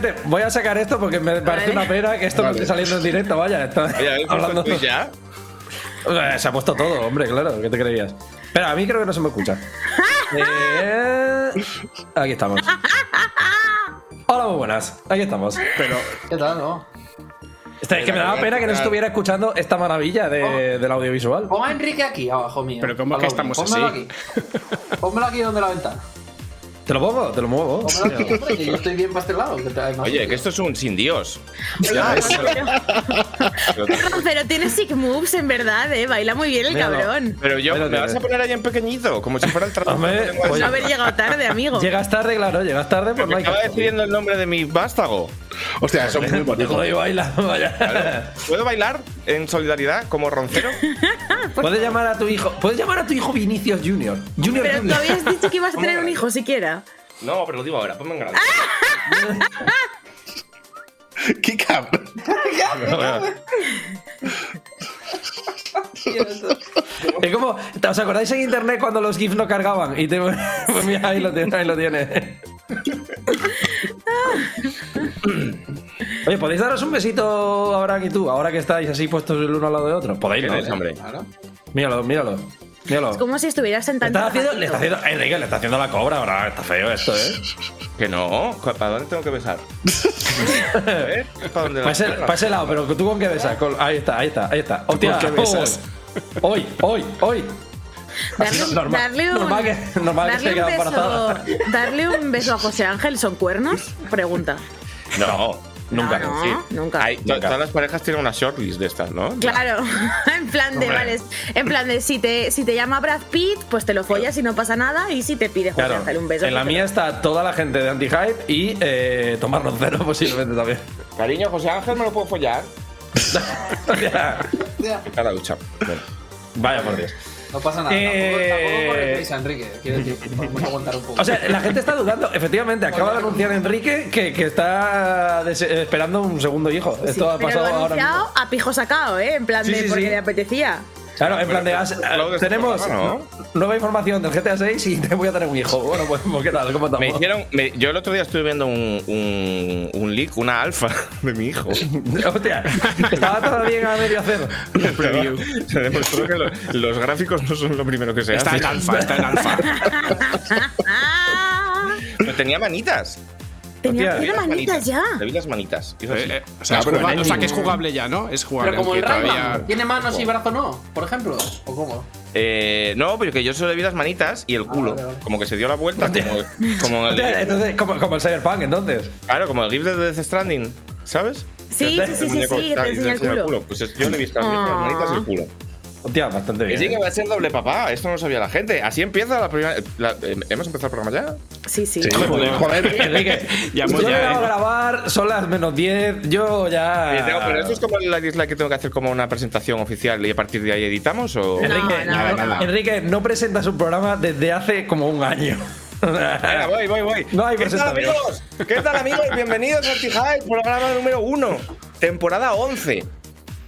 gente, voy a sacar esto porque me parece una pena que esto no esté saliendo en directo, vaya. Está Oye, ¿habéis puesto hablando. Ya? Se ha puesto todo, hombre, claro, ¿qué te creías? Pero a mí creo que no se me escucha. Eh, aquí estamos. Hola, muy buenas. Aquí estamos. Pero ¿Qué tal, no? este, es que me daba pena que no estuviera escuchando esta maravilla de- del audiovisual. Pon a Enrique aquí, abajo mío. Pero ¿cómo Al que estamos Pónmelo así? aquí. Pónmelo aquí donde la ventana. ¿Te lo pongo? Te lo muevo. Hombre, que yo estoy bien para este lado. que te- Oye, que esto es un sin Dios. Pero tiene sick moves, en verdad, ¿eh? Baila muy bien el Míralo. cabrón. Pero yo, ¿me vas a poner ahí en pequeñito? Como si fuera el traductor. Hombre, de lengua pues- No haber llegado tarde, amigo. Llegas tarde, claro, llegas tarde, pues Me hay acaba decidiendo el nombre de mi vástago. Hostia, eso es muy bonito. Joder, baila, vaya. ¿Puedo bailar en solidaridad como roncero? Puedes llamar a tu hijo. Puedes llamar a tu hijo Vinicius Junior. Junior Pero tú Junior. habías dicho que ibas a tener un hijo siquiera. No, pero lo digo ahora, ponme en grande. ¡Qué cabrón! Es como, ¿os acordáis en internet cuando los GIFs no cargaban? Y te, pues mira, ahí lo tienes, ahí lo tienes. Oye, ¿podéis daros un besito ahora que tú? Ahora que estáis así puestos el uno al lado de otro. Podéis, ¿Quién ¿no? hombre? Míralo, míralo. Míralo. Es como si estuvieras sentando. está haciendo, le está haciendo, Enrique, le está haciendo la cobra ahora. Está feo esto, ¿eh? Que no. ¿Para dónde tengo que besar? ¿Eh? ¿Para dónde la- Para ese, ese lado, pero tú con qué besas. Con- ahí está, ahí está, ahí está. Hostia, qué besas? Hoy, hoy, hoy. Darle, un- Normal- darle un, normal que- normal que darle un beso, embarazada. darle un beso a José Ángel, ¿son cuernos? Pregunta. No, Nunca. No, sí. nunca. Hay- Todas las parejas tienen una shortlist de estas, ¿no? Claro, en plan de, vale, en plan de si te, si te llama Brad Pitt, pues te lo follas y no pasa nada, y si te pide José Claro, Ángel un beso. en la pues mía está toda la gente de anti-hype y eh, tomarnos cero posiblemente también. Cariño, José Ángel, ¿me lo puedo follar? A la ducha. Bueno. Vaya por Dios. No pasa nada. Eh, Tampoco, tampoco corre prisa, Enrique. Quiero decir, podemos aguantar un poco. O sea, la gente está dudando. Efectivamente, acaba de anunciar Enrique que, que está esperando un segundo hijo. Esto ha Pero pasado lo ha ahora mismo. a pijo sacado, ¿eh? En plan Sí, de sí, porque sí. le apetecía. Claro, en plan de. has- Aplaude este tenemos nueva información del GTA 6 y te voy a tener un hijo. Bueno, pues, pues, ¿qué tal? ¿Cómo Me estamos? hicieron, me- yo el otro día estuve viendo un, un, un leak, una alfa de mi hijo. Hostia, estaba todavía a medio hacer. preview. Se demostró que lo- los gráficos no son lo primero que se Está hace. en alfa, está en alfa. ¡Ah! Pero tenía manitas. Tenía Hostia, Las manitas ya. Le vi las manitas. Eh, eh, o, sea, Ah, es pero jugable, no o sea, hay que es jugable ya, ¿no? Es jugable. Pero como el todavía- ¿tiene manos y brazo no? Por ejemplo. ¿O cómo? Eh, no, pero que yo solo le vi las manitas y el culo. vale, vale. Como que se dio la vuelta. Como, como el, Entonces, como, como el Cyberpunk, entonces. claro, como el GIF de Death Stranding. ¿Sabes? Sí, sí, sí, sí, sí, culo. Pues yo le he visto las las manitas y el culo. Hostia, bastante Que bien. sí que ¿eh? va a ser doble papá. Esto no lo sabía la gente. Así empieza la primera. la- eh, ¿Hemos empezado el programa ya? Sí, sí. Sí, joder, joder. Enrique, Ya, yo me ya, voy a ¿eh? grabar, son las menos 10, yo ya... Tengo- pero esto es como la isla que tengo que hacer como una presentación oficial y a partir de ahí editamos o. No, Enrique, nada, no, nada. Enrique, no presentas un programa desde hace como un año. Venga, voy, voy, voy. No hay ¿Qué tal, amigos? ¿Qué tal, amigos? Bienvenidos a Anti-Hype, programa número 1, temporada 11.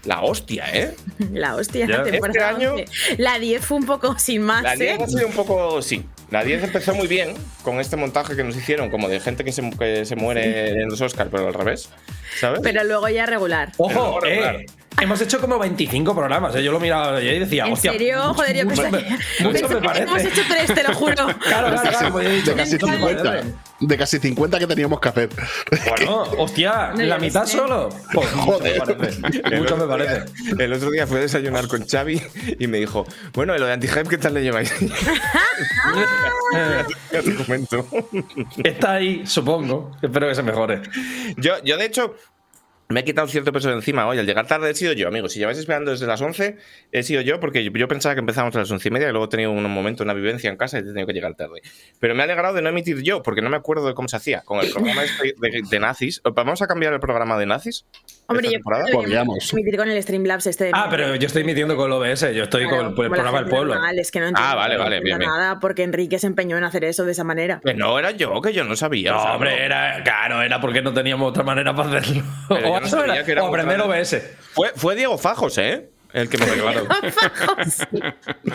La hostia, ¿eh? La hostia, Ya. la temporada Este año- 11. La 10 fue un poco sin más, La 10 ¿eh? ha sido un poco. Sí. La 10 empezó muy bien con este montaje que nos hicieron, como de gente que se, que se muere en los Oscars, pero al revés. ¿Sabes? Pero luego ya regular. Ojo, Pero, eh, hemos hecho como 25 programas, eh, yo lo miraba y decía, ¿En hostia, serio? Joder, yo mucho pensé, me- mucho pensé me que parece. hemos hecho tres, te lo juro. Claro, claro, claro, pues he dicho, casi mucho me 50. De casi 50 que teníamos que hacer. Bueno, hostia, la mitad solo. Pues mucho Joder. me parece. El Mucho me otro día- parece. El otro día fui a desayunar con Xavi y me dijo, bueno, ¿y lo de anti-hype qué tal le lleváis? Ya te comento. Está ahí, supongo. Espero que se mejore. Yo, yo, de hecho, me he quitado cierto peso de encima hoy. Al llegar tarde he sido yo, amigos. Si lleváis esperando desde las 11, he sido yo porque yo, yo pensaba que empezábamos a las 11 y media y luego he tenido un momento, una vivencia en casa y he tenido que llegar tarde. Pero me ha alegrado de no emitir yo porque no me acuerdo de cómo se hacía con el programa este de, de nazis. ¿Vamos a cambiar el programa de nazis? Hombre, yo Podríamos. emitir con el Streamlabs este de Ah, pero yo estoy emitiendo con el OBS, yo estoy Claro, con el, programa del pueblo. normal, es que no entiendo, Ah, vale, no vale, entiendo bien, bien. nada porque Enrique se empeñó en hacer eso de esa manera. Que no era yo, que yo no sabía. No, o sea, hombre, era. Claro, era porque no teníamos otra manera para hacerlo. No sabía que era o aprender OBS. Fue, fue Diego Fajos, ¿eh? El que me regaló.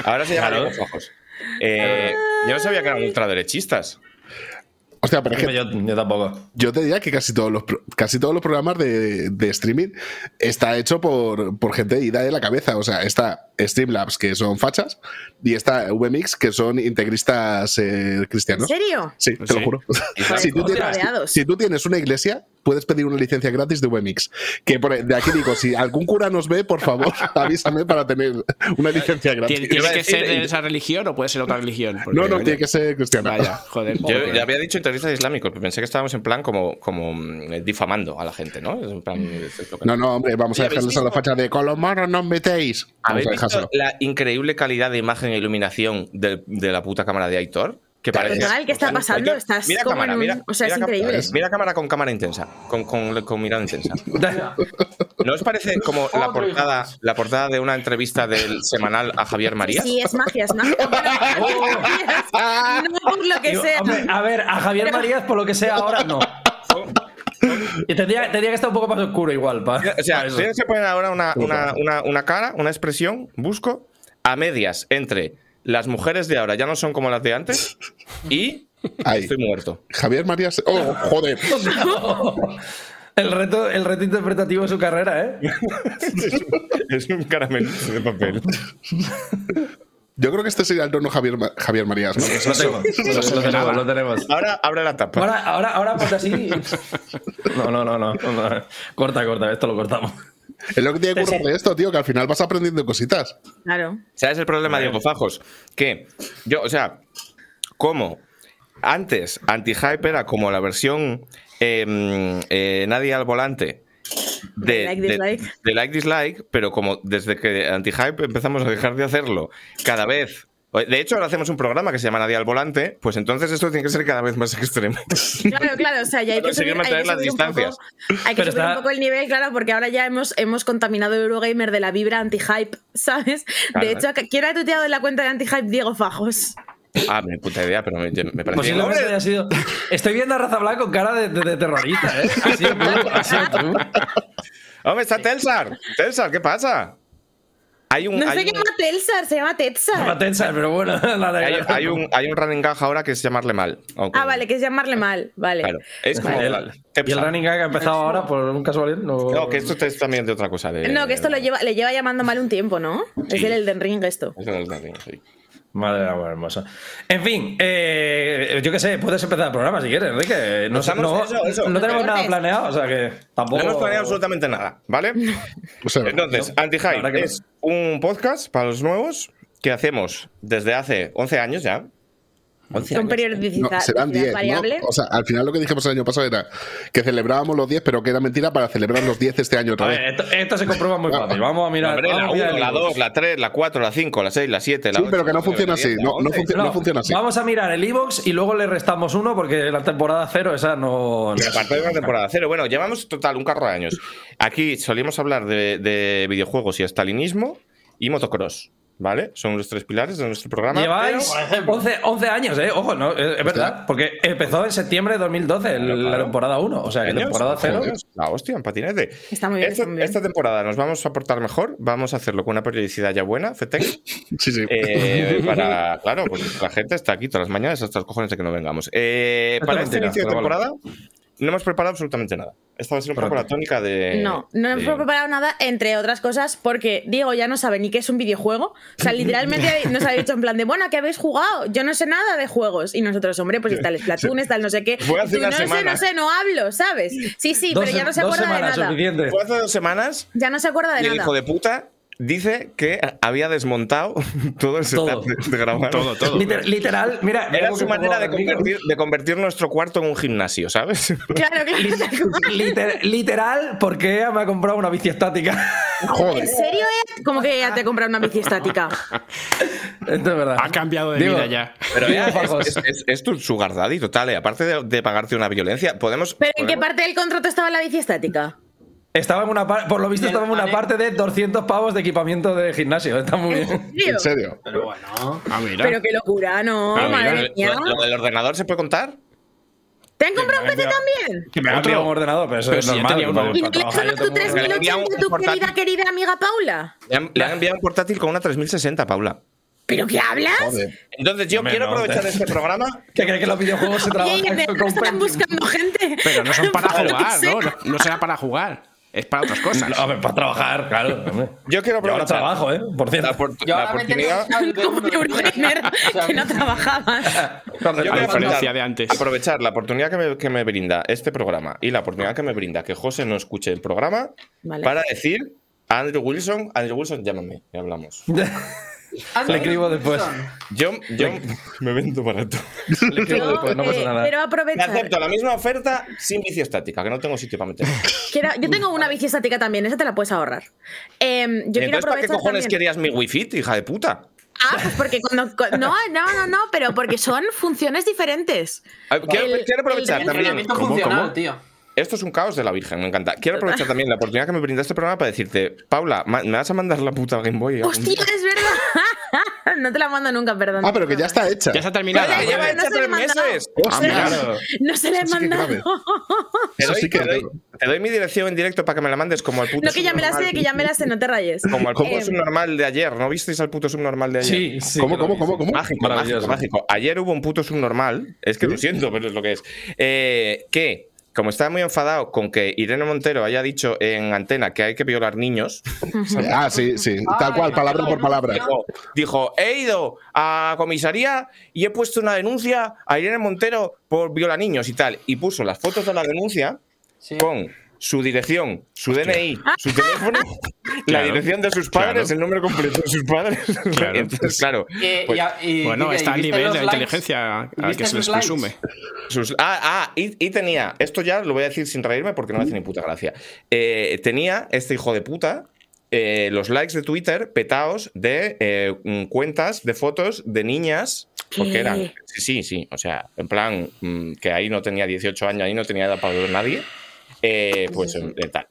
Ahora se llama Claro. Diego Fajos. Eh, yo no sabía que eran ultraderechistas. Hostia, pero es que Yo, yo tampoco. yo te diría que casi todos los, casi todos los programas de, de streaming está hecho por, por gente ida de la cabeza. O sea, está Streamlabs, que son fachas, y está VMix, que son integristas eh, ¿En cristianos. serio? Sí, te Sí. lo juro. si, tú tienes, rodeados. si tú tienes una iglesia, puedes pedir una licencia gratis de VMix. Que por, de aquí digo, si algún cura nos ve, por favor, avísame para tener una licencia gratis. ¿Tiene, que ser de esa religión o puede ser otra religión? Porque, no, no, tiene que ser cristiana. Vaya, joder. Yo ya había dicho terroristas islámicos, pero pensé que estábamos en plan como, como mm, difamando a la gente, ¿no? En plan, No, no, hombre, vamos a ¿Y habéis dejarles a la facha de moros no os metéis. Vamos ¿Habéis a visto dejárselo. la increíble calidad de imagen e iluminación de, de la puta cámara de Aitor? Que parece, Total, ¿qué está pasando? Aitor, Estás mira como cámara, en un- mira, o sea, es mira cámara- increíble. Mira cámara con cámara intensa, con, con, con mirada intensa. ¿No os parece como la portada, la portada de una entrevista del semanal a Javier Marías? Sí, es magia, es magia. no por lo que sea. hombre, a ver, a Javier Marías, por lo que sea ahora, no. Y tendría, tendría que estar un poco más oscuro igual, pa. O sea, tienes que poner ahora una, una, una, una cara, una expresión, busco, a medias entre las mujeres de ahora ya no son como las de antes y Ahí. estoy muerto. Javier Marías. ¡Oh, joder! El reto, el reto interpretativo de su carrera, ¿eh? Es un caramelo de papel. Yo creo que este sería el tono Javier, Javier Marías, ¿no? Lo tengo, lo, lo tenemos, lo tenemos. Ahora abre la tapa. Ahora, ahora, ahora así. No, no, no, no, no. Corta, corta, esto lo cortamos. Es lo que tiene que ocurrir de esto, tío, que al final vas aprendiendo cositas. Claro. ¿Sabes el problema, Diego Fajos? Que yo, o sea, como antes Anti-Hype era como la versión eh, eh, Nadie al volante de Like, dislike. de like dislike, pero como desde que Anti-Hype empezamos a dejar de hacerlo cada vez. De hecho, ahora hacemos un programa que se llama Nadie al volante, pues entonces esto tiene que ser cada vez más extremo. Claro, claro, o sea, ya hay que subir, hay que mantener las subir un distancias. poco, hay que Pero subir está- un poco el nivel, claro, porque ahora ya hemos, hemos contaminado Eurogamer de la vibra anti-hype, ¿sabes? Claro, de hecho, ¿quién ha tuiteado en la cuenta de anti-hype? Diego Fajos. Ah, mi puta idea, pero me, me parece. Posiblemente haya sido. Estoy viendo a Raza Blanca con cara de, de- de terrorista, ¿eh? Sido tú, tú. ¡Hombre, está Telsar! ¡Telsar, qué pasa! Hay un. No hay se un- llama Telsar, se llama Tetsar. tensa, pero bueno. la de- Hay, hay un, hay un running gag ahora que es llamarle mal. aunque- Ah, vale, que es llamarle mal, vale. Claro. Es como. El- y el running gag ha empezado ahora por un casualidad. No, No, que esto es también de otra cosa. De, No, que esto lo lleva, le lleva llamando mal un tiempo, ¿no? Es el Elden Ring esto. Eso no es running, sí. Madre mía, hermosa. En fin, eh, yo qué sé, puedes empezar el programa si quieres, Enrique. No, Estamos- no, eso, eso. no tenemos nada planeado, o sea que tampoco. No hemos planeado absolutamente nada, ¿vale? Entonces, Anti-Hype no. es un podcast para los nuevos que hacemos desde hace 11 años ya. 11 Con años. periodicidad no, serán 10, ¿no? variable. O sea, al final lo que dijimos el año pasado era que celebrábamos los 10, pero que era mentira para celebrar los 10 este año A otra ver, vez. esto, esto se comprueba muy fácil. Vamos a mirar. Hombre, la vamos a mirar 1, el la iVoox. 2, la 3, la 4, la 5, la 6, la 7, la Sí, 8, pero que no la funciona 9, la así. 10, No, no, la 11. func- no funciona así. Vamos a mirar el iBox y luego le restamos uno porque la temporada cero, esa no. Y aparte de una temporada cero. Bueno, llevamos total un carro de años. Aquí solíamos hablar de, de videojuegos y estalinismo y motocross. ¿Vale? Son los tres pilares de nuestro programa. Lleváis por ejemplo. 11, 11 años, ¿eh? Ojo, no, es, es verdad. Porque empezó en septiembre de 2012, el- Claro, la temporada 1. O sea, que temporada cero. joder, La hostia, en patinete. Está muy bien, Esta, está muy bien. esta temporada nos vamos a aportar mejor. Vamos a hacerlo con una periodicidad ya buena, FETEC. Sí, sí. Eh, para, claro, pues la gente está aquí todas las mañanas hasta los cojones de que no vengamos. Eh, para es este mentira, inicio de pero temporada no hemos preparado absolutamente nada. Esta va a ser un poco la tónica de. No, no hemos de- preparado nada, entre otras cosas, porque Diego ya no sabe ni qué es un videojuego. O sea, literalmente nos ha dicho en plan de, bueno, ¿qué habéis jugado? Yo no sé nada de juegos. Y nosotros, hombre, pues está el Splatoon, está el no sé qué. Fue hace Tú, una no sé, no sé, no hablo, ¿sabes? Sí, sí, Dos pero ya no se dos acuerda de semanas, nada. suficiente. Fue hace dos semanas Ya no se acuerda y de el nada. hijo de puta dice que había desmontado todo el setup Todo. de, grabar. Todo, todo. Liter- literal, mira. Era su manera de convertir, de convertir nuestro cuarto en un gimnasio, ¿sabes? Claro, claro. Liter- literal, porque ella me ha comprado una bici estática. Joder. ¿En serio? ¿Cómo que ya te he comprado una bici estática? Esto es verdad. Ha cambiado de Digo, vida ya. Pero ya, es, es, es, es tu sugar daddy total, eh. aparte de, de pagarte una violencia, podemos... ¿Pero en qué podemos- parte del contrato estaba la bici estática? Estaba en una par- por lo visto, estaba en una parte de 200 pavos de equipamiento de gimnasio. Está muy bien. ¿En serio? En serio. Pero bueno. Ah, mira. Pero qué locura, no, Ah, madre mía. ¿Lo, lo del ordenador se puede contar? ¿Te han comprado un PC también? Que me ha Otro. enviado un ordenador, pero eso Pero es si normal. ¿Y no le has yo dado tu tengo- Le han enviado 3080 a un tu portátil. querida, querida amiga Paula? Le han, le han enviado un portátil con una 3060, Paula. ¿Pero qué hablas? Joder. Entonces yo Hombre, quiero no, aprovechar te- este programa. ¿Qué crees que los videojuegos se Oye, trabajan ¿de con están buscando gente. Pero no son para que jugar. ¿no? No será para jugar. Es para otras cosas. A ver, para trabajar, claro. hombre. Yo quiero Yo ahora aprovechar trabajo, ¿eh? Por la, cierto. Yo la ahora me tengo oportunidad. que Como no trabajabas. Yo A quiero diferencia aprovechar, de antes. aprovechar la oportunidad que me, que me brinda este programa y la oportunidad que me brinda que José no escuche el programa Vale. para decir a Andrew Wilson, Andrew Wilson, llámame y hablamos. Le escribo después. Yo, yo me vendo barato. Le escribo después, no pasa eh, nada. Me aprovechar. acepto la misma oferta sin bici estática, que no tengo sitio para meter. quiero- yo tengo una bici estática también, esa te la puedes ahorrar. Em, yo quiero Entonces, ¿para qué aprovechar cojones también- querías mi wifi, hija de puta? Ah, pues porque cuando. cu- No, no, no, no, pero porque son funciones diferentes. Quiero, El- quiero aprovechar el también. ¿Cómo, funcional, cómo? tío. Esto es un caos de la Virgen, me encanta. Quiero aprovechar también la oportunidad que me brinda este programa para decirte, Paula, ¿me vas a mandar la puta Game Boy? Hostia, es verdad. no te la mando nunca, perdón. Ah, pero que ya está hecha. Ya está terminada. Lleva no hecha tres meses. Hostia, Claro. No se le he mandado. Eso doy, sí que te doy- es te doy mi dirección en directo para que me la mandes como al puto No, que ya me la sé, subnormal. que ya me la sé, no te rayes. Como al puto Eh, subnormal de ayer. ¿No visteis al puto subnormal de ayer? Sí, sí. ¿Cómo, cómo, cómo, cómo? Mágico, Maravilloso. mágico, mágico. Ayer hubo un puto subnormal, es que lo siento, pero es lo que es. eh, que, como estaba muy enfadado con que Irene Montero haya dicho en antena que hay que violar niños, Ah, sí, sí. Tal cual, palabra por palabra. dijo, dijo, he ido a comisaría y he puesto una denuncia a Irene Montero por viola niños y tal. Y puso las fotos de la denuncia Sí. con su dirección, su DNI, su teléfono, la dirección de sus padres, claro. el nombre completo de sus padres. Claro. Entonces, claro. Eh, pues- y a- y- Bueno, y- está y al nivel de la inteligencia ¿Y al viste que se les likes? presume. Sus- ah, ah, y, y tenía, esto ya lo voy a decir sin reírme porque no me hace ni puta gracia. Eh, tenía este hijo de puta eh, los likes de Twitter petados de eh, mm, cuentas de fotos de niñas. Porque eran, sí, sí, sí, o sea, en plan, mm, que ahí no tenía 18 años, ahí no tenía edad para ver nadie. Eh, pues eh, tal.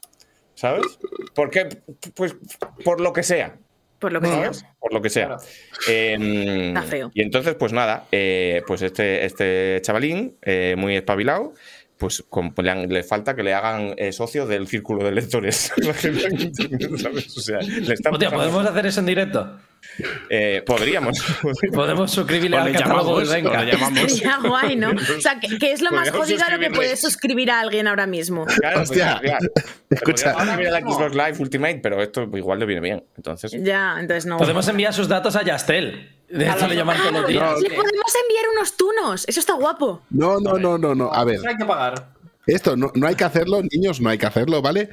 ¿Sabes? Porque, pues, por lo que sea. Por lo que sea. Por lo que sea. Claro. Eh, Está feo. Y entonces, pues nada, eh, pues este, este chavalín, eh, muy espabilado, pues con- le, han- le falta que le hagan eh, socio del círculo de lectores. ¿Sabes? O sea, le están Hostia, ¿podemos hacer eso en directo? Eh, podríamos. Podemos suscribirle al le catálogo le llamamos. Sería guay, ¿no? O sea, que, que es lo más jodido a lo que puedes suscribir a alguien ahora mismo. Claro, pues, Hostia. Escucha. podríamos escribir el Xbox Live Ultimate, pero esto igual le viene bien. Entonces, Ya, entonces no. Podemos enviar sus datos a Yastel. De esto le llaman todos los días. Le podemos enviar unos tunos. Eso está guapo. No, no, no, no, no. A ver, Eso hay que pagar. Esto no, no hay que hacerlo, niños, no hay que hacerlo, ¿vale?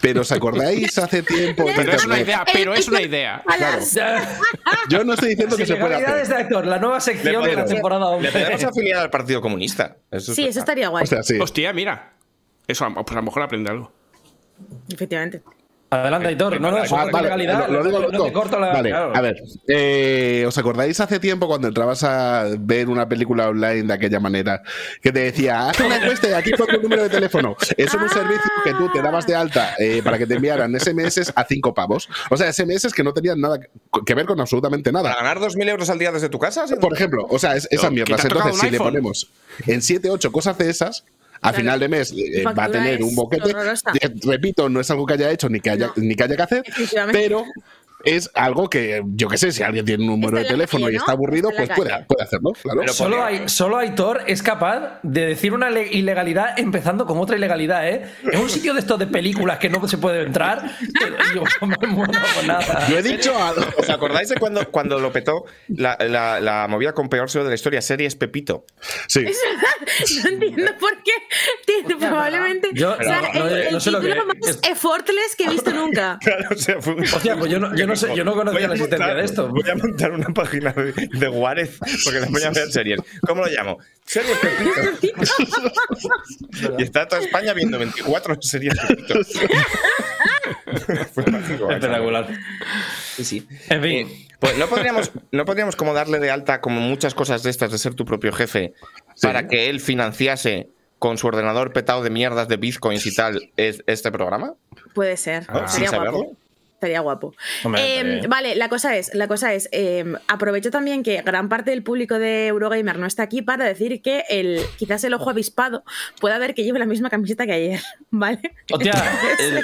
Pero ¿os acordáis hace tiempo Pero es una idea, pero es una idea. Alas. Yo no estoy diciendo que se pueda hacer. de actor, la nueva sección de la temporada le podemos 11. afiliar al Partido Comunista. Eso Sí, es eso estaría guay. O sea, sí. Hostia, mira. Eso, pues a lo mejor aprende algo. Efectivamente. Adelante, Aitor. No, no, Ah, vale, legalidad. lo, lo digo no luego. te corto la. Vale, claro. a ver. eh, ¿Os acordáis hace tiempo cuando entrabas a ver una película online de aquella manera? Que te decía, haz una encuesta y aquí pon tu número de teléfono. Eso era un servicio que tú te dabas de alta eh, para que te enviaran SMS a cinco pavos. O sea, SMS que no tenían nada que ver con absolutamente ¿Para nada. ganar 2.000 euros al día desde tu casa? ¿sí? Por ejemplo, o sea, es, esas ¿Qué te mierdas. Entonces, si le ponemos en 7, 8 cosas de esas, a Claro. final de mes eh, va a tener un boquete. horrorosa. Repito, no es algo que haya hecho ni que haya, No. ni que, haya que hacer, pero es algo que, yo qué sé, si alguien tiene un número Está de teléfono calle, y está aburrido, Está pues puede, puede hacerlo, claro. Pero Solo, podría- hay, solo Aitor es capaz de decir una le- ilegalidad empezando con otra ilegalidad, ¿eh? En un sitio de estos de películas que no se puede entrar, yo me muero por nada. Yo he dicho algo. ¿Os acordáis de cuando, cuando lo petó la, la- la movida con peor de la historia? Series Pepito. Sí. No entiendo por qué. Tiene probablemente. Yo- o sea, no, no, el, no sé título que- más es- effortless que he visto nunca. Claro, o sea, fue un- Hostia, pues yo no, yo no, sé, yo no conocía la existencia montar- de esto. Voy a montar una página de, de Juárez porque les voy a ver series. ¿Cómo lo llamo? Series Pepito. y está toda España viendo 24 series Pepito. Fue mágico, macho. Espectacular. Sí, sí. En fin. Eh, pues no podríamos, no podríamos como darle de alta como muchas cosas de estas de ser tu propio jefe para que él financiase con su ordenador petado de mierdas de bitcoins y tal es, este programa. Puede ser. ¿no? Sin saberlo. guapo. Estaría guapo. Hombre, Eh, estaría bien. vale, la cosa es, la cosa es, eh, aprovecho también que gran parte del público de Eurogamer no está aquí para decir que el, quizás el ojo avispado pueda ver que lleve la misma camiseta que ayer, ¿vale? Hostia, el,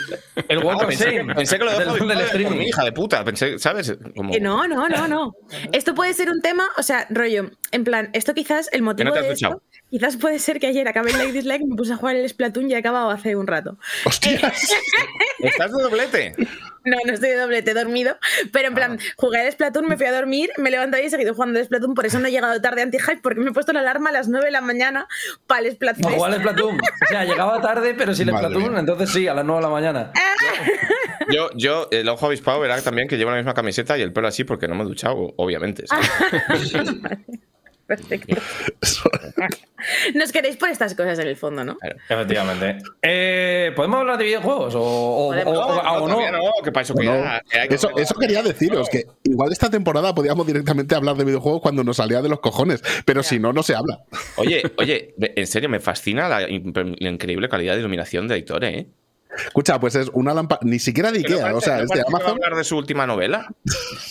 el Walk of pensé, Shame. pensé que lo del, dejo del streaming. mi hija de puta. Pensé, ¿sabes? Como... Que no, no, no, no. Esto puede ser un tema, o sea, rollo, en plan, esto quizás, el motivo no te has de esto, quizás puede ser que ayer acabé el Like Dislike, me puse a jugar el Splatoon y he acabado hace un rato. ¡Hostias! ¿Estás de doblete? No, no estoy de doblete, he dormido. Pero en plan, jugué al Splatoon, me fui a dormir, me levanté y he seguido jugando al Splatoon. Por eso no he llegado tarde anti-hype, porque me he puesto la alarma a las 9 de la mañana para el Splatoon. Para jugar al Splatoon. O sea, llegaba tarde, pero sin el Madre Splatoon, mía. entonces sí, a las 9 de la mañana. Yo, yo, el ojo avispado verá también que llevo la misma camiseta y el pelo así porque no me he duchado, obviamente. ¿sabes? Perfecto. Nos queréis por estas cosas en el fondo, ¿no? Claro. Efectivamente. Eh, ¿Podemos hablar de videojuegos? ¿O, o- Podemos. o- o- o no? que para eso que que- eso, eso quería deciros, que igual esta temporada podíamos directamente hablar de videojuegos cuando nos salía de los cojones, pero si no, no se habla. Oye, oye, en serio, me fascina la, la increíble calidad de iluminación de Editor, ¿eh? Escucha, pues es una lámpara, ni siquiera de Ikea, o sea, ¿no es de parece que va a Amazon. hablar de su última novela?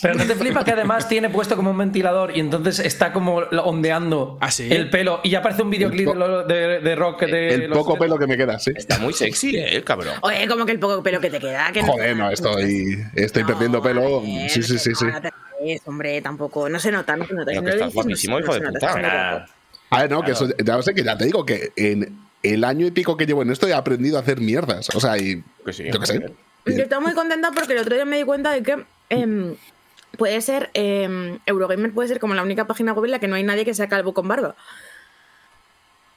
Pero no te flipa que además tiene puesto como un ventilador y entonces está como ondeando ¿Ah, sí? el pelo y ya aparece un videoclip de, lo- de- de rock de El los- poco pelo que me queda, sí. Está muy sexy, ¿eh, el cabrón? Oye, como que el poco pelo que te queda. Que Joder, no, estoy, estoy perdiendo pelo. Sí, sí, sí, sí. no te rayes, hombre, tampoco. No se nota, no se nota. Pero que no estás guapísimo, hijo no de puta. A ver, no, que eso, ya sé que ya te digo que en el año y pico que llevo en esto he aprendido a hacer mierdas. O sea, y. Que sí, yo qué sé. Yo estoy muy contenta porque el otro día me di cuenta de que em, puede ser, em, Eurogamer puede ser como la única página web en la que no hay nadie que sea calvo con barba.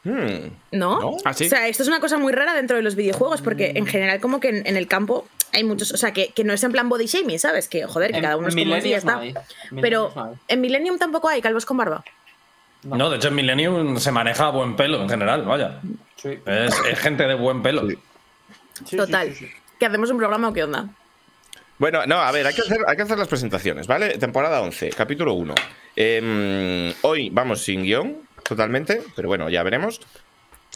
Hmm. ¿No? ¿No? ¿Ah, sí? O sea, esto es una cosa muy rara dentro de los videojuegos porque en general como que en, en el campo hay muchos, o sea, que, que no es en plan body shaming, ¿sabes? Que joder, que En- cada uno es como y ya está. Pero en Millennium tampoco hay calvos con barba. No, de hecho en Millennium se maneja a buen pelo en general, vaya. Sí. Es, es gente de buen pelo. Sí. Sí, Total. sí, sí, sí. ¿Que hacemos un programa o qué onda? Bueno, no, a ver, hay que hacer, hay que hacer las presentaciones, ¿vale? Temporada 11, capítulo 1. Em, hoy vamos sin guion, totalmente, pero bueno, ya veremos.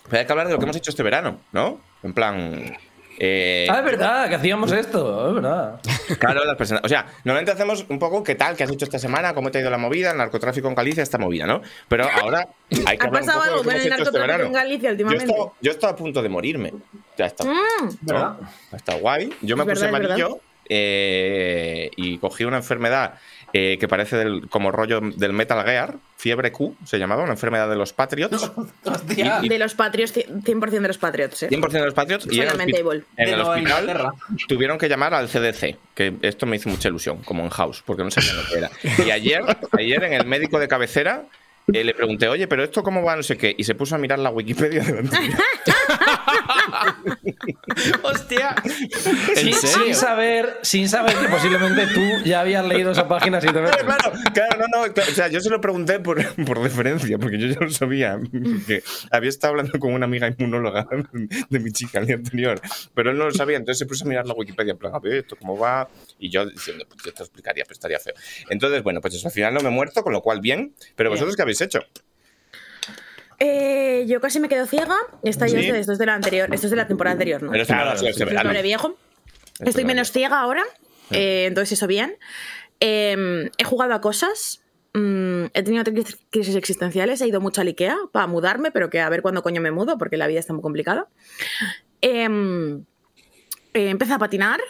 Pero hay que hablar de lo que hemos hecho este verano, ¿no? En plan... eh, Ah, es verdad, que hacíamos esto, es verdad. Claro, las presenta- O sea, normalmente hacemos un poco qué tal, qué has hecho esta semana, cómo te ha ido la movida, el narcotráfico en Galicia, esta movida, ¿no? Pero ahora hay que ¿Ha hablar un pasado poco algo con el este narcotráfico en Galicia Yo últimamente? estaba, yo estaba a punto de morirme. Ya está. Mm. Está guay. Yo me Es puse verdad, amarillo eh, y cogí una enfermedad eh, que parece del- como rollo del Metal Gear, fiebre Q, se llamaba, una enfermedad de los Patriots. Hostia. Y- De los Patriots, 100% de los Patriots, ¿eh? 100% de los Patriots. Y en el, Solamente hospi- Evil. en De el hospital tuvieron que llamar al CDC, que esto me hizo mucha ilusión, como en House, porque no sabían lo que era. Y ayer, ayer en el médico de cabecera eh, le pregunté, oye, pero esto cómo va, no sé qué, y se puso a mirar la Wikipedia delante ¡Hostia! Sin, sin saber, sin saber que posiblemente tú ya habías leído esa página siete veces. Claro, claro, no, no. claro, o sea, yo se lo pregunté por, por deferencia, porque yo ya lo sabía. Que había estado hablando con una amiga inmunóloga de mi chica el día anterior, pero él no lo sabía, entonces se puso a mirar la Wikipedia, en plan, a ver, esto cómo va. Y yo diciendo, pues yo te lo explicaría, pero estaría feo. Entonces, bueno, pues eso, al final no me he muerto, con lo cual bien. Pero vosotros, ¿qué habéis hecho? Eh, yo casi me quedo ciega. Esta esto es de la anterior, esto es de la temporada anterior, ¿no? Pero esto no este verano. viejo. Esto Estoy menos ciega ahora, eh, entonces eso bien. Eh, he jugado a cosas. mm, he tenido crisis- crisis existenciales. He ido mucho al Ikea para mudarme, pero que a ver cuándo coño me mudo, porque la vida está muy complicada. Em, eh, empecé a patinar.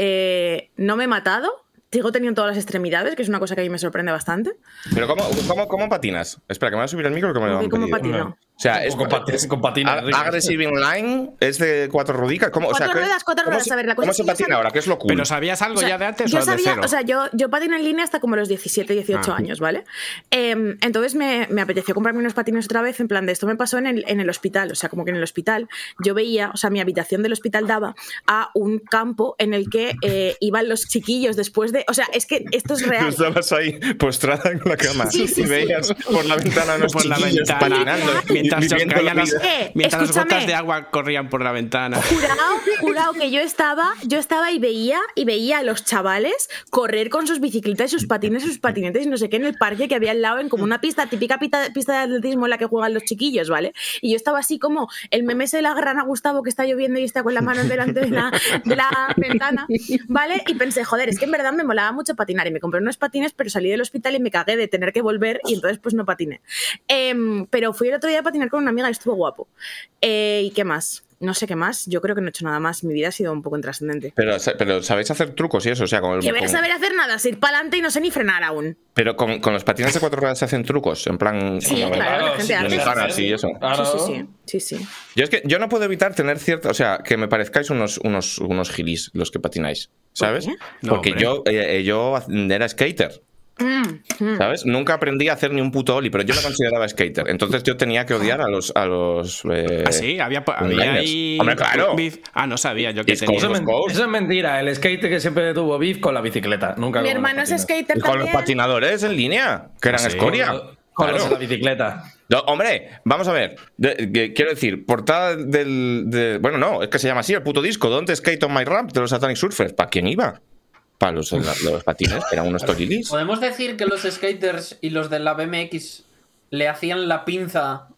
eh, no me he matado. Sigo teniendo todas las extremidades, que es una cosa que a mí me sorprende bastante. Pero ¿cómo, cómo, cómo patinas? Espera, que me voy a subir el micro que me lo ¿Cómo han cómo pedido. patino? O sea, es Ag- Enrique. Aggressive Inline es de cuatro rudicas. ¿Cómo, o sea, Cuatro ¿qué- ruedas, cuatro ruedas. se- A ver, la cosa ¿Cómo es se patina sabía- ahora? ¿Qué es lo cool? ¿Pero sabías algo O sea, ya de antes yo o de sabía, cero? o sea, yo, yo patino en línea hasta como los 17, 18 Ah. años, ¿vale? Em, entonces me, me apeteció comprarme unos patines otra vez, en plan de esto me pasó en el, en el hospital, o sea, como que en el hospital yo veía, o sea, mi habitación del hospital daba a un campo en el que eh, iban los chiquillos después de, o sea, es que esto es real. Estabas ahí postrada en la cama Sí, sí, y sí. veías por la ventana unos Por la ventana. patinando. Mientras se caían las. Eh, mientras las gotas de agua corrían por la ventana. Jurado, jurado que yo estaba, yo estaba y veía y veía a los chavales correr con sus bicicletas y sus patines y sus patinetes y no sé qué en el parque que había al lado en como una pista, típica pista, pista de atletismo en la que juegan los chiquillos, ¿vale? Y yo estaba así como el meme ese de la grana Gustavo que está lloviendo y está con la mano delante de la, de la ventana, ¿vale? Y pensé, joder, es que en verdad me molaba mucho patinar y me compré unos patines, pero salí del hospital y me cagué de tener que volver y entonces pues no patiné. Em, pero fui el otro día a patinar con una amiga y estuvo guapo. Eh, ¿Y qué más? No sé qué más. Yo creo que no he hecho nada más. Mi vida ha sido un poco intrascendente. Pero, pero sabéis hacer trucos y eso, o sea, con el Que voy a saber hacer nada, es ir para adelante y no sé ni frenar aún. Pero con, con los patines de cuatro ruedas se hacen trucos, en plan. Sí, claro, la gente sí, hace. Ganas y eso. Claro. Sí, sí, sí, sí, sí. Yo es que yo no puedo evitar tener cierta. O sea, que me parezcáis unos, unos, unos gilis los que patináis. ¿Sabes? qué? No, Porque hombre. yo, eh, eh, yo era skater. Mm, mm. ¿Sabes? Nunca aprendí a hacer ni un puto oli, pero yo me consideraba skater. Entonces yo tenía que odiar a los. A los eh, ¿Ah, sí? Había, había ahí. Hombre, claro. beef. Ah, no sabía yo que tenía. Eso eso es mentira. El skate que siempre tuvo beef con la bicicleta. Nunca Mi hermano es skater y con los patinadores en línea, que eran Sí. escoria. Con Claro. la bicicleta. No, hombre, vamos a ver. De- quiero decir, portada del. de- bueno, no, es que se llama así el puto disco. Don't Skate on My Ramp de los Satanic Surfers. ¿Para quién iba? Para los, los patines, que eran unos torilis. ¿Podemos decir que los skaters y los de la BMX le hacían la pinza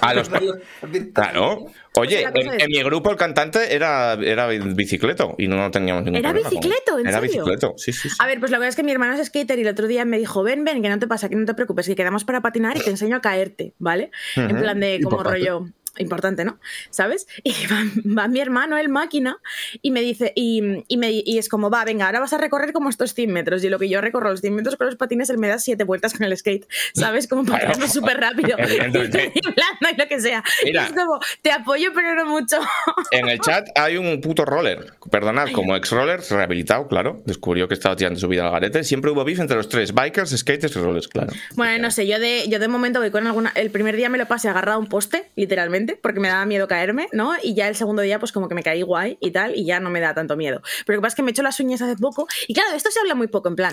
A los Claro. Oye, en, mi grupo el cantante era, era bicicleto y no teníamos ningún ¿Era problema con- bicicleto? ¿En Era serio? bicicleto, sí, sí. sí. A ver, pues la verdad es que mi hermano es skater y el otro día me dijo, ven, ven, que no te pasa, que no te preocupes, que quedamos para patinar y te enseño a caerte, ¿vale? En plan de como rollo importante, ¿no? ¿Sabes? Y va, va mi hermano, el máquina, y me dice, y, y me, y es como, va, venga, ahora vas a recorrer como estos 100 metros. Y lo que yo recorro los 100 metros con los patines, él me da 7 vueltas con el skate, ¿sabes? Como para hacerlo súper rápido. Y y lo que sea. Y Mira. es como, te apoyo, pero no mucho. En el chat hay un puto roller. Perdonad, como ex-roller, rehabilitado, claro. Descubrió que estaba tirando su vida al garete. Siempre hubo beef entre los tres: bikers, skaters y rollers, claro. Bueno, no sé, yo de, yo de momento voy con alguna. El primer día me lo pasé agarrado a un poste, literalmente, porque me daba miedo caerme, ¿no? Y ya el segundo día, pues como que me caí guay y tal, y ya no me da tanto miedo. Pero lo que pasa es que me he hecho las uñas hace poco, y claro, de esto se habla muy poco, en plan.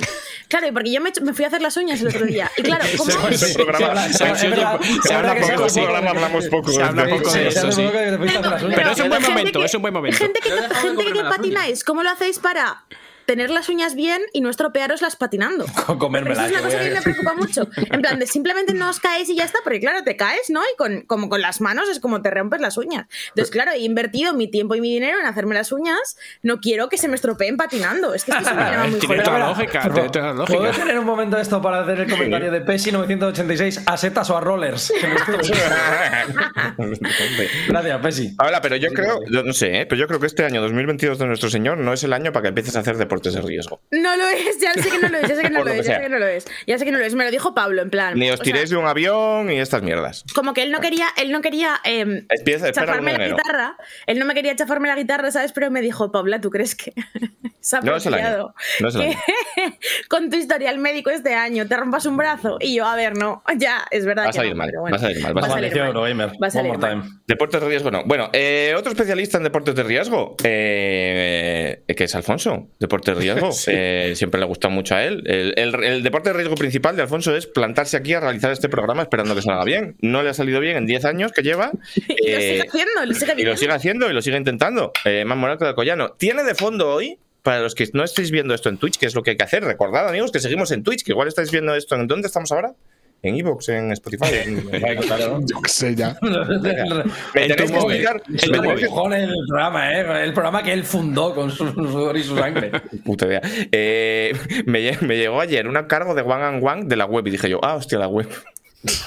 Claro, y porque yo me, he hecho- me fui a hacer las uñas el otro día, y claro, como. Programa- se habla- se habla- se habla se poco, habla sí. programa hablamos poco Se habla poco de eso, sí. Pero es un buen momento, es un buen momento. Gente que, patináis, ¿cómo lo hacéis para tener las uñas bien y no estropearoslas patinando? Comérmela, Esa es una cosa que a- me preocupa mucho. En plan, de simplemente no os caéis y ya está, porque claro, te caes, ¿no? Y con, como con las manos es como te rompes las uñas. Entonces, claro, he invertido mi tiempo y mi dinero en hacerme las uñas, no quiero que se me estropeen patinando. Es que esto se me llama muy Tiene toda la lógica, tiene toda la ¿Puedo lógica. tener un momento de esto para hacer el comentario de Pesi 986 a setas o a rollers? Gracias, Pesi. Ahora, pero yo creo, yo no sé, ¿eh? pero yo creo que este año 2022 de nuestro Señor no es el año para que empieces a hacer deportes de riesgo. No lo es, ya sé que no lo es, ya sé que no lo lo es, ya sé que no lo es. Ya sé que no lo es, me lo dijo Pablo, en plan. Ni os sea, tiréis de un avión y estas mierdas. como que él no quería, él no quería eh, Empieza, espera chafarme la guitarra. Él no me quería chafarme la guitarra, ¿sabes? Pero me dijo, Paula, ¿tú crees que se ha No es el año, no es el año. con tu historial médico este año te rompas un brazo? Y yo, a ver, no, ya, es verdad Va a no, mal, pero bueno, va a salir mal, va a salir mal. Eurogamer. Va a mal. Deportes de riesgo no. Bueno, eh, otro especialista en deportes de riesgo, eh, que es Alfonso. Deportes de riesgo. Eh, siempre le gusta mucho a él. El, el- el deporte de riesgo principal de Alfonso es plantarse aquí a realizar este programa esperando que salga bien. No le ha salido bien en 10 años que lleva. Y lo eh, sigue haciendo, lo sigue y lo sigue haciendo y lo sigue intentando. Eh, más moral que el collano. Tiene de fondo hoy, para los que no estéis viendo esto en Twitch, que es lo que hay que hacer, recordad, amigos, que seguimos en Twitch, que igual estáis viendo esto. ¿En dónde estamos ahora? En Evox, en Spotify. en- Yo qué sé ya. Me En tenéis tu que móvil. explicar. En me tu tenéis móvil. que- Cojones el programa, ¿eh? El programa que él fundó con su sudor y su sangre. Puta idea. Eh, me, lle- me llegó ayer un cargo de One and One de la web y dije yo, ah, hostia, la web.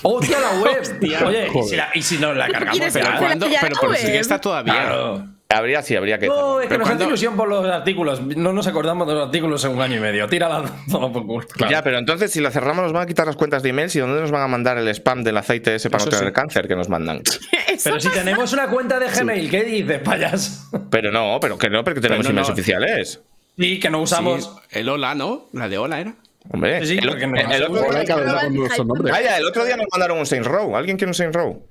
¡Hostia, la web! Oye, ¿y si, la- y si nos la cargamos? Pero, cuando, pero si web? está todavía. Claro. Habría, sí, habría que. No, es que Pero nos hace ilusión por los artículos. No nos acordamos de los artículos en un año y medio. Tírala todo por culo. Ya, pero entonces si la cerramos nos van a quitar las cuentas de emails y dónde nos van a mandar el spam del aceite ese para Eso no tener sí. cáncer que nos mandan. Pero si tenemos una cuenta de Gmail, ¿qué dices, payas? Pero no, pero que no, porque tenemos no, emails no. oficiales. Sí, que no usamos. Sí, el hola, ¿no? La de hola era. Hombre, Sí, el, otro día, nos mandaron un Saint Row. ¿Alguien quiere un Saint Row?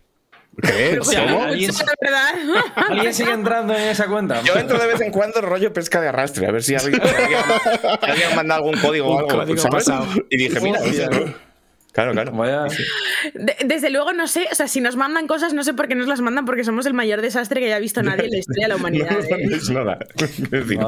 ¿Qué? O sea, ¿Cómo? ¿alguien, La verdad. alguien sigue entrando en esa cuenta? Yo entro de vez en cuando rollo pesca de arrastre, a ver si alguien, alguien, alguien manda algún código o algo. código. Y dije, mira, Claro, claro. Vaya. De- desde luego, no sé, o sea, si nos mandan cosas, no sé por qué nos las mandan, porque somos el mayor desastre que haya visto nadie en la historia de la No humanidad. nos ¿eh? mandéis nada. Es decir.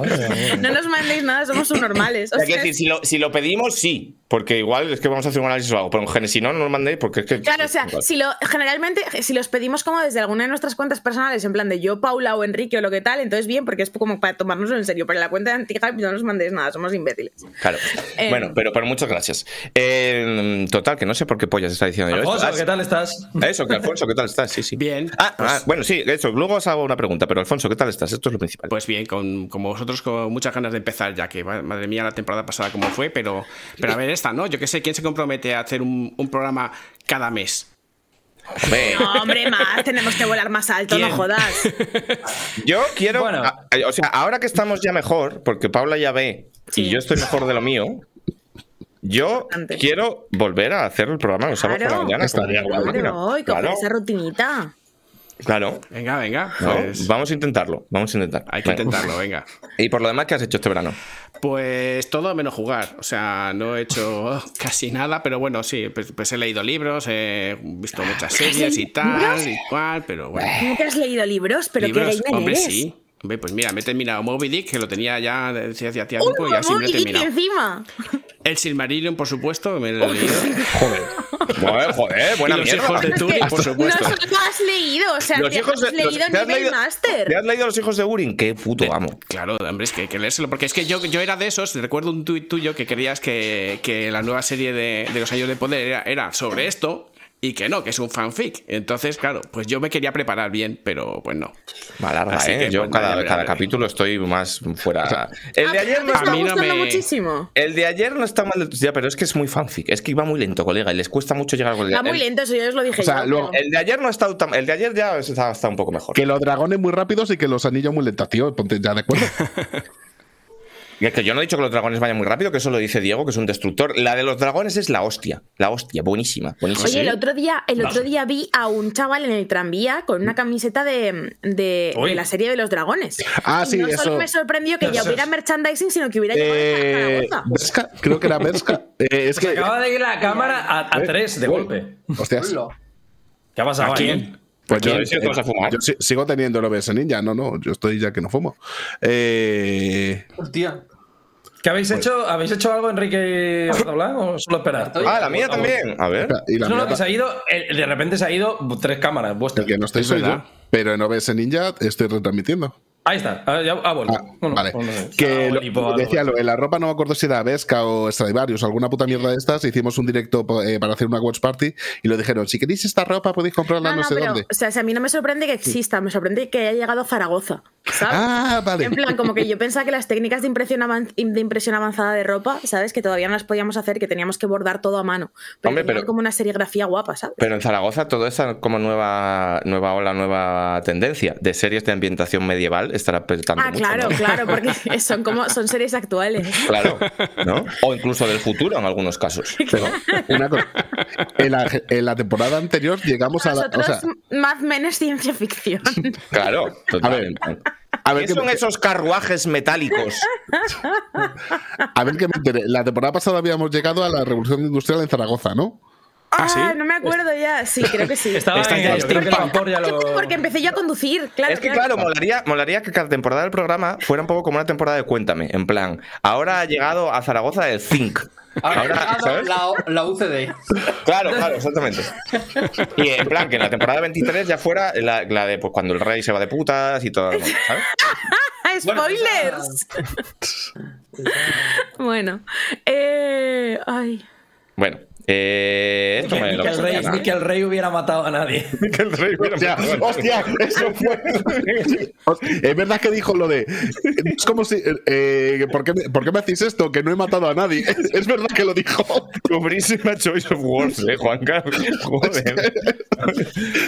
No nos mandéis nada, somos subnormales. O sea, decir, si lo, si lo pedimos, sí. Porque igual es que vamos a hacer un análisis o algo. Pero en general, si no, no nos mandéis porque es que. Claro, o sea, si lo, generalmente, si los pedimos como desde alguna de nuestras cuentas personales, en plan de yo, Paula o Enrique o lo que tal, entonces bien, porque es como para tomárnoslo en serio. Pero en la cuenta de Antihype no nos mandéis nada, somos imbéciles. Claro. Eh, bueno, pero, pero muchas gracias. Eh, total, que no sé por qué pollas está diciendo yo. Alfonso, Ah, ¿qué tal estás? Eso, que Alfonso, ¿qué tal estás? Sí, sí. Bien. Ah, ah, bueno, sí, eso. Luego os hago una pregunta, pero Alfonso, ¿qué tal estás? Esto es lo principal. Pues bien, con, como vosotros con muchas ganas de empezar ya, que ma- madre mía la temporada pasada como fue, pero, pero a ver esta, ¿no? Yo qué sé, ¿quién se compromete a hacer un, un programa cada mes? Hombre, No, hombre, más, tenemos que volar más alto, no jodas. yo quiero. Bueno. a- o sea, ahora que estamos ya mejor, porque Paula ya ve Sí. y yo estoy mejor de lo mío. Yo quiero volver a hacer el programa los sábados por la Claro. mañana. Estaría. Claro, y Claro, esa rutinita. claro. Venga, venga. ¿no? pues Vamos a intentarlo. Vamos a intentar. hay que Venga. intentarlo, venga. Y por lo demás, ¿qué has hecho este verano? Pues todo menos jugar. O sea, no he hecho casi nada, pero bueno, sí, pues, pues he leído libros, he visto muchas series y tal y cual, pero bueno. ¿Nunca has leído libros? ¿Pero libros, qué gamer hombre, eres? sí. Hombre, pues mira, me he terminado Moby Dick, que lo tenía ya desde hacía ¡Un tiempo y así me lo he Dick terminado. encima! El Silmarillion, por supuesto, me lo he leído. Joder. Joder, joder, buena y los mierda. hijos de Turing, por supuesto. No solo has leído, o sea, Los te hijos has de, los- leído ¿te has nivel leído- master. ¿Te has leído Los hijos de Urin? Qué puto amo. Claro, hombre, es que hay que leérselo, porque es que yo, yo era de esos, recuerdo un tuit tuyo que querías que, que la nueva serie de, de Los Años de Poder era, era sobre esto y que no, que es un fanfic. Entonces, claro, pues yo me quería preparar bien, pero pues no. Va larga, Así ¿eh? que, Yo pues, cada, ya capítulo estoy más fuera. El de ayer ¿te no está está a mí no me- muchísimo? El de ayer no está mal ya, pero es que es muy fanfic. Es que iba muy lento, colega, y les cuesta mucho llegar al Va muy el, lento, eso yo os lo dije O sea, yo, luego- pero- el de ayer no ha estado tan. El de ayer ya está, está un poco mejor. Que los dragones muy rápidos y que los anillos muy lentos, tío. Ponte ya de acuerdo. Y es que yo no he dicho que los dragones vayan muy rápido, que eso lo dice Diego, que es un destructor. La de los dragones es la hostia. La hostia, buenísima. buenísima. Oye, el otro día, el otro día vi a un chaval en el tranvía con una camiseta de, de, la serie de los dragones. Ah, Y sí, no eso. solo me sorprendió que ya hubiera merchandising, sino que hubiera llegado Eh, a Zaragoza. Berska, creo que era Berska. Eh, es Se que. acaba de ir la cámara a, a Eh, tres de uy, golpe. Hostias. ¿Qué ha pasado ¿A ahí? quién? Pues yo, sigo teniendo el OBS Ninja, no, no, yo estoy ya que no fumo. Eh, Hostia. ¿Qué habéis hecho? ¿Habéis hecho algo, Enrique Blanc, o solo esperar? Ah, la mía también. A ver. y la No, no, que se ha ido, de repente se ha ido tres cámaras el vuestras. que no estoy Es soy yo, pero en OBS Ninja estoy retransmitiendo. Ahí está, ah, ya ha vuelto. Ah, Bueno, vale. Que lo- decía lo de la ropa, no me acuerdo si era Vesca o Stradivarius o alguna puta mierda de estas. Hicimos un directo eh, para hacer una watch party y lo dijeron: si queréis esta ropa podéis comprarla No, no, no, sé pero, dónde. o sea, si a mí no me sorprende que exista, me sorprende que haya llegado a Zaragoza, ¿sabes? Ah, vale. En plan, como que yo pensaba que las técnicas de impresión, de impresión avanzada de ropa, ¿sabes? Que todavía no las podíamos hacer, que teníamos que bordar todo a mano. Pero, Hombre, pero- como una serigrafía guapa, ¿sabes? Pero en Zaragoza todo esa como nueva nueva ola, nueva tendencia de series de ambientación medieval estará petando ah, mucho, claro, ¿no? claro, porque son como son series actuales. Claro, ¿no? O incluso del futuro en algunos casos. Pero una cosa, en la, en la temporada anterior llegamos a la. O Nosotros, sea, Mad Men es ciencia ficción. Claro, totalmente. a ver ¿Qué qué son me- esos carruajes metálicos? a ver qué me enteré. La temporada pasada habíamos llegado a la revolución industrial en Zaragoza, ¿no? Ah, sí? no me acuerdo ya. Sí, creo que sí. Estaba Está en ya ello, creo que el steampunk. vapor ya lo... Porque empecé yo a conducir, claro. Es que claro, molaría, molaría que cada temporada del programa fuera un poco como una temporada de Cuéntame, en plan, ahora ha llegado a Zaragoza el Zinc. Ahora ha Ahora, llegado ¿sabes? la, la UCD. Claro, claro, exactamente. Y en plan, que en la temporada 23 ya fuera la, la de pues, cuando el rey se va de putas y todo. ¿sabes? ¡Ah, Bueno, ¡Spoilers! bueno. Eh, ay. Bueno, eh, esto me Ni lo que, el rey, ni que el rey hubiera matado a nadie. que el rey hubiera Hostia, matado. hostia, eso fue. Es verdad que dijo lo de. Es como si. eh, ¿por, qué me, por qué me hacéis esto? Que no he matado a nadie. Es verdad que lo dijo. Cubrísima choice of words, eh, Juan Carlos. Joder.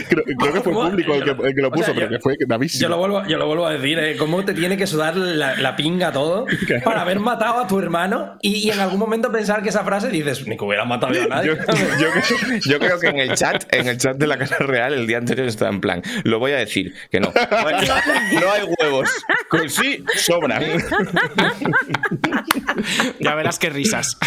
Creo, creo que fue el público el que, el que lo O puso, sea, pero yo- que fue gravísimo. Yo lo vuelvo, yo lo vuelvo a decir, ¿eh? ¿Cómo te tiene que sudar la, la pinga todo para haber matado a tu hermano y, y en algún momento pensar que esa frase dices, ni que hubiera matado a nadie? Yo, yo creo, yo creo que en el chat, en el chat de la Casa Real el día anterior estaba en plan, lo voy a decir, que no. No hay, no hay huevos. Con sí, sobran. Ya verás qué risas.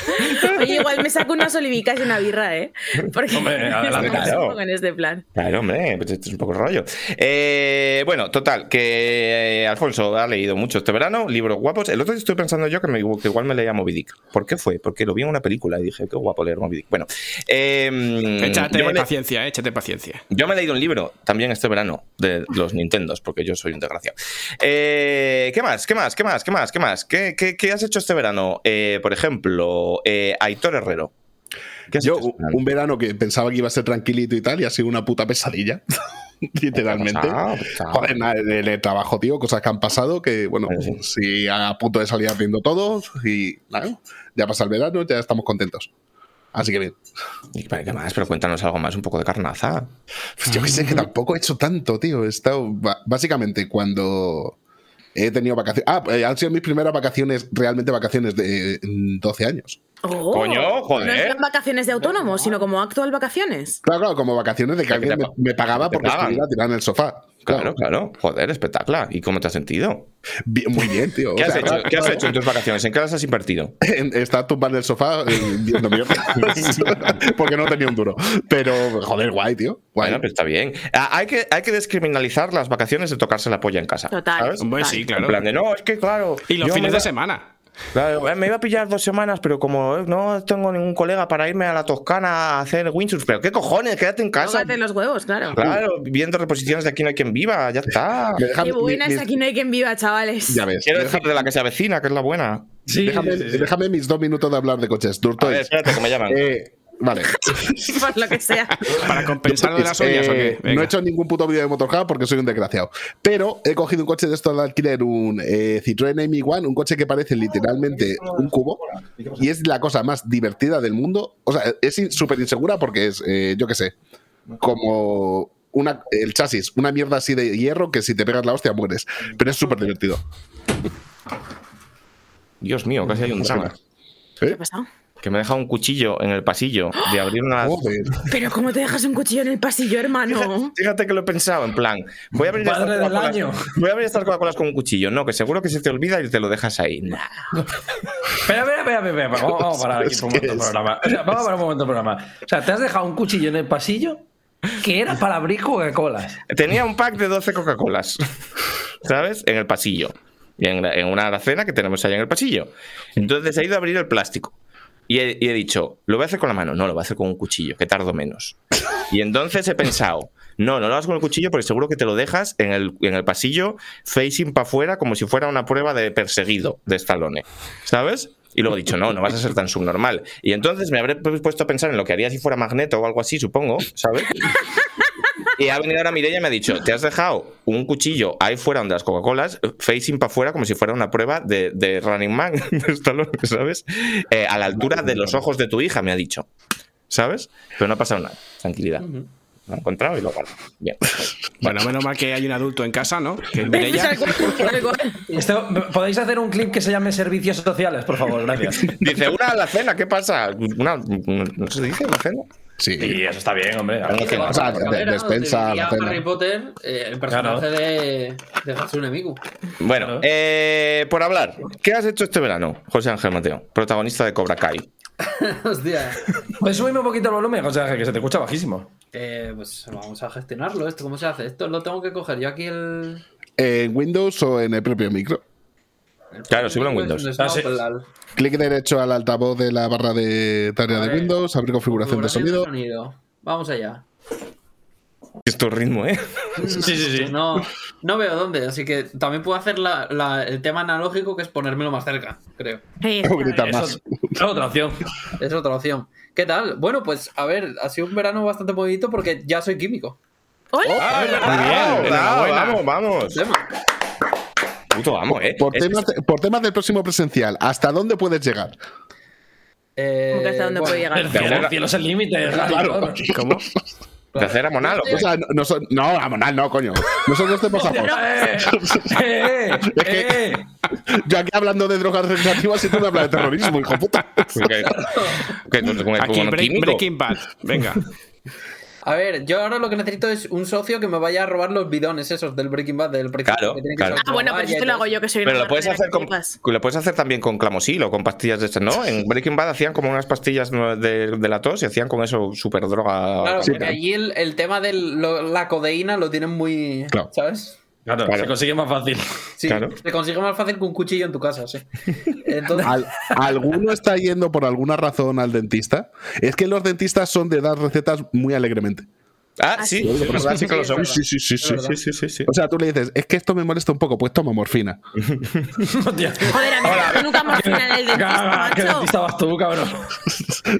Oye, igual me saco unas olivicas y una birra, ¿eh? Porque Hombre, adelante, claro. en este plan. Claro, hombre, pues esto es un poco rollo. Eh, bueno, total, que eh, Alfonso ha leído mucho este verano, libros guapos. El otro día estoy pensando yo que, me- que igual me leía Moby Dick. ¿Por qué fue? Porque lo vi en una película y dije, qué guapo leer Moby Dick. Bueno, eh, Échate me paciencia, eh, échate paciencia. Yo me he leído un libro también este verano de los Nintendos, porque yo soy un desgraciado. Eh, ¿Qué más? ¿Qué más? ¿Qué más? ¿Qué más? ¿Qué más? ¿Qué, qué- qué has hecho este verano? Eh, por ejemplo, eh, Aitor Herrero. ¿Qué has Yo, hecho este un verano que pensaba que iba a ser tranquilito y tal, y ha sido una puta pesadilla. Literalmente. ¿Qué ha pasado? ¿Qué ha pasado? Joder, nada, en el trabajo, tío, cosas que han pasado que, bueno, Bueno, sí. si a punto de salir abriendo todos y nada, ya pasa el verano, ya estamos contentos. Así que bien. ¿Y para ¿Qué más? Pero cuéntanos algo más, un poco de carnaza. Pues yo que sé que tampoco he hecho tanto, tío. He estado, básicamente, cuando he tenido vacaciones. Ah, eh, han sido mis primeras vacaciones, realmente vacaciones de mm, 12 años. Oh, Coño, joder. No eran vacaciones de autónomo, sino como actual vacaciones. Claro, claro, como vacaciones de que alguien me, me pagaba porque estuviera en el sofá. Claro, claro. Joder, espectacular. ¿Y cómo te has sentido? Bien- muy bien, tío. ¿Qué O has, sea, hecho? ¿Qué has hecho en tus vacaciones? ¿En qué las has invertido? Estaba tumbado en el sofá viendo mierda. porque no tenía un duro. Pero, joder, guay, tío. Guay. Bueno, pues está bien. Ah, hay, que, hay que descriminalizar las vacaciones de tocarse la polla en casa. Total. ¿sabes? Total. sí, En claro. plan de, no, es que claro. Y los fines de semana. Claro, eh, me iba a pillar dos semanas, pero como eh, no tengo ningún colega para irme a la Toscana a hacer windsurf, pero qué cojones, quédate en casa. Tócate los huevos, claro. Claro, viendo reposiciones de Aquí no hay quien viva, ya está. Deja- Qué buena es aquí no hay quien viva, chavales. Ya ves. Quiero decir de la que se avecina, que es la buena. Sí, déjame, sí, sí, sí. déjame mis dos minutos de hablar de coches. Ver, espérate, que me llaman. Eh, vale. Por lo que sea. Para compensar de las uñas o qué. Eh, no he hecho ningún puto vídeo de Motorhub porque soy un desgraciado. Pero he cogido un coche de estos de alquiler, un eh, Citroën Amy One, un coche que parece literalmente un cubo. Y es la cosa más divertida del mundo. O sea, es súper insegura porque es, eh, yo qué sé, como una, el chasis, una mierda así de hierro que si te pegas la hostia mueres. Pero es súper divertido. Dios mío, casi hay un drama. ¿Qué ha pasado? Que me deja un cuchillo en el pasillo de abrir una. Joder. Pero ¿cómo te dejas un cuchillo en el pasillo, hermano? Fíjate que lo he pensado, en plan, voy a abrir estas Padre del Coca-Colas- año. Voy a abrir estas Coca-Colas con un cuchillo. No, que seguro que se te olvida y te lo dejas ahí. Nah. Espera, espera, espera, espera, espera. Vamos, vamos a parar aquí por un momento el programa. O sea, vamos a parar un momento el programa. O sea, te has dejado un cuchillo en el pasillo que era para abrir Coca-Colas. Tenía un pack de 12 Coca-Colas, ¿sabes? En el pasillo. Y en, la- en una alacena que tenemos allá en el pasillo. Entonces he ido a abrir el plástico. Y he, dicho, ¿lo voy a hacer con la mano? No, lo voy a hacer con un cuchillo, que tardo menos. Y entonces he pensado, no, no lo hagas con el cuchillo porque seguro que te lo dejas en el, en el pasillo facing para afuera como si fuera una prueba de perseguido de Stallone, ¿sabes? Y luego he dicho, no, no vas a ser tan subnormal. Y entonces me habré puesto a pensar en lo que haría si fuera Magneto o algo así, supongo, ¿sabes? Y ha venido ahora Mireia y me ha dicho, te has dejado un cuchillo ahí fuera donde las Coca-Colas, facing para afuera como si fuera una prueba de, de Running Man, de Stallone, ¿sabes? Eh, a la altura de los ojos de tu hija, me ha dicho. ¿Sabes? Pero no ha pasado nada. Tranquilidad. Lo he encontrado y lo guardo. Bien. Bueno, menos mal que hay un adulto en casa, ¿no? Que. Esto, ¿Podéis hacer un clip que se llame Servicios Sociales, por favor? Gracias. Dice, una a la cena, ¿qué pasa? Una, ¿No se dice la cena? Sí. Y eso está bien, hombre. Despensa. Harry Potter, eh, el personaje de, de Hatsune Miku. Bueno, Claro. eh, por hablar, ¿qué has hecho este verano, José Ángel Mateo, protagonista de Cobra Kai? Hostia. Pues súbeme un poquito el volumen, José Ángel, que se te escucha bajísimo. Eh, pues vamos a gestionarlo. ¿Esto cómo se hace? Esto lo tengo que coger yo aquí el. ¿En Windows o en el propio micro? Claro, súbelo en pues, Windows. no, Ah, sí. pues, Clic derecho al altavoz de la barra de tarea de. Windows, abrir configuración de sonido. Vamos allá. Es tu ritmo, ¿eh? Sí, sí, sí. No, no veo dónde, así que también puedo hacer la- la- el tema analógico que es ponérmelo más cerca, creo. Eh, O gritar Eso- más. es otra opción. Es otra opción. ¿Qué tal? Bueno, pues a ver, ha sido un verano bastante movidito porque ya soy químico. ¡Hola! Ah, Muy bien, enhorabuena. Vamos, vamos. Puto vamos, ¿eh? Por Es- temas, de- por temas del próximo presencial, ¿hasta dónde puedes llegar? Eh, ¿Cómo que hasta dónde bueno, puede llegar? El cielo, el cielo es el límite. Claro. ¿Cómo? De hacer a Monalo. O sea, no, no, a Monal no, coño. Nosotros te pasamos. ¡Eh! ¡Eh! Es que- ¡Eh! Yo aquí hablando de drogas recreativas y tú me hablas de terrorismo, hijo puta. Que- que- que- con el Aquí, break-. Breaking Bad. Venga. A ver, yo ahora lo que necesito es un socio que me vaya a robar los bidones esos del Breaking Bad, del Breaking Claro, que tiene que claro. Ah, bueno, pues valla y esto lo hago yo que soy Pero una lo puedes, hacer con, lo puedes hacer también con clamosil o con pastillas de estas, ¿no? En Breaking Bad hacían como unas pastillas ¿no? de, de la tos y hacían con eso super droga. Claro, porque allí el, el tema de la codeína lo tienen muy. Claro. ¿Sabes? Claro, Claro. se consigue más fácil. Sí, Claro. se consigue más fácil que un cuchillo en tu casa, sí. Entonces, Al- ¿Alguno está yendo por alguna razón al dentista? Es que los dentistas son de dar recetas muy alegremente. Ah, Ah, sí, sí. sí, sí Sí. O sea, tú le dices, es que esto me molesta un poco, pues toma morfina. Joder, a mí me nunca me en el dentista, ¿Qué dentista vas tú, cabrón?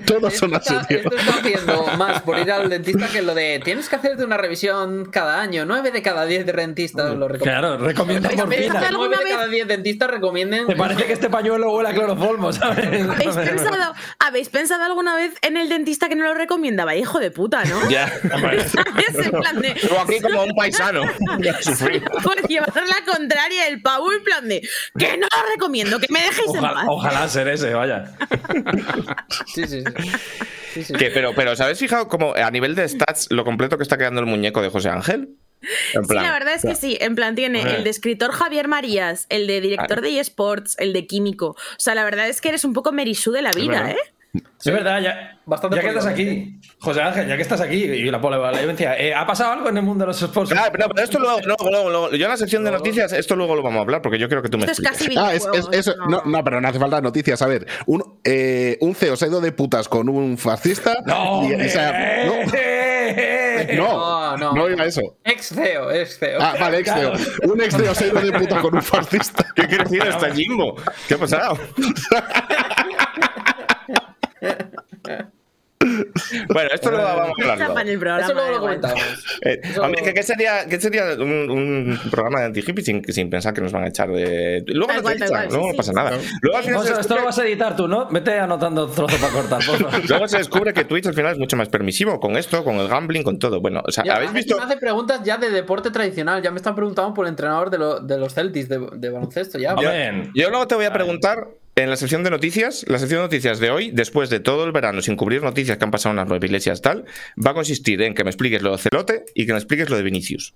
Todos son así, tío. esto está haciendo más por ir al dentista que lo de tienes que hacerte una revisión cada año. Nueve de cada diez dentistas lo recomiendan. Claro, recomienda Pero morfina. pensad- Nueve ¿Alguna de vez- cada diez dentistas recomienden. Me parece que este pañuelo huele a cloroformo, ¿sabes? ¿Habéis pensado, ¿Habéis pensado alguna vez en el dentista que no lo recomendaba? Hijo de puta, ¿no? Ya. ¿Sabes? En plan de. Tú aquí como un paisano. Por llevar la contraria el pavo, en plan de. Que no lo recomiendo, que me dejéis en Ojalá, paz. ojalá ser ese, vaya. Sí, sí, sí. Sí, sí. Que, pero, pero, ¿sabes fijado como a nivel de stats lo completo que está quedando el muñeco de José Ángel? En Sí, la verdad es que sí. En plan, tiene el de escritor Javier Marías, el de director de eSports, el de químico. O sea, la verdad es que eres un poco merisú de la vida, verdad. ¿Eh? Es verdad, ya, Bastante ya que estás aquí, José Ángel, ya que estás aquí y la polivalencia, eh, ¿ha pasado algo en el mundo de los sports? Claro, pero, pero esto luego, luego, luego, luego- yo en la sección de noticias, esto luego lo vamos a hablar porque yo quiero que tú me Esto es casi Ah, es, es- videojuegos, eso- no, no, pero no hace falta noticias. A ver, un, eh, un CEO se ha ido de putas con un fascista. ¡No! y- o sea, no, no, No, no. no diga eso. Ex CEO, ex CEO. Ah, vale, ex CEO. Un ex CEO se ha ido de puta con un fascista. ¿Qué quiere decir esta Jimbo? ¿Qué ha pasado? bueno, esto lo vamos a hablar. Tapa en el programa, Eso luego lo comentamos. Eh, hombre, ¿qué, qué sería, qué sería un, un programa de anti-hippie sin, sin pensar que nos van a echar de. Luego Tal no cual, te tal echan, no sí. pasa nada. Luego al final Vamos se a- esto lo vas a editar tú, ¿no? Vete anotando trozos para cortar, por. Luego se descubre que Twitch al final es mucho más permisivo con esto, con el gambling, con todo. Bueno, o sea, Ya, ¿habéis visto? Me hace preguntas ya de deporte tradicional. Ya me están preguntando por el entrenador de, lo- de los Celtics de, de baloncesto. Ya. Yo, yo luego te voy a preguntar en la sección de noticias, la sección de noticias de hoy, después de todo el verano sin cubrir noticias que han pasado en las nueve iglesias tal, va a consistir en que me expliques lo de Celote y que me expliques lo de Vinicius.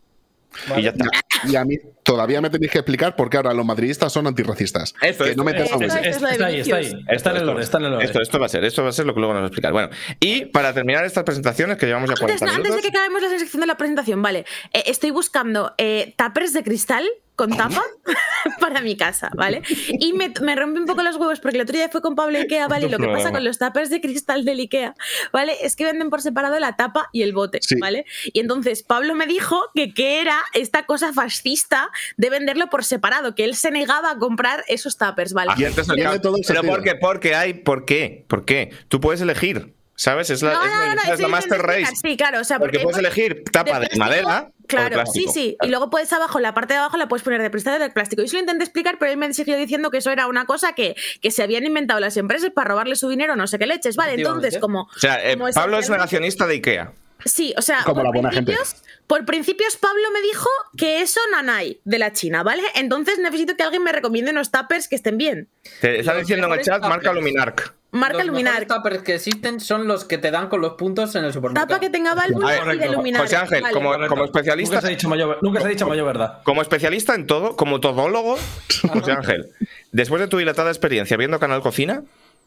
Vale. Y ya está. Y a mí todavía me tenéis que explicar por qué ahora los madridistas son antirracistas. Esto, que esto, no me esto, Es- está ahí, está ahí. Está en el lore, está en el lore. Esto, esto va a ser, esto va a ser lo que luego nos va a explicar. Bueno, y para terminar estas presentaciones, que llevamos ya 40 Antes, antes de que acabemos la sección de la presentación, vale. eh, estoy buscando eh, tuppers de cristal con tapa para mi casa, ¿vale? Y me, me rompe un poco los huevos porque el otro día fue con Pablo Ikea, ¿vale? Y lo que pasa con los tuppers de cristal del Ikea, ¿vale? Es que venden por separado la tapa y el bote, Sí. ¿vale? Y entonces Pablo me dijo que qué era esta cosa fascista de venderlo por separado, que él se negaba a comprar esos tuppers, ¿vale? Y entonces el Tiene cab- todo Pero sentido. ¿por qué? Porque hay. ¿Por qué? ¿Por qué? Tú puedes elegir. ¿Sabes? Es la, No, es no, no, no, es la Master Race. Sí, claro, o sea, porque, porque puedes elegir tapa de, madera de Claro, sí, sí. Y luego puedes abajo, la parte de abajo la puedes poner de cristal o de plástico. Yo se lo intenté explicar, pero él me siguió diciendo que eso era una cosa que, que se habían inventado las empresas para robarle su dinero, no sé qué leches. Vale, entonces, como. O sea, eh, como Pablo es negacionista de Ikea. Sí, o sea, Como por, la buena gente. principios, por principios Pablo me dijo que eso nanay de la China, ¿vale? Entonces necesito que alguien me recomiende unos tuppers que estén bien. Te están Los diciendo en el chat, marca. Luminarc. Marca los Luminar. tuppers que existen son los que te dan con los puntos en el supermercado. Tapa que tenga válvula A y de luminar. José Ángel, Vale. como- especialista- Nunca se ha dicho mayor, nunca se ha dicho mayor verdad. Como especialista en todo, como todólogo, José Ángel, después de tu dilatada experiencia viendo Canal Cocina,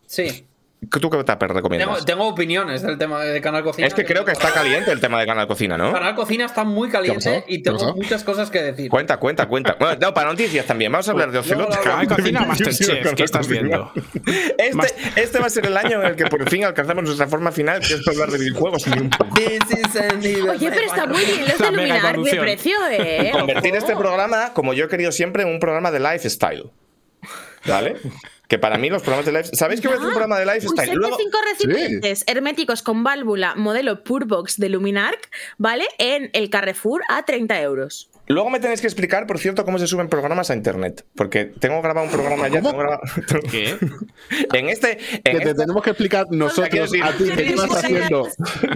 Sí. ¿Tú qué tupper Tengo, recomiendas? tengo opiniones del tema de Canal Cocina. Es que creo que está caliente el tema de Canal Cocina, ¿no? Canal Cocina está muy ¿Qué ha caliente y ¿Qué tengo muchas cosas que decir. Cuenta, cuenta, cuenta. Bueno, no, para noticias también. Vamos a hablar de Ocelot. Canal Cocina, Masterchef, ¿qué estás viendo? Este, este va a ser el año en el que por fin alcanzamos nuestra forma final, que es hablar de videojuegos. y un poco. Oye, pero está muy bien los de precio, ¿eh? Convertir este programa, como yo he querido siempre, en un programa de lifestyle. ¿Vale? Que para mí los programas de lifestyle. ¿Sabéis que voy a hacer un programa de Un lifestyle? set Luego, cinco recipientes herméticos con válvula modelo Purbox de Luminarc, ¿vale? En el Carrefour a 30 euros. Luego me tenéis que explicar, por cierto, cómo se suben programas a internet. Porque tengo grabado un programa ya. tengo grabado- ¿Qué? en este. Que te este tenemos que explicar nosotros a ti qué estás haciendo.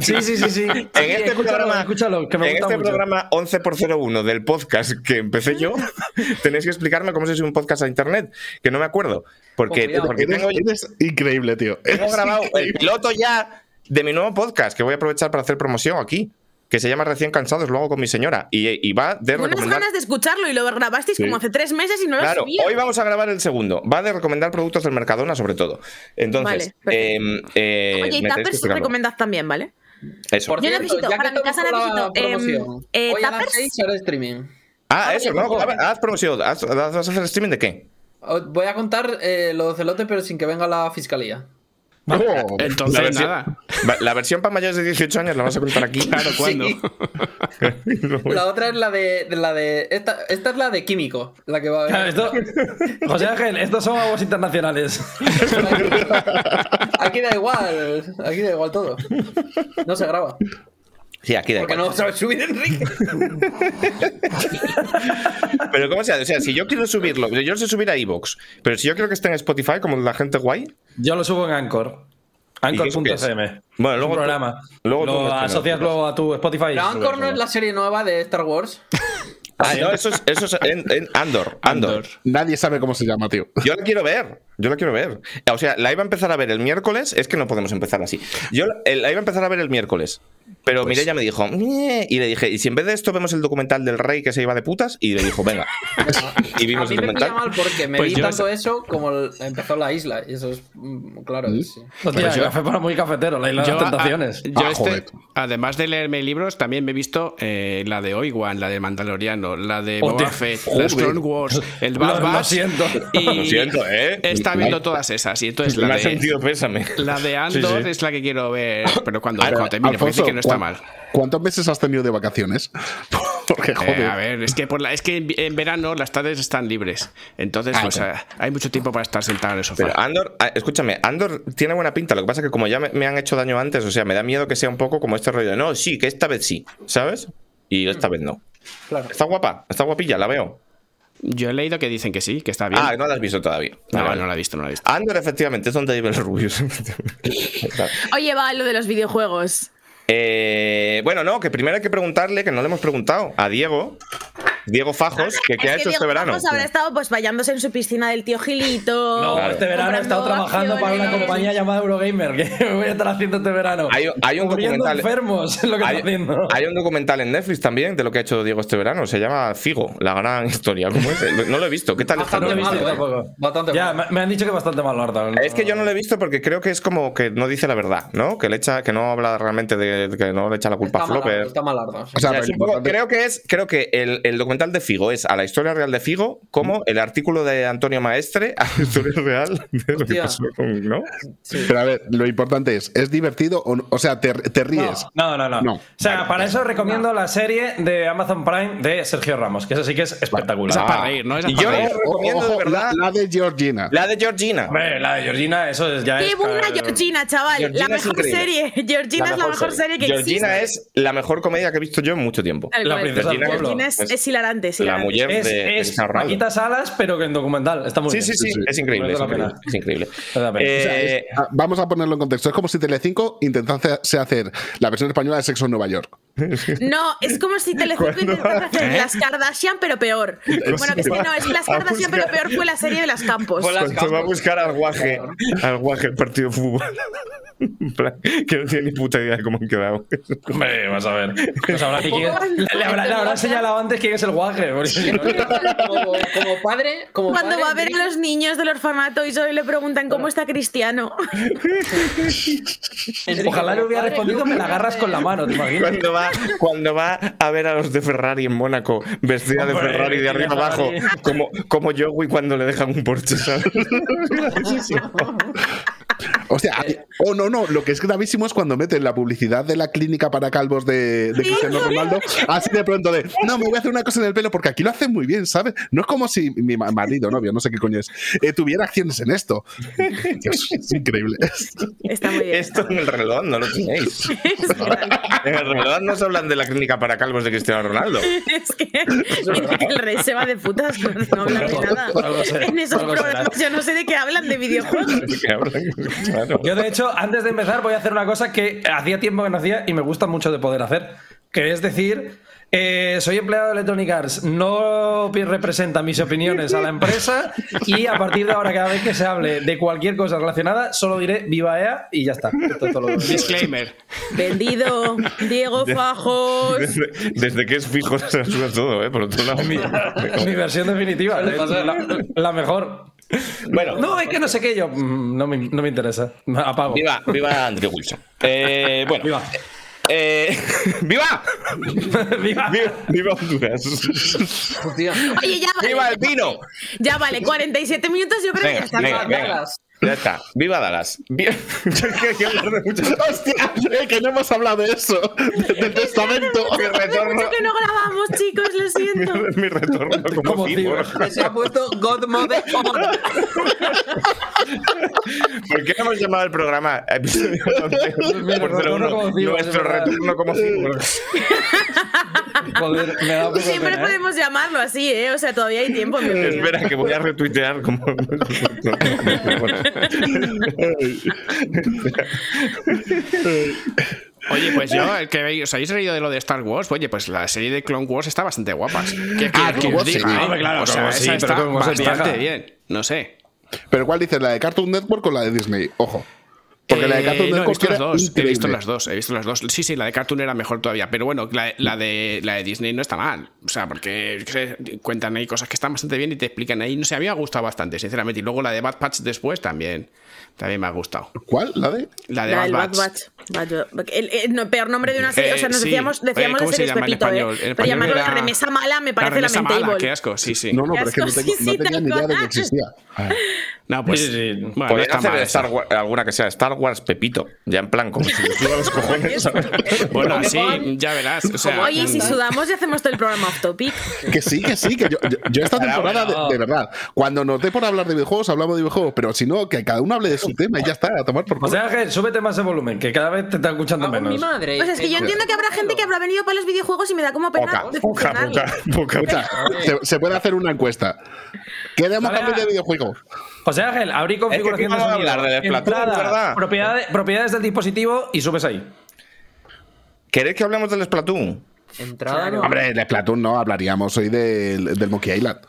Sí, sí, sí, sí. en este escúchalo, programa, escúchalo, que me en este mucho. programa 11 por 01 del podcast que empecé yo, tenéis que explicarme cómo se sube un podcast a internet, que no me acuerdo. Porque, porque Eres, tengo, eres increíble, tío. tengo grabado el piloto ya, de mi nuevo podcast, que voy a aprovechar para hacer promoción aquí, que se llama Recién Cansados, lo hago con mi señora, y, y va de Unas recomendar... ganas de escucharlo y lo grabasteis Sí. como hace tres meses y no lo Claro, subía. hoy vamos a grabar el segundo. Va de recomendar productos del Mercadona, sobre todo. Entonces, Vale, eh, eh, Oye, y Tappers recomendad también, ¿vale? Eso. Por Yo cierto, necesito, ya para mi casa necesito, em, eh, hoy a las ¿tappers? 6 haré streaming. Ah, Ah, eso, no, haz, promoción. Vas a hacer streaming de qué? Voy a contar eh, lo de Celote, pero sin que venga la fiscalía. Oh, Entonces, La versión- nada. La versión para mayores de 18 años la vas a contar aquí. Claro, ¿cuándo? Sí. La otra es la de. la de esta, esta es la de químico, la que va a haber. esto, José Ángel, estos son aguas internacionales. Aquí da igual, aquí da igual todo. No se graba. Sí, aquí da Porque igual. no sabes subir Enrique. Pero ¿cómo se hace? O sea, si yo quiero subirlo, yo lo sé subir a Evox, pero si yo quiero que esté en Spotify, como la gente guay, Yo lo subo en Anchor. Anchor.fm. Bueno, luego un programa. luego lo asocias luego a tu Spotify. Pero Anchor no es la serie nueva de Star Wars. Ah, no, eso es, eso es en, en Andor, Andor. Andor. Nadie sabe cómo se llama, tío. Yo la quiero ver, yo la quiero ver. O sea, la iba a empezar a ver el miércoles, es que no podemos empezar así. Yo la, la iba a empezar a ver el miércoles, pero Pues Mireia me dijo, y le dije, ¿y si en vez de esto vemos el documental del rey que se iba de putas? Y le dijo, venga. y A vimos mí el me documental. mal porque me Pues vi yo tanto eso como el- empezó la isla. Y eso es. mm, Claro, sí. Hostia, Pues yo- café para muy cafetero, la isla de Yo, las a- tentaciones. yo Ah, este, además de leerme libros, también me he visto eh, la de Obi-Wan, la de Mandaloriano, la de Boba Fett, Clone Wars, el Lo- Bad lo Batch. siento. Y Lo siento, ¿eh? Viendo todas esas. Y entonces la de, sentido pésame. la de Andor Sí, sí. es la que quiero ver, pero cuando, Ah, cuando termine, porque Alfonso, dice que no está ¿cuán- mal. ¿Cuántos meses has tenido de vacaciones? Porque, Eh, joder. a ver, es que, por la, es que en, en verano las tardes están libres. Entonces, pues, eh, hay mucho tiempo para estar sentado en el sofá. Pero Andor, ah, escúchame, Andor tiene buena pinta. Lo que pasa es que como ya me, me han hecho daño antes, o sea, me da miedo que sea un poco como este rollo de no, sí, que esta vez sí, ¿sabes? Y esta vez no. Claro. Está guapa, está guapilla, la veo. Yo he leído que dicen que sí, que está bien. Ah, no la has visto todavía. no, Vale, vale. no la he visto, no la he visto. Andor, efectivamente, es donde viven los rubios. Oye, va, lo de los videojuegos. Eh, bueno, no, que primero hay que preguntarle, que no le hemos preguntado, a Diego, Diego Fajos, que qué ha hecho Diego este verano. Ramos habrá estado pues vayándose en su piscina del tío Gilito. No, Claro. este verano he estado trabajando para una compañía llamada Eurogamer. que voy a estar haciendo este verano? Hay- hay un documental- enfermos, es lo que Hay, está haciendo. hay un documental en Netflix también de lo que ha hecho Diego este verano. Se llama Figo, la gran historia. ¿Cómo es? No lo he visto. ¿Qué tal está? No lo he Bastante visto malo, ¿eh? tampoco. Bastante ya, malo. me, han dicho que bastante mal, Horta. Es que yo no lo he visto porque creo que es como que no dice la verdad, ¿no? Que le echa, que no habla realmente de, que no le echa la culpa Está a Flopper. malardo, está malardo. sí. O sea, O sea, pero es un poco- creo que es, creo que el, el documental de Figo es a la historia real de Figo como el artículo de Antonio Maestre a la historia real de lo que pasó con, ¿no? Sí. Pero a ver, lo importante es, ¿es divertido o no? O sea, te, te ríes? No, no, no. No. O sea, para eso recomiendo la serie de Amazon Prime de Sergio Ramos, que eso sí que es Esa espectacular. es para reír, ¿no? Esa es para yo- reír. Recomiendo, ojo, de verdad. La, la de Georgina. La de Georgina. Hombre, la de Georgina, eso es- ya ¡Qué es. buena Georgina, chaval! Georgina la mejor serie. Georgina es la mejor serie que Georgina existe. es la mejor comedia que he visto yo en mucho tiempo. La princesa Georgina-. Georgina es, Es es hilarante, es La mujer Es, de, es. Paquita Salas, pero que en documental. Está muy Sí, bien. sí, sí, sí. es increíble, es increíble, es increíble. Eh, O sea, es- ah, vamos a ponerlo en contexto. Es como si Telecinco intentase hacer la versión española de Sexo en Nueva York. No, es como si Telecinco intentara hacer ¿Eh? las Kardashian, pero peor. Bueno, que es que no, es las A Kardashian, pero peor fue la serie de las Campos. Las Cuando va a Campos. buscar al guaje, al guaje el partido de fútbol. Que no tiene ni puta idea de cómo han quedado. Hombre, vas a ver. Pues habrá que le habrá, le habrá señalado antes quién es el guaje. porque- como, como padre, como Cuando padre, va a ver a los niños del orfanato y solo le preguntan cómo está Cristiano. Ojalá le hubiera respondido, me la agarras con la mano, ¿te imaginas? Cuando va, cuando va a ver a los de Ferrari en Mónaco, vestida de Ferrari de arriba abajo, como, como Joey cuando le dejan un Porsche, ¿sabes? Hostia, hay- oh no, no, lo que es gravísimo es cuando meten la publicidad de la clínica para calvos de, de Cristiano Ronaldo, así de pronto de, no, me voy a hacer una cosa en el pelo porque aquí lo hacen muy bien, ¿sabes? No es como si mi ma- marido, novio, no sé qué coño es, eh, tuviera acciones en esto. Dios, es increíble. Está muy bien. Esto en el reloj no lo tenéis. En el reloj no se hablan de la clínica para calvos de Cristiano Ronaldo. Es que, el rey se va de putas, no, no hablan de nada. En esos programas yo no sé de qué hablan de videojuegos. Que hablan, claro. Yo, de hecho, antes de empezar, voy a hacer una cosa que hacía tiempo que no hacía y me gusta mucho de poder hacer. que es decir, eh, soy empleado de Electronic Arts, no representa mis opiniones a la empresa y a partir de ahora cada vez que se hable de cualquier cosa relacionada, solo diré viva EA y ya está. Esto lo Disclaimer. Vendido, Diego Fajos. Desde, desde que es fijo se todo, ¿eh? Por otro lado. Mi, mi versión definitiva, la mejor. Bueno, No, es que no sé qué yo. mm, No me, no me interesa. Apago. viva, viva Andrew Wilson. Eh, bueno, Viva. Eh, ¡Viva! Viva. ¡Viva, viva Honduras! Oye, ya vale. ¡Viva el vino! Ya vale, 47 minutos yo creo que ya Venga, está. venga, venga. Ya está. ¡Viva Dallas! Viva- que que hablar de muchas cosas. ¡Hostia! eh, que no hemos hablado de eso. de- del testamento. Mi retorno, Mucho que no grabamos, chicos, lo siento. mi retorno como, Como se ha puesto Godmother on. ¿Por qué no hemos llamado el programa episodio 11? Mi retorno como cyborg, Nuestro retorno como cyborg. Joder, me da Siempre pena, ¿eh? podemos llamarlo así, ¿eh? O sea, todavía hay tiempo. Espera, que voy a retuitear como. Oye, pues yo, el que os habéis reído de lo de Star Wars, oye, pues la serie de Clone Wars está bastante guapa. ¿Qué Ah, quieres que Clone sí. eh? Claro, o sea, Clone Wars sí, esa pero está bastante bien. No sé. Pero ¿cuál dices? ¿La de Cartoon Network o la de Disney? Ojo. Porque la de Eh, Cartoon no, he visto las dos, he visto las dos, he visto las dos. Sí, sí, la de Cartoon era mejor todavía, pero bueno, la, la de, la de Disney no está mal. O sea, porque cuentan ahí cosas que están bastante bien y te explican ahí. No sé, a mí me ha gustado bastante, sinceramente. Y luego la de Bad Patch después también, también me ha gustado. ¿Cuál? ¿La de? La de La Bad Bad Batch. Batch. Bad- El, el- no, peor nombre de una serie. Eh, o sea, nos sí. decíamos, Eh, decíamos ¿cómo de se series en Pepito, español? ¿eh? Pero llamarlo era- la remesa mala me La parece mala, lamentable. qué asco, sí, sí. No, no, pero es que no, tengo, sí, no tenía ni idea de que existía. No, pues. Sí, sí. Bueno, Podrían hacer mal Star. Wars- alguna que sea Star Wars Pepito, ya en plan, como si los cojones. ¿sabes? Bueno, sí, ya verás. O sea, Oye, si mm, sudamos y hacemos todo el programa off topic. Que sí, que sí, que yo, yo, yo esta temporada, de, de verdad, cuando nos dé por hablar de videojuegos, hablamos de videojuegos, pero si no, que cada uno hable de su tema y ya está, a tomar por O culo. sea, Ángel, súbete más el volumen, que cada vez te está escuchando en mi menos. madre. Pues es que yo entiendo que habrá gente que habrá venido para los videojuegos y me da como pena Poca, poca, poca, se, se puede hacer una encuesta. ¿Queremos hablar de videojuegos? José Ángel, abrí configuración vamos a de sonido. hablar de Splatoon, Entrada, ¿verdad? propiedades, propiedades del dispositivo y subes ahí. ¿Queréis que hablemos del Splatoon? Entrada no. Hombre, de Splatoon no hablaríamos hoy del, del Monkey Island.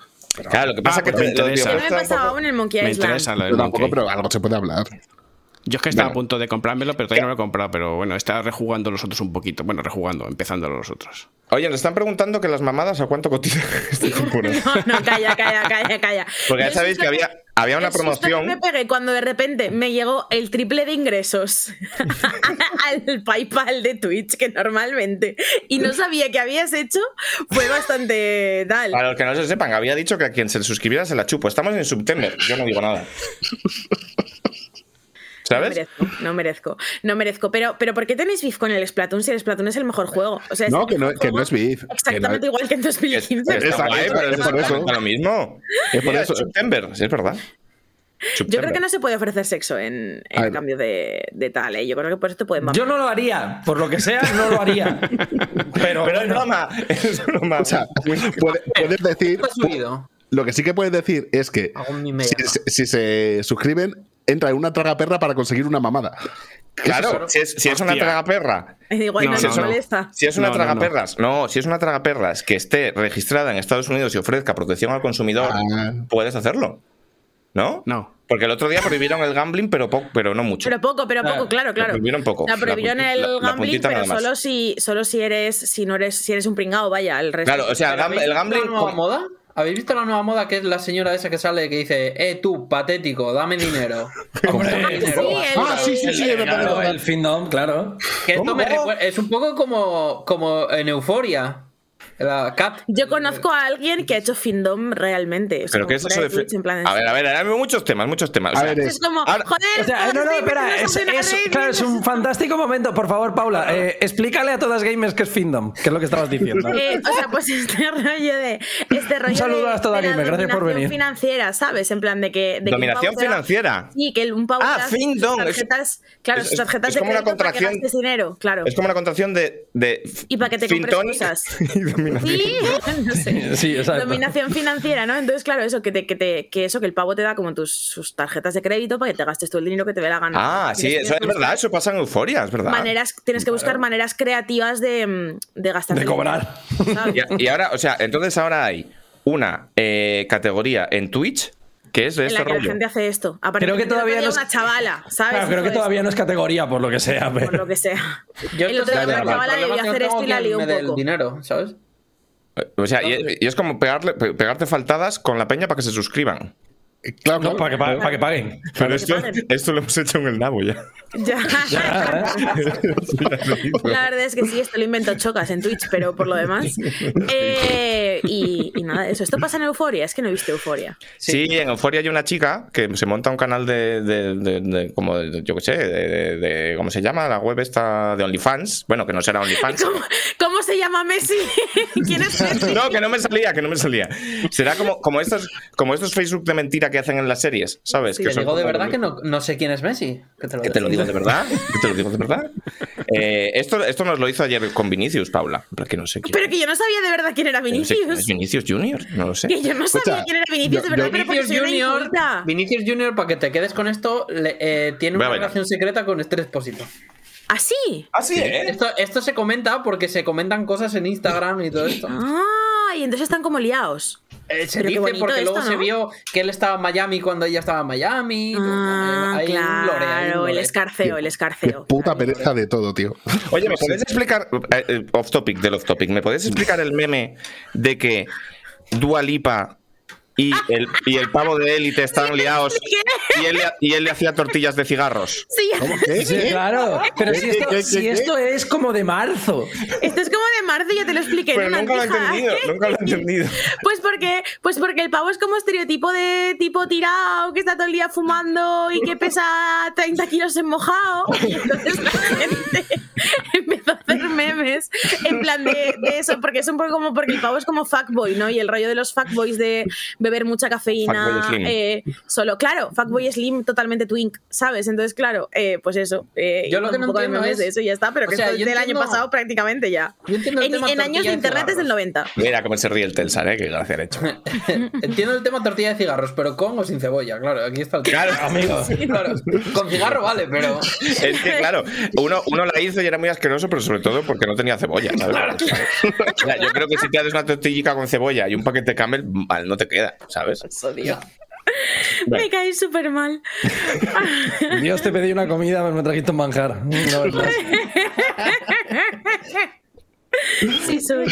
Claro, lo que pasa Ah, es que pues me interesa. Yo me poco- en el Monkey me Island. interesa lo del Yo tampoco, Monkey. pero algo se puede hablar. Yo es que estaba Venga. a punto de comprármelo, pero todavía no lo he comprado. Pero bueno, estaba rejugando los otros un poquito. Bueno, rejugando, empezando los otros. Oye, nos están preguntando que las mamadas a cuánto cotizan este. No, no, calla, calla, calla, calla. Porque ya Yo sabéis que había, había una el susto que promoción. me pegué cuando de repente me llegó el triple de ingresos al PayPal de Twitch que normalmente y no sabía que habías hecho fue bastante tal. Para los que no se sepan, había dicho que a quien se suscribiera se la chupo. Estamos en September, yo no digo nada. No ¿Sabes? merezco, no merezco, no merezco. Pero, pero ¿por qué tenéis beef con el Splatoon si el Splatoon es el mejor juego? O sea, es No, que no- que no es beef, que no Exactamente es- igual que en 2015. Está Exacto, guay, pero es es por eso. lo mismo. Es por eso. September, sí, es verdad. Yo creo que no se puede ofrecer sexo en, en cambio de, de tal, ¿eh? Yo creo que por eso te pueden Yo no lo haría, por lo que sea, no lo haría. Pero, Pero es broma, es broma. O sea, puede- puedes decir. ¿Cuánto ha subido? Lo que sí que puedes decir es que si se suscriben, entra en una traga perra para conseguir una mamada. Claro, si es, si es una tragaperra. Igual No, no, no, nos no. Si es una No, no, no. tragaperras, no, si es una tragaperras que esté registrada en Estados Unidos y ofrezca protección al consumidor, Ah. puedes hacerlo. ¿No? No. Porque el otro día prohibieron el gambling, pero, pero no mucho. Pero poco, pero poco, Ah, claro, Lo claro. prohibieron poco. La prohibieron La el la- gambling, pero solo si, solo si eres, si no eres, si eres un pringao, vaya, el resto. Claro, o sea, el, gam- ¿Habéis el gambling. nueva moda? ¿Habéis visto la nueva moda que es la señora esa que sale que dice, eh, tú, patético, dame dinero? Hombre, Dame dinero. sí, el- Ah, sí, sí, sí, es claro, verdad. el Findom, claro. Que esto me recuerda- es un poco como, como en Euforia. La Cat. Yo conozco a alguien que ha hecho Findom realmente. o sea, ¿Pero qué es eso de.? Twitch, en plan, A ver, a ver, hay muchos temas, muchos temas. O sea, ver, Es como, Ahora- joder, O sea, no, no, espera, gamers es, es- claro, es un fantástico momento. Por favor, Paula, eh, explícale a todas gamers qué es Findom, que es lo que estabas diciendo. Eh, o sea, pues este rollo de. Este rollo saludo de, a toda de la gamer, gracias por dominación venir. financiera, ¿sabes? En plan de que. de que un Dominación da- financiera. Sí, que un pavo Ah, Findom, tarjetas, claro, es- sus tarjetas es de como una crédito para que contracción- gastes dinero, claro. Es como una contracción de. de Y para que te compres cosas. de Sí, no sé. Sí, exacto. Dominación financiera, ¿no? Entonces, claro, eso, que, te, que, te- que eso, que el pavo te da como tus sus tarjetas de crédito para que te gastes todo el dinero que te dé la gana. Ah, sí, Tienes eso es verdad, eso pasa en Euforia, es verdad. Maneras, tienes que buscar maneras creativas de, mm, de gastar. De cobrar. Y, y ahora, o sea, entonces ahora hay una eh, categoría en Twitch que es de en este la que la rollo. gente hace esto. Creo que todavía no es- una chavala, ¿sabes? Claro, creo que todavía no es categoría, por lo que sea. Por Pero... lo que sea. Yo el otro día una chavala debió hacer esto y la lió un poco. dinero, ¿sabes? O sea, y, y es como pegarle, pe- pegarte faltadas con la peña para que se suscriban. Claro, No, claro. para que, pa- para que paguen. Pero esto, paguen. esto lo hemos hecho en el nabo ya. Ya. Ya, ¿eh? La verdad es que sí, esto lo inventó Chocas en Twitch, pero por lo demás. Eh, y, y nada, eso. Esto pasa en Euforia, es que no he visto Euforia. Sí, en Euforia hay una chica que se monta un canal de, de- de- de- como de- yo qué sé, de, de- de- ¿cómo se llama? La web esta de OnlyFans. Bueno, que no será OnlyFans. ¿Cómo, cómo se llama Messi? ¿Quién es Messi? No, que no me salía, que no me salía. Será como, como estos, como estos Facebook de mentira que hacen en las series, ¿sabes? Sí. que Te son digo de verdad que no, no sé quién es Messi. Que te lo, Que te lo digo de verdad, que te lo digo de verdad. Eh, esto, esto nos lo hizo ayer con Vinicius, Paula. Pero que no sé quién. Pero que yo no sabía de verdad quién era no sé quién Vinicius. es Vinicius Junior, no lo sé. Que yo no sabía Escucha, quién era Vinicius, de verdad, yo- pero Vinicius Junior. Vinicius Junior, para que te quedes con esto, le- eh, tiene una relación secreta con Esther Expósito. ¿Así? Así, ¿eh? Esto, esto se comenta porque se comentan cosas en Instagram y todo esto. Ah, y entonces están como liados. Eh, se dice porque luego se vio que él estaba en Miami cuando ella estaba en Miami. Ah, Hay un lore, hay un claro, el escarceo, el Qué escarceo. puta pereza de todo, tío. Oye, ¿me podéis explicar, eh, eh, off topic del off topic, ¿me podéis explicar el meme de que Dua Lipa y el, y el pavo de élite estaban liados y él, y él le hacía tortillas de cigarros? Sí, ¿Qué? Sí, claro. Pero si esto, ¿Qué, qué, si qué? esto es como de marzo. esto es como de marzo, ya te lo expliqué. Pero nunca lo entendido, nunca lo he entendido. Pues porque, pues porque el pavo es como estereotipo de tipo tirado, que está todo el día fumando y que pesa 30 kilos en mojado. Y entonces la gente empezó a hacer memes en plan de, de eso, porque es un poco como porque el pavo es como fuckboy, ¿no? Y el rollo de los fuckboys de beber mucha cafeína. Eh, solo, claro, fuckboy slim totalmente twink, ¿sabes? Entonces, claro, eh, pues eso. eh, Yo lo que no de entiendo es- de eso y ya está, pero o que sea, es del año pasado prácticamente ya. Yo entiendo el En, tema en años tortilla de de internet es del cigarros. 90. Mira cómo se ríe el Telsar, ¿eh? Que gracia le he hecho. Entiendo el tema tortilla de cigarros, pero con o sin cebolla, claro, aquí está el tema. Claro, amigo. Claro, con cigarro vale, pero. Es que, claro, uno, uno la hizo y era muy asqueroso, pero sobre todo porque no tenía cebolla. ¿sabes? O sea, yo creo que si te haces una tortillica con cebolla y un paquete de camel, mal no te queda, ¿sabes? Me caí súper mal. Dios te pedí una comida, pero me trajiste un manjar. Sí soy.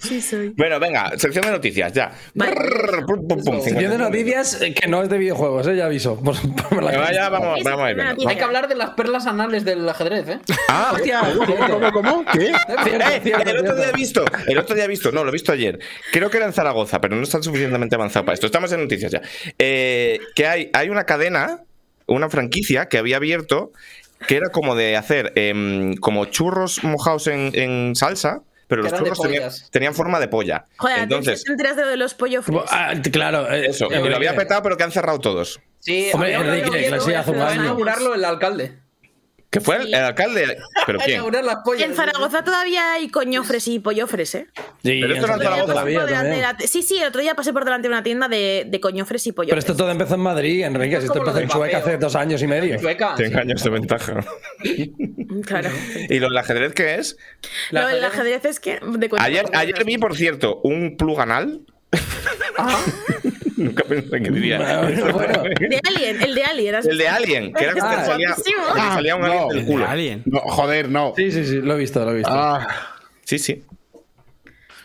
Sí soy. Bueno, venga, sección de noticias, ya. Vale. Brrr, pum, pum, pum, Sección de 50. noticias que no es de videojuegos, ¿eh? ya aviso. Por- por la- Venga, ya, vamos, vamos a ir. sí, venga. sí, Hay que hablar de las perlas anales del ajedrez, ¿eh? Ah, hostia. ¿Cómo, cómo, cómo? ¿Qué? Cierto, Eh, cierto, el otro cierto. día he visto, el otro día he visto, no, lo he visto ayer. Creo que era en Zaragoza, pero no está suficientemente avanzado para esto. Estamos en noticias ya. Eh, que hay, hay una cadena, una franquicia que había abierto que era como de hacer em, como churros mojados en, en salsa, pero Que los churros tenían, forma de polla. Joder, Entonces, ¿te enteras de lo de los pollo fries? Ah, claro. eh, eso, que lo había petado, pero que han cerrado todos. Sí, Hombre, Enrique, que inaugurarlo el alcalde. Que fue el, el alcalde. ¿Pero quién? En Zaragoza todavía hay coñofres y pollofres, ¿eh? Sí, Pero esto no es Zaragoza. todavía la- Sí, sí, el otro día pasé por delante de una tienda de, de coñofres y Pero pollofres. esto todo empezó en Madrid, Enrique. Si esto empezó en Chueca hace dos años y medio. Chueca. Tengo años de ventaja. Claro. ¿Y lo del ajedrez qué es? Lo del ajedrez- ajedrez es que. De Ayer, ayer vi, por cierto, un plug anal. Nunca pensé que diría. Bueno, bueno. De Alien, el de Alien. ¿has El de? Alien, que era que Ah, te salía, salía un Ah, alien no. del El culo. Alien. No, joder, no. Sí, sí, sí, lo he visto, lo he visto. Ah, Sí, sí.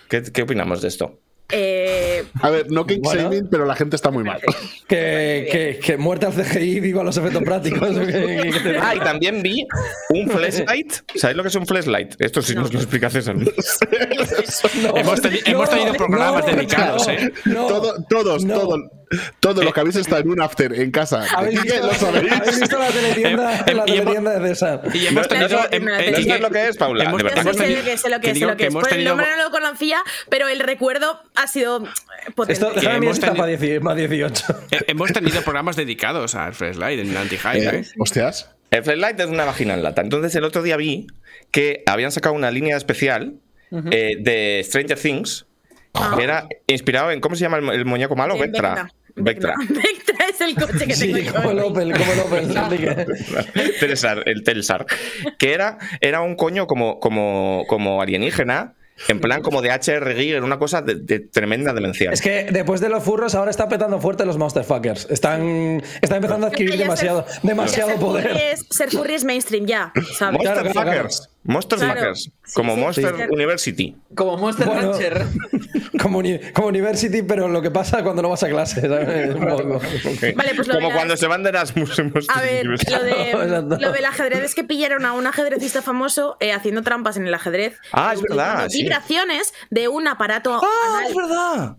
¿Qué, qué opinamos de esto? Eh, a ver, no king Bueno. shaming, pero la gente está muy mal. Que, que, que muerte al CGI, viva los efectos prácticos. que- que- que te- Ah, y también vi un flashlight. ¿Sabéis lo que es un flashlight? Esto sí nos lo explica César. No, Hemos teni- hemos tenido programas dedicados, ¿eh? no, Todo- todos, no. todos, todos los que habéis estado en un after en casa. ¿Habéis visto, ¿Lo sabéis? ¿Habéis visto la teletienda, Em, la teletienda de César? Y hemos tenido. no, eh, no ¿No que- sabes lo que es, Paula? hemos- De verdad. yo hemos sé tenido- lo que es, sé lo que que es, sé digo lo que que es. hemos Pues el tenido- nombre no lo conocía, pero el recuerdo ha sido potente. Esto, hemos si está teni- para 10 para 18. eh, Hemos tenido programas dedicados al Flashlight en Anti-Hype, Eh, ¿eh? Hostias. El flashlight es una vagina en lata. Entonces el otro día vi que habían sacado una línea especial eh, de Stranger Things, que era inspirado en, ¿cómo se llama el, el muñeco malo? Vectra. Vectra. Vectra es el coche que tengo Sí, yo. como el Opel, como el Opel. Telsar, el Telsar. Que era, era un coño como, como, como alienígena, en plan como de HR Giger, una cosa de, de tremenda demencia. Es que después de los furros ahora está petando fuerte los Monster Fuckers. Están, están empezando a adquirir Ya ser- demasiado, demasiado ser poder. es- ser furry es mainstream ya, ¿sabes? Monster claro, claro, Fuckers. Monster Claro. Sí, como sí, Monster sí. University. Como Monster Bueno. Rancher. Como, uni- como University, pero lo que pasa cuando no vas a clase. ¿sabes? Poco. Vale, pues como cuando se van de Erasmus A ver, lo, de, Exacto. lo del ajedrez es que pillaron a un ajedrecista famoso eh, haciendo trampas en el ajedrez. Ah, es verdad. Vibraciones de un aparato. ¡Ah, anal. es verdad!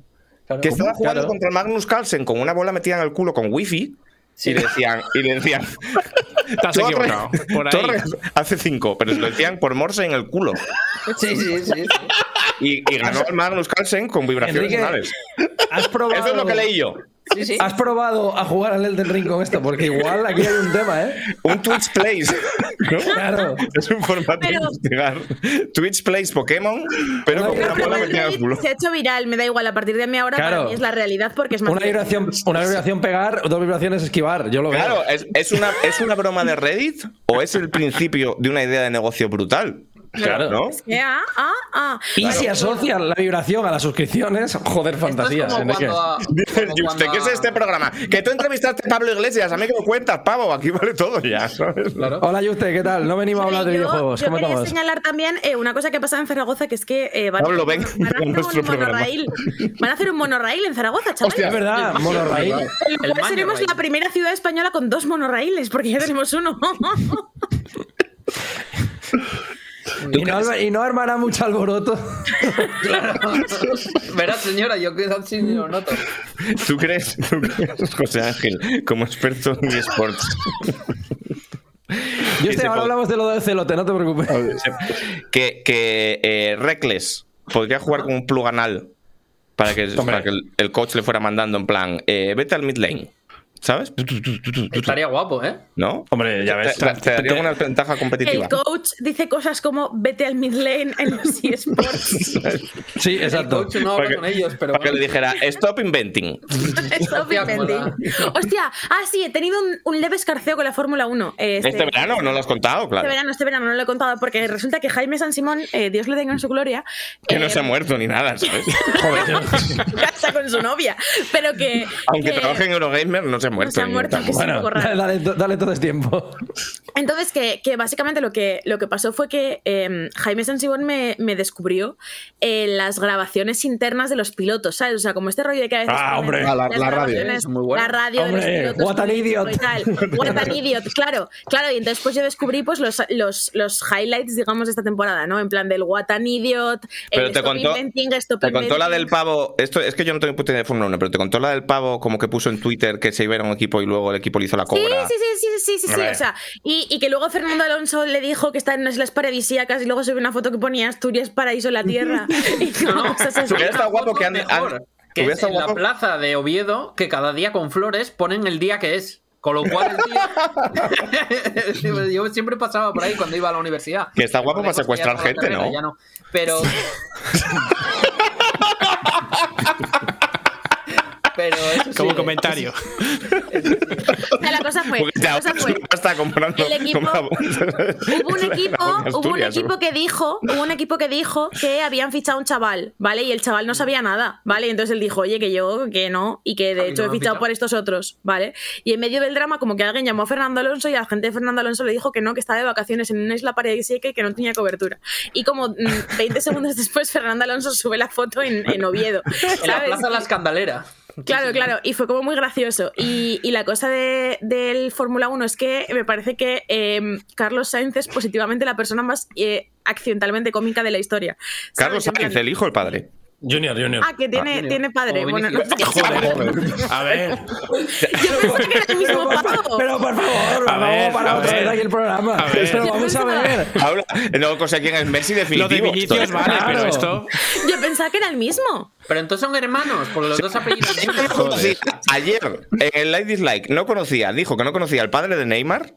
Claro. Que estaba jugando Claro. contra el Magnus Carlsen con una bola metida en el culo con wifi. Y le decían, y le decían Te has Torres, equivocado. Por ahí. Torres hace cinco, pero se lo decían por Morse en el culo. Sí, sí, sí. sí. Y, y ganó el Magnus Carlsen con vibraciones Enrique, anales. ¿Has probado, Eso es lo que leí yo. Sí, sí. ¿Has probado a jugar al Elden Ring con esto? Porque igual aquí hay un tema, ¿eh? Un Twitch Plays. ¿No? Claro. Es un formato de Pero- investigar. Twitch Plays Pokémon, pero con una bola metida culo. se ha hecho viral, me da igual, a partir de mi ahora Claro. para mí es la realidad porque es más Una vibración, una vibración pegar, dos vibraciones esquivar. Yo lo veo. Claro, ¿es, es una, ¿es una broma de Reddit o es el principio de una idea de negocio brutal? Claro. ¿No? Eh, ah, ah, ah. Y si asocian la vibración a las suscripciones, joder, fantasías. es cuando ¿qué es este programa? Que tú entrevistaste a Pablo Iglesias, a mí que lo cuentas, pavo, aquí vale todo ya, ¿sabes? Claro. Hola, Yuste, ¿qué tal? No venimos a hablar de yo, videojuegos. yo ¿Cómo quería estamos? señalar también eh, una cosa que pasa en Zaragoza, que es que eh, van, Pablo, ven, van a hacer un monorraíl. Van a hacer un monorraíl en Zaragoza, chavales. Hostia, es verdad, monorraíl. El cual Maño seremos Raíl. la primera ciudad española con dos monorraíles, porque ya tenemos uno. Y no, y no armará mucho alboroto. Verás, señora, yo que lo noto. ¿Tú crees, tú crees, José Ángel, como experto en eSports? Yuste, se ahora hablamos de lo del celote, no te preocupes. que que eh, Reckless podría jugar con un plug anal para que, para que el, el coach le fuera mandando en plan, eh, vete al mid lane, ¿sabes? Estaría guapo, ¿eh? ¿No? Hombre, ya ves. Te, te- te daría una ventaja El competitiva. coach dice cosas como vete al mid lane en los eSports. Sí, El exacto. coach no habla que- con ellos, pero Para que le dijera, stop inventing. Stop inventing. Hostia, ah, sí, he tenido un, un leve escarceo con la Fórmula 1. eh, Este verano, ¿no lo has contado? Claro. Este verano, este verano no lo he contado porque resulta que Jaime San Simón, eh, Dios le tenga en su gloria, Que no eh, se ha muerto ni nada, ¿sabes? casa con su novia, pero que Aunque que- trabaje en Eurogamer, no se no muerto. se ha ni muerto, que es un Bueno, raro. dale, dale todo este tiempo. Entonces, que, que básicamente lo que, lo que pasó fue que eh, Jaime Sansibón me, me descubrió eh, las grabaciones internas de los pilotos, ¿sabes? O sea, como este rollo de que a veces. Ah, hombre. Ah, la- radio. grabaciones- Es muy bueno. La radio Hombre, de los pilotos. what an idiot. y tal. What an idiot, claro. Claro, y entonces pues yo descubrí pues los, los, los highlights, digamos, de esta temporada, ¿no? En plan del what an idiot, Pero el te contó- inventing, stop Te contó la del pavo. Esto es que yo no tengo puta idea de Fórmula 1, pero te contó la del pavo como que puso en Twitter que se iba a a un equipo y luego el equipo le hizo la Sí, cobra. sí, sí, sí, sí, sí, sí, Vale. o sea, y, y que luego Fernando Alonso le dijo que está en islas paradisíacas y luego subió una foto que ponía Asturias, paraíso en la tierra. y como cosas así. Hubiera estado guapo que han- han- que es en la guapo- plaza de Oviedo, que cada día con flores ponen el día que es. Con lo cual el día... Yo siempre pasaba por ahí cuando iba a la universidad. Que está guapo para secuestrar la gente, carrera, ¿no? ya no. Pero... Pero eso sí, Como comentario. O sea, la cosa fue, la cosa fue el equipo- Hubo un equipo, Asturias, hubo un equipo que dijo, hubo un equipo que dijo que habían fichado a un chaval, ¿vale? Y el chaval no sabía nada, ¿vale? Y entonces él dijo, oye, que yo, que no, y que de Ah, hecho no he fichado por estos otros, ¿vale? Y en medio del drama, como que alguien llamó a Fernando Alonso y la gente de Fernando Alonso le dijo que no, que estaba de vacaciones en una isla paradisíaca y que no tenía cobertura. Y como mm, 20 segundos después, Fernando Alonso sube la foto en, en Oviedo. En la plaza La Escandalera. Claro, claro, y fue como muy gracioso. Y, y la cosa de- del Fórmula 1 es que me parece que eh, Carlos Sainz es positivamente la persona más eh, accidentalmente cómica de la historia. Carlos plan- Sainz, el hijo o el padre. Junior, Junior. Ah, que tiene, Junior. tiene padre. Bueno, no qué- A ver. Yo pensaba que era el mismo pavo. Pero por favor, A ver, vamos para a otra ver. vez aquí el programa. A ver. Pero vamos a ver. Habla, no sé quién es Messi Lo definitivo. de Vinicius Esto- vale, Claro. pero esto. Yo pensaba que era el mismo. Pero entonces son hermanos, porque los dos apellidos Ayer, en el Like Dislike, no conocía, dijo que no conocía al padre de Neymar.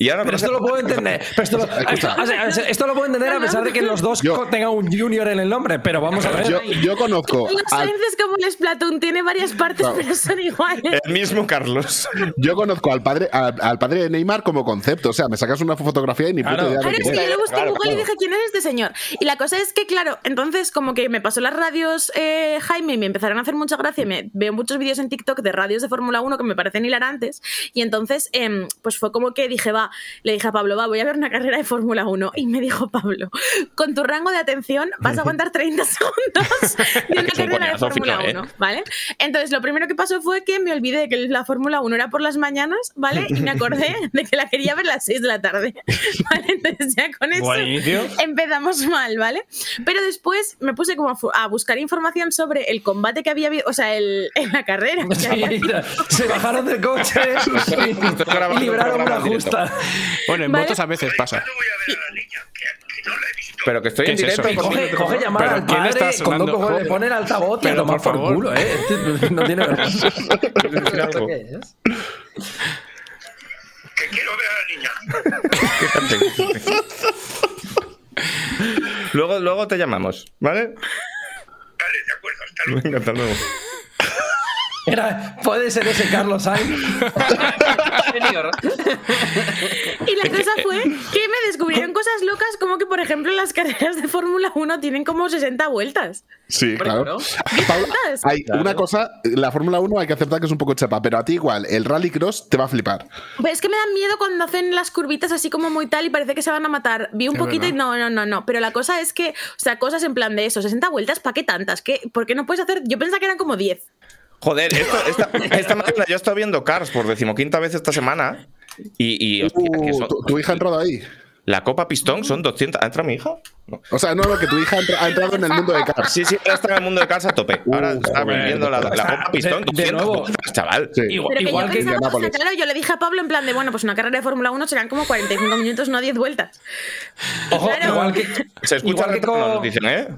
Y ahora Pero esto lo puedo entender. Pero esto, lo, esto puedo entender a pesar de que los dos Yo- tengan un junior en el nombre. Pero vamos a ver. Yo, yo conozco Los es como el Splatoon, tiene varias partes, Claro. pero son iguales. el mismo Carlos. yo conozco al padre al, al padre de Neymar como concepto. O sea, me sacas una fotografía y ni puta Claro. idea de Claro, es quién que es. yo lo busqué Claro, en Google claro. y dije, ¿quién es este señor? Y la cosa es que, claro, entonces como que me pasó las radios eh, Jaime y me empezaron a hacer mucha gracia. y Me veo muchos vídeos en TikTok de radios de Fórmula 1 que me parecen hilarantes. Y entonces, em, pues fue como que dije, va, le dije a Pablo, va, voy a ver una carrera de Fórmula 1. Y me dijo Pablo, con tu rango de atención vas a aguantar 30 segundos de una carrera de Fórmula fíjate, 1, ¿vale? Entonces, lo primero que pasó fue que me olvidé que la Fórmula 1 era por las mañanas, ¿vale? Y me acordé de que la quería ver a las 6 de la tarde, ¿vale? Entonces, ya con eso Buen inicio. empezamos mal, ¿vale? Pero después me puse como a, buscar información sobre el combate que había habido, o sea, el, en la carrera. que Sí, había habido. se bajaron del coche grabando y, y libraron un una justa. Bueno, en Vale. motos a veces pasa. Pero que estoy ¿Qué en es directo. por Coge, coge llamada ¿Pero al padre con sonando? dos cojones, le pone el altavoz y a tomar por por, culo, ¿eh? No tiene vergüenza. Que quiero ver a la niña. luego, luego te llamamos, ¿vale? Vale, de acuerdo, hasta luego. Venga, hasta luego. Era, puede ser ese Carlos Sainz. Y la cosa fue que me descubrieron cosas locas como que, por ejemplo, las carreras de Fórmula 1 tienen como 60 vueltas. Sí, claro. Paula, ¿Cuántas? hay una cosa, la Fórmula 1 hay que aceptar que es un poco chapa, pero a ti igual, el Rallycross te va a flipar. Pues es que me dan miedo cuando hacen las curvitas así como muy tal y parece que se van a matar. Vi un Es poquito y no, no, no, no. Pero la cosa es que, o sea, cosas en plan de eso, 60 vueltas, ¿para qué tantas? ¿Qué? ¿Por qué no puedes hacer? Yo pensaba que eran como 10. Joder, esto, esta, esta mañana yo he estado viendo Cars por decimoquinta vez esta semana. Y, y hostia, que Uh, son- tu, tu hija ha entrado ahí. la Copa Pistón son 200. ¿Ha entrado mi hija? No. O sea, no, no, que tu hija ha, entra- ha entrado en el mundo de Cars. Sí, sí, ahora está en el mundo de Cars a tope. Ahora Uh, está joder. viviendo la, la Copa Pistón. De- de 200 nuevo. chaval. Sí. Igual, Pero que igual yo que. pensaba, o sea, Nápoles. claro, yo le dije a Pablo en plan de, bueno, pues una carrera de Fórmula 1 serán como 45 minutos, no 10 vueltas. Ojo, Claro. igual que. Se escucha igual que con- nos dicen, ¿eh?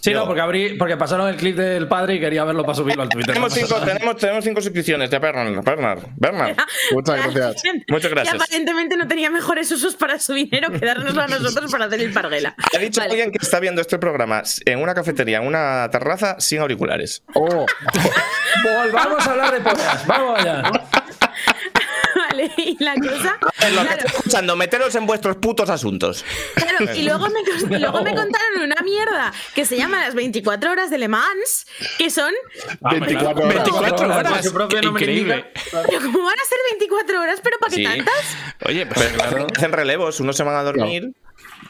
Sí, no, porque, abrí, porque pasaron el clip del padre y quería verlo para subirlo al Twitter. Tenemos cinco, tenemos, tenemos cinco suscripciones de Bernard. Bernard. Bernard. Muchas gracias. Muchas gracias. Y aparentemente no tenía mejores usos para su dinero que dárnoslo a nosotros para hacer el parguela. Ha dicho Vale. alguien que está viendo este programa en una cafetería, en una terraza, sin auriculares. Oh, Volvamos a hablar de pollas. Vamos allá. Vale, y la cosa. Lo que claro, estoy escuchando, meteros en vuestros putos asuntos. claro, y luego me, luego me contaron una mierda que se llama las 24 horas de Le Mans, que son. 24 horas. 24 horas. horas. Su propio nombre Increíble. Pero ¿cómo van a ser 24 horas? ¿Pero para qué Sí. tantas? Oye, pues Pero hacen relevos, unos se van a dormir.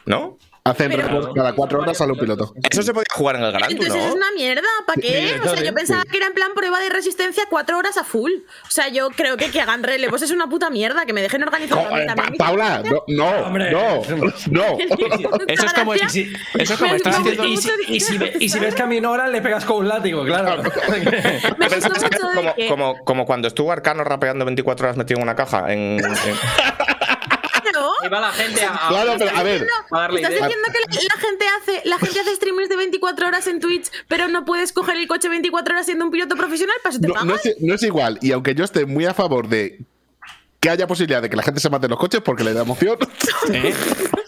¿No? Hacen Pero- cada cuatro horas sale un piloto. Eso se podía jugar en el Gran Entonces es ¿no? una mierda, ¿para qué? O sea, yo pensaba que era en plan prueba de resistencia 4 horas a full. O sea, yo creo que que hagan relevos es una puta mierda, que me dejen organizar eh, también Pa- mi Paula, no, no, Hombre. no, no. Eso es como- sí, eso es como estás haciendo. Y si, y si y si ves que a mi Nora le pegas con un látigo, claro. Me es como, como, como cuando estuvo Arcano rapeando 24 horas metido en una caja. En, en- Claro. Va la gente a, Claro, pero a ver, Estás diciendo que la, la gente hace la gente hace streamers de 24 horas en Twitch, pero no puedes coger el coche 24 horas siendo un piloto profesional, para eso te no, pagan. no es, no es igual. Y aunque yo esté muy a favor de que haya posibilidad de que la gente se mate en los coches porque le da emoción, ¿eh?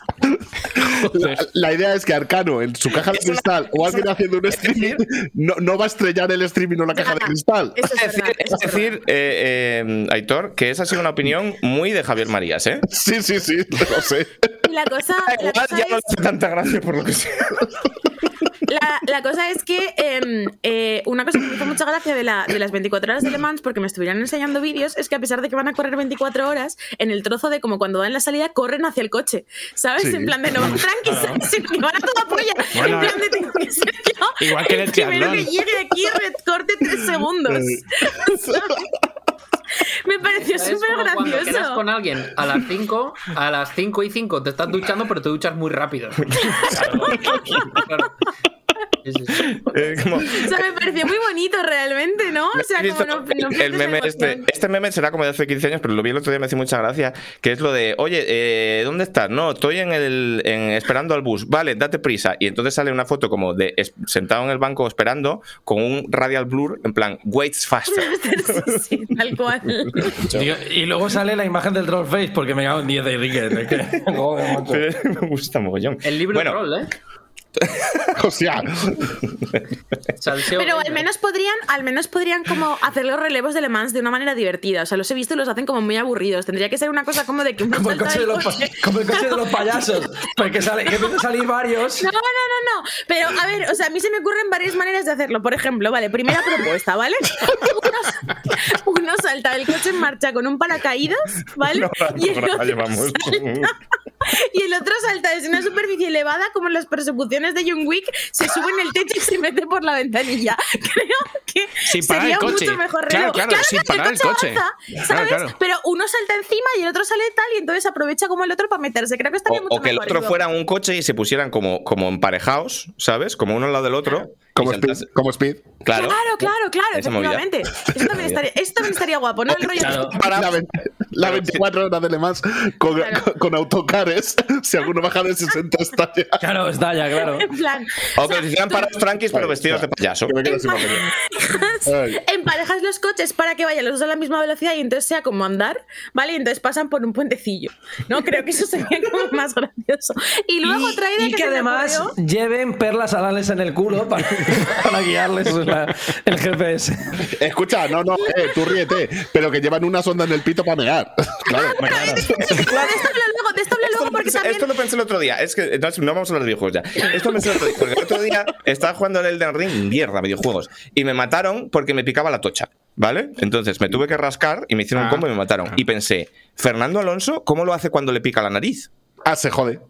la, la idea es que Arcano en su caja de Es una- cristal o alguien una- haciendo un streaming no, no va a estrellar el streaming o la caja de cristal. Eso es Es decir, verdad, es decir, eh, eh, Aitor, que esa ha sido una opinión muy de Javier Marías, ¿eh? Sí, sí, sí, lo sé. Y la cosa, la Igual cosa ya no le es, hace tanta gracia por lo que sea. la, la cosa es que em, eh, una cosa que me hizo mucha gracia de, la, de las 24 horas de Le Mans, porque me estuvieran enseñando vídeos, es que a pesar de que van a correr 24 horas, en el trozo de como cuando dan la salida, corren hacia el coche. ¿Sabes? Sí. En plan de no van tranquilos, sino que van a toda polla. Bueno, en plan de tengo que ser yo. igual que en el primero que llegue aquí corte 3 segundos. me pareció súper cuando quedas gracioso. con alguien a las 5, a las 5 y 5 te estás duchando, pero te duchas muy rápido. Claro. Sí, sí, sí. Como- O sea, me pareció muy bonito realmente, ¿no? O sea, ¿Has visto como no, no el meme este, este meme será como de hace 15 años, pero lo vi el otro día y me hace mucha gracia, que es lo de, oye, eh, ¿dónde estás? No, estoy en el en- esperando al bus. Vale, date prisa. Y entonces sale una foto como de es- sentado en el banco esperando con un radial blur en plan, waits faster. Sí, sí, tal cual. Digo, y luego sale la imagen del Trollface porque me cago en 10 de Ricket. Me gusta mogollón. El libro bueno, rol, ¿eh? O sea, Pero al menos podrían, al menos podrían como hacer los relevos de Le Mans de una manera divertida. O sea, los he visto y los hacen como muy aburridos. Tendría que ser una cosa como de que Como el, coche de los, pa- coche. como el coche de los payasos. Porque sale, que empiezan a salir varios. No, no, no, no. Pero a ver, o sea, a mí se me ocurren varias maneras de hacerlo. Por ejemplo, vale, primera propuesta, ¿vale? Uno, uno salta del coche en marcha con un paracaídas, ¿vale? No, y, el otro salta, y el otro salta desde una superficie elevada, como en las persecuciones de John Wick, se sube en el techo y se mete por la ventanilla. Creo que Sin parar sería el coche. mucho mejor Claro, relevo. claro, sin que parar el coche. avanza, Claro, ¿sabes? claro. Pero uno salta encima y el otro sale tal y entonces aprovecha como el otro para meterse. Creo que estaría O, mucho o que el otro fuera un coche y se pusieran como, como emparejados, ¿sabes? Como uno al lado del otro. como Speed. Como Speed. Claro. Claro, claro, claro, efectivamente. Eso también, estaría, eso también estaría guapo, ¿no? El rollo Claro. La, ve- la 24 horas de Le Mans con, Claro. con- con autocares. Si alguno baja de 60 está ya. Claro, está ya, claro. en plan. O que los hicieran parados tranquis, pero vestidos de payaso. Que me quedo sin batería. Ay. Emparejas los coches para que vayan los dos a la misma velocidad y entonces sea como andar, ¿vale? Y entonces pasan por un puentecillo, ¿no? Creo que eso sería como más gracioso. Y luego otra idea y que, que se además lleven perlas alales en el culo para, para guiarles la- el GPS. Escucha, no, no, eh, tú ríete, pero que llevan una sonda en el pito para mear. Claro, Pero de esto hablo luego, de esto hablo Esto luego porque pensé, también... esto lo pensé el otro día. Es que no, no vamos a hablar de videojuegos ya. Esto lo pensé el otro día. Porque el otro día estaba jugando al Elden Ring, mierda, videojuegos. Y me mataron porque me picaba la tocha. ¿Vale? Entonces me tuve que rascar y me hicieron un Ah. combo y me mataron. Y pensé, Fernando Alonso, ¿cómo lo hace cuando le pica la nariz? Ah, se jode.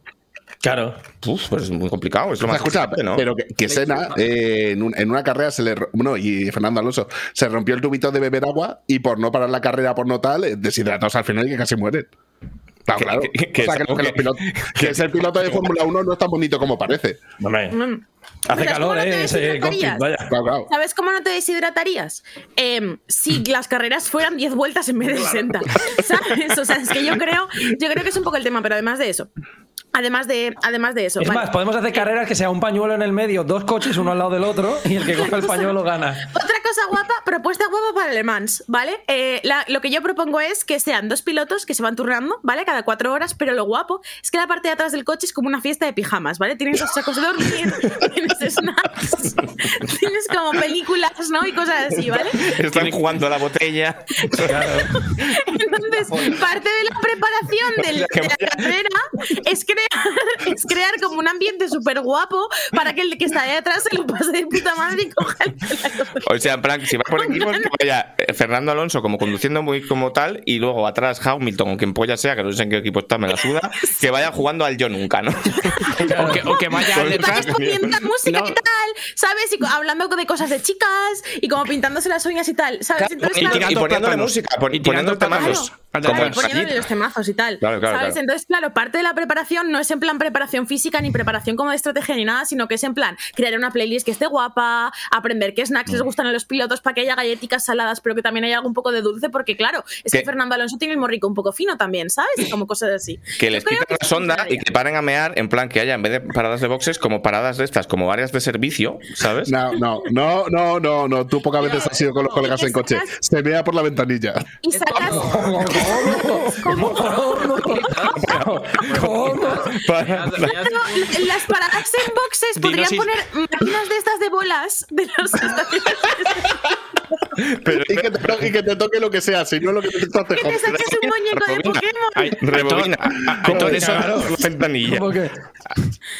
Claro. Uf, pues es muy complicado. Es lo más escucha, ¿no? pero que, que Senna eh, en, un- en una carrera se le. Bueno, y Fernando Alonso se rompió el tubito de beber agua y por no parar la carrera por no tal, eh, deshidratados al final y que casi mueren. Claro, Que- claro. que- que o sea, que, es algo que los pilotos- que ser piloto de Fórmula 1 no es tan bonito como parece. Hombre, Mm. hace ¿Sabes calor, no ¿eh? Ese deshidratarías? cockpit, vaya. Claro, claro. ¿Sabes cómo no te deshidratarías? Em, si las carreras fueran 10 vueltas en vez de 60. ¿Sabes? O sea, es que yo creo, yo creo que es un poco el tema, pero además de eso. Además de, además de eso. Es vale. más, podemos hacer carreras que sea un pañuelo en el medio, dos coches uno al lado del otro, y el que coja el pañuelo gana. Otra cosa guapa, propuesta guapa para Le Mans, ¿vale? Eh, la- lo que yo propongo es que sean dos pilotos que se van turnando, ¿vale? Cada cuatro horas, pero lo guapo es que la parte de atrás del coche es como una fiesta de pijamas, ¿vale? Tienes los sacos de dormir, tienes snacks, tienes como películas, ¿no? Y cosas así, ¿vale? Están jugando a la botella. Entonces, parte de la preparación del- Que de la carrera es crear, es crear como un ambiente súper guapo para que el que está de atrás se lo pase de puta madre y coja el O sea, en plan, si va por equipos, que vaya eh, Fernando Alonso como conduciendo muy como tal, y luego atrás Hamilton o quien polla sea, que no sé en qué equipo está, me la suda, que vaya jugando al yo nunca, ¿no? O que, o que vaya detrás. La música No. y tal, ¿sabes? Y hablando de cosas de chicas y como pintándose las uñas y tal, ¿sabes? Entonces, y, claro, y poniéndole música, pon- Y tirando poniendo temazos. Claro, en poniéndole los temazos y tal. Claro, claro, ¿Sabes? claro. Entonces, claro, parte de la preparación no es en plan preparación física ni preparación como de estrategia ni nada, sino que es en plan crear una playlist que esté guapa, aprender qué snacks Mm. les gustan a los pilotos para que haya galletitas saladas, pero que también haya algo un poco de dulce, porque claro, es que Que- Fernando Alonso tiene el morrico un poco fino también, ¿sabes? Como cosas así. Que Yo les quiten la sonda y que paren a mear, en plan que haya, en vez de paradas de boxes, como paradas de estas, como varias de servicio, ¿sabes? No, no, no, no, no, no. Tú pocas veces has ido con los colegas en coche. Se vea por la ventanilla. Y sacas. Para- No, las paradas en boxes podrían si- poner máquinas de estas de bolas de los pero, Y que, te, to- y que te toque lo que sea, si no lo que te toque que te saques un muñeco de. Pokémon. Ay, rebobina. Aitor, eso.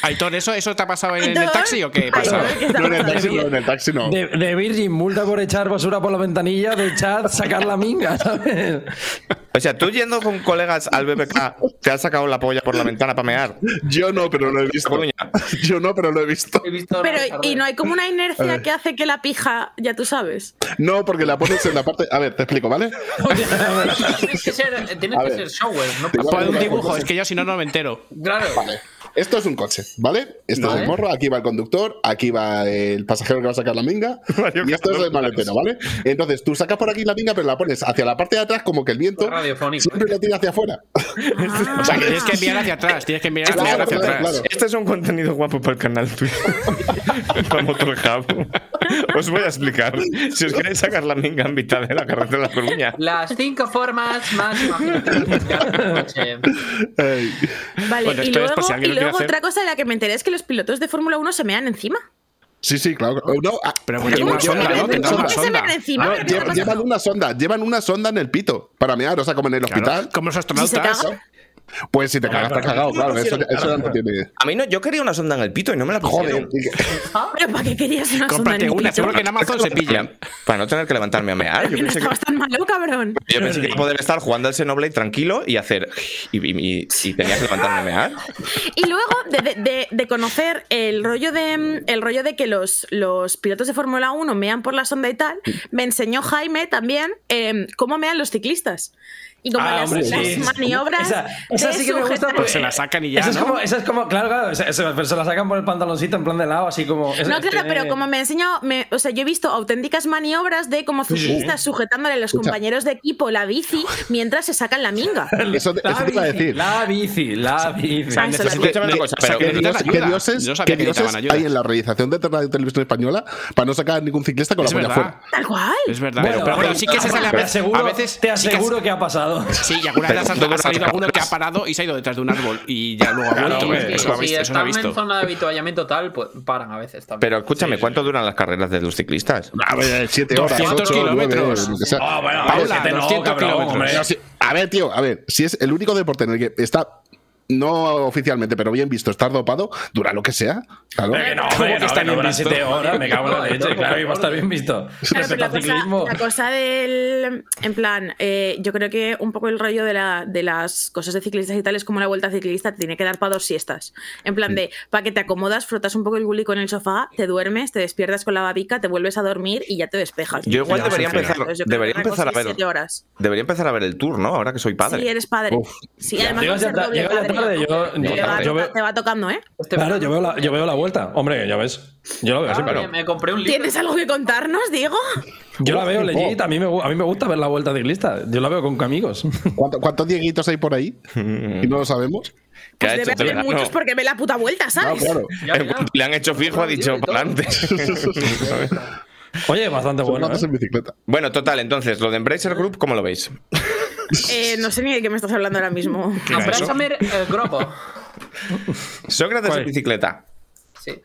Aitor, ¿eso, ¿eso te ha pasado en el taxi o qué pasa? Aitor, ¿qué está No en el taxi, no, en el taxi no. De, de Virgin, multa por echar basura por la ventanilla, de chat, sacar la minga, ¿sabes? O sea, tú yendo con colegas al BBK, te has sacado la polla por la ventana para mear. Yo no, pero lo he visto. Yo no, pero lo he visto. Pero, y no hay como una inercia que hace que la pija, ya tú sabes. No, porque la pones en la parte. A ver, te explico, ¿vale? Tienes que ser, tienes que ver. ser shower, ¿no? Pon un dibujo, es que yo si no, no me entero. Claro. Vale. Esto es un coche, ¿vale? Esto es Vale. el morro, aquí va el conductor, aquí va el pasajero que va a sacar la minga, Mario y esto es el maletero, ¿vale? Entonces tú sacas por aquí la minga, pero la pones hacia la parte de atrás, como que el viento siempre lo tira hacia afuera. O sea, que tienes que enviar hacia atrás, tienes que enviar Claro, mirar hacia claro, atrás. claro. Este es un contenido guapo para el canal tuyo. para Motor Hub. Os voy a explicar. Si os queréis sacar la minga en mitad de la carretera de la Coruña. Las cinco formas más imaginativas de un coche. Vale, Bueno, y esto es luego, por si alguien y lo quiere luego hacer. otra cosa de la que me enteré es que los pilotos de Fórmula 1 se mean encima. Sí, sí, claro. No, ah, Pero porque llevan- tiene una sonda, llevan ¿no? Tendrá sonda. una ¿Por qué se sonda. mean encima? ¿Pero qué llevan, una sonda, llevan una sonda en el pito para mear, o sea, como en el Claro, hospital. como los astronautas. caga, Pues si te cagas, te has cagado, claro. Eso, eso no tiene. A mí no, yo quería una sonda en el pito y no me la pusieron. Joder. que- ¿Pero para qué querías una sonda Cómprate en el una, pito? seguro que en Amazon se pillan. Para no tener que levantarme a mear. Yo Que no pensé que, estabas tan malo, cabrón. yo pensé que iba a poder estar jugando al Xenoblade tranquilo y hacer. Y, y- y- y tenía que levantarme a mear. Y luego de, de- de- de conocer el rollo de el rollo de que los, los pilotos de Fórmula 1 mean por la sonda y tal, me enseñó Jaime también eh, cómo mean los ciclistas. Y como Ah, las, hombre, las sí. maniobras. Esa, sí que me gusta porque se la sacan y ya, Esa es, ¿no? como, esa es como, claro, claro, esa- esa- pero se la sacan por el pantaloncito en plan de lado, así como. es- No, es claro, pero como me enseñó, me- o sea, yo he visto auténticas maniobras de como ciclistas sujetándole a los Escucha. compañeros de equipo la bici mientras se sacan la minga. Eso, La eso te iba a decir. La bici, la bici. O sea, eso Escúchame una cosa, o sea, pero que ¿Qué, necesitan dioses, que ayuda. hay en la realización de Televisión Española para no sacar a ningún ciclista con Es la polla verdad. fuera? Tal cual. Es verdad. Bueno, pero, sí que se sale a veces. te aseguro que ha pasado. Sí, y alguna vez ha, salido alguno que ha parado y se ha ido detrás de un árbol y ya luego ha Claro, vuelto. eso, si están en zona de avituallamiento tal, pues paran a veces también. Pero escúchame, ¿cuánto duran las carreras de los ciclistas? A ver, 7 horas, 200 8, 9, kilómetros. Ah, bueno, Paula, siete no, 200 cabrón, kilómetros. a ver, tío, a ver, si es el único deporte en el que está, no oficialmente, pero bien visto, estar dopado, dura lo que sea. Claro. Que no, ¿Cómo hombre, que no, está no bien visto? siete horas, me cago en la leche, claro, iba a estar bien visto. Claro, pero la cosa, ciclismo. la cosa del. En plan, eh, yo creo que un poco el rollo de, la, de las cosas de ciclistas y tal es como la vuelta ciclista, te tiene que dar para dos siestas. En plan de, para que te acomodas, frotas un poco el gulico en el sofá, te duermes, te despiertas con la babica, te vuelves a dormir y ya te despejas. Yo igual debería empezar, Entonces, yo debería empezar a ver. siete horas. Debería empezar a ver el tour, ¿no? Ahora que soy padre. Sí, eres padre. Sí, además Yo- te, va, yo veo- te va tocando, ¿eh? Este Claro, yo veo, la, yo veo la vuelta. Hombre, ya ves. Yo lo veo, Ah, sí, me- pero. me compré un libro. ¿Tienes algo que contarnos, Diego? Yo la veo legit, a mí, me, a mí me gusta ver la vuelta ciclista. Yo la veo con amigos. ¿Cuánto- ¿Cuántos dieguitos hay por ahí? Y no lo sabemos. ¿Qué Pues debe hecho haber muchos porque ve la puta vuelta, No, ¿sabes? claro. Ya, En ya. cuanto Le han hecho fijo, ha dicho para adelante. Oye, bastante Son bueno. ¿eh? en bicicleta. bueno, total, entonces, lo de Embracer Group, ¿cómo lo veis? Eh, no sé ni de qué me estás hablando ahora mismo. Abrázame el grupo. Sócrates ¿Cuál? en bicicleta. Sí.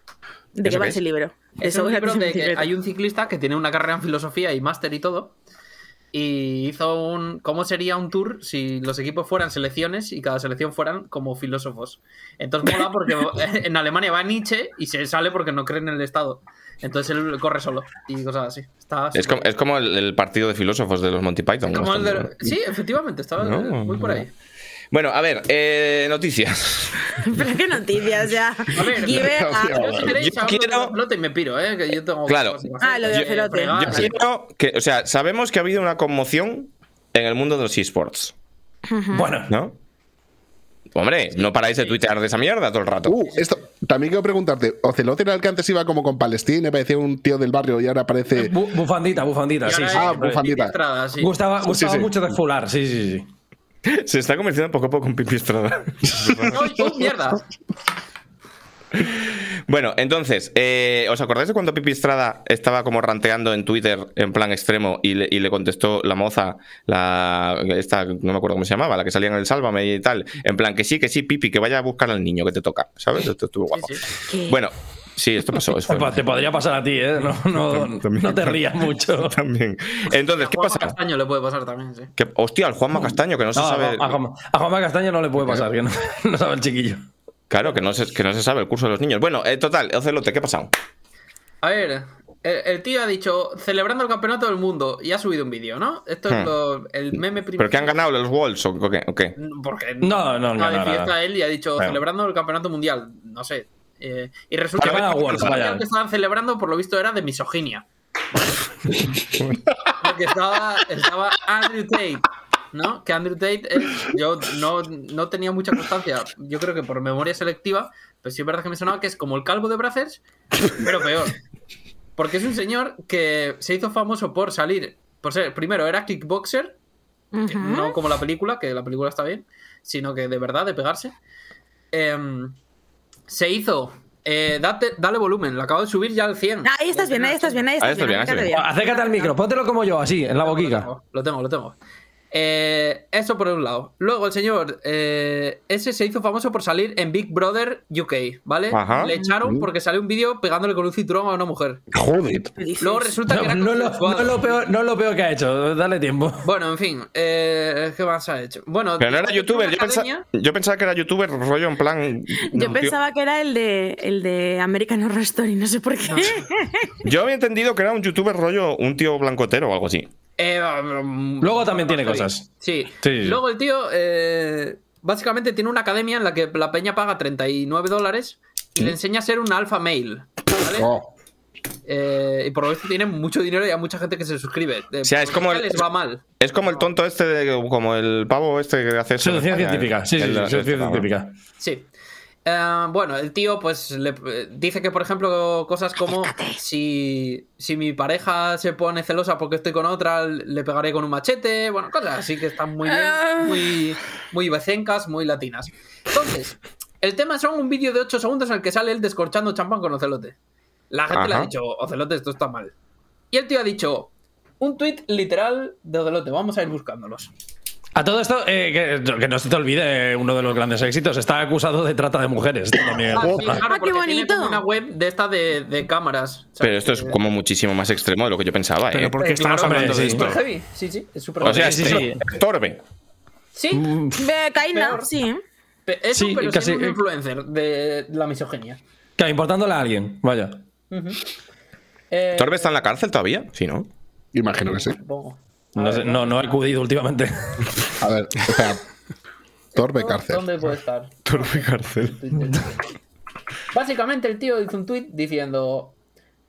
¿De qué ¿Eso va ese es? libro? Es Eso un libro de que hay un ciclista que tiene una carrera en filosofía y máster y todo. Y hizo un. ¿Cómo sería un tour si los equipos fueran selecciones y cada selección fueran como filósofos? Entonces mola porque en Alemania va Nietzsche y se sale porque no cree en el Estado. Entonces él corre solo y cosas así. Está Es como, es como el, el partido de filósofos de los Monty Python. como el bastante, de- Sí, efectivamente, estaba No, muy por ahí. Bueno, a ver, eh, noticias. Pero qué noticias ya. A ver, Give a- Yo si queréis Yo quiero- y me piro, ¿eh? Que yo tengo Claro. Ah, lo de Yo- Ocelote. Yo sí. quiero que, o sea, sabemos que ha habido una conmoción en el mundo de los esports, Bueno, ¿no? Hombre, no paráis de tuitear de esa mierda todo el rato. Uh, esto, también quiero preguntarte, ¿Ocelote era el que antes iba como con Palestina, parecía un tío del barrio y ahora parece... bu- bufandita, bufandita, Y sí, sí. Ah, bufandita. Sí. Gustaba, gustaba sí. mucho de fular, sí, sí, sí. Se está convirtiendo poco a poco en Pipi Estrada. ¡Ay, oh, mierda! Bueno, entonces, eh, ¿os acordáis de cuando Pipi Estrada estaba como ranteando en Twitter en plan extremo y le, y le contestó la moza, la esta, no me acuerdo cómo se llamaba, la que salía en el Sálvame y tal, en plan que sí, que sí, Pipi, que vaya a buscar al niño que te toca, ¿sabes? Esto estuvo guapo. Sí, sí. ¿Qué? Bueno, sí, esto pasó. eso fue- Opa, Te podría pasar a ti, ¿eh? No, no, También. no te rías mucho. También. Entonces, ¿qué Juanma pasa? Castaño le puede pasar también, sí. Que, hostia, al Juanma Castaño, que no se sabe. a, Juanma, a Juanma Castaño no le puede pasar, que no, no sabe el chiquillo. Claro, que no, se, que no se sabe el curso de los niños. Bueno, eh, total, Ocelote, ¿qué ha pasado? A ver, El, el tío ha dicho, celebrando el campeonato del mundo, y ha subido un vídeo, ¿no? Esto es Hmm. lo- el meme primero. ¿Pero que han ganado los Wolves o qué? o qué? Porque No, no, no, de no, él y ha dicho, celebrando el campeonato mundial, no sé. Eh, y resulta que el mundial vaya. que estaban celebrando, por lo visto, era de misoginia. Porque estaba, estaba Andrew Tate, ¿no? Que Andrew Tate, es- yo no, no tenía mucha constancia, yo creo que por memoria selectiva, pero sí es verdad que me sonaba que es como el calvo de Brazzers, pero peor. Porque es un señor que se hizo famoso por salir, por ser, primero era kickboxer, no como la película, que la película está bien, sino que de verdad, de pegarse. Em, se hizo. eh, date- dale volumen, lo acabo de subir ya al 100. Ahí estás bien, ahí estás bien, ahí estás Ahí estás bien. bien, ahí estás acércate bien. Acércate al micro, póntelo como yo, así, en la boquica. Lo tengo, lo tengo. Eh, eso por un lado. Luego el señor, eh, ese se hizo famoso por salir en Big Brother UK, ¿vale? Ajá. Le echaron porque salió un vídeo pegándole con un cinturón a una mujer. Joder. Luego resulta que No, era no lo, no lo peor, no lo peor que ha hecho, dale tiempo. Bueno, en fin, eh, ¿qué más ha hecho? Bueno, Pero no era youtuber, yo pensaba, yo pensaba que era youtuber, rollo en plan. Yo pensaba que era el de, el de American Horror Story, no sé por qué. Yo había entendido que era un youtuber rollo, un tío blancotero o algo así. Eh, Luego también tiene cosas. Sí. Sí. Luego el tío, eh, básicamente tiene una academia en la que la peña paga 39 dólares y le enseña a ser un alfa male. ¿vale? Oh. Eh, y por lo visto tiene mucho dinero y hay mucha gente que se suscribe. O sea, es como el- les va mal. Es como el tonto este, de, como el pavo este que hace eso Seducción España, científica, sí, sí, sexta, científica. Sí. Eh, bueno, el tío pues le, eh, dice que, por ejemplo, cosas como si, si mi pareja se pone celosa porque estoy con otra, le pegaré con un machete. Bueno, cosas así que están muy bien, Ah. muy, muy becencas, muy latinas. Entonces, el tema son un vídeo de 8 segundos en el que sale él descorchando champán con Ocelote. La gente le ha dicho, Ocelote, esto está mal. Y el tío ha dicho, un tuit literal de Ocelote, vamos a ir buscándolos. A todo esto, eh, que, que no se te olvide eh, uno de los grandes éxitos, está acusado de trata de mujeres. También. Ah, sí, Joder. claro, Ah, qué porque tiene bonito. una web de esta de, de cámaras. ¿sabes? Pero esto es Que- como muchísimo más extremo de lo que yo pensaba, Pero ¿eh? ¿por qué Eh, estamos claro, hablando de esto? Súper heavy. Sí, sí, es súper O sea, heavy. es sí, eso, sí. es torbe. Sí, Ve, Kaina, sí. eso, Sí, pero casi- siendo un influencer de la misoginia. Claro, importándole a alguien, vaya. Eh, ¿Torbe está en la cárcel todavía? Sí, ¿no? Imagino que sí. supongo. No, sé, no, no he acudido últimamente. A ver, o sea, Torbe cárcel. ¿Dónde puede estar? Torbe cárcel. Básicamente el tío hizo un tweet diciendo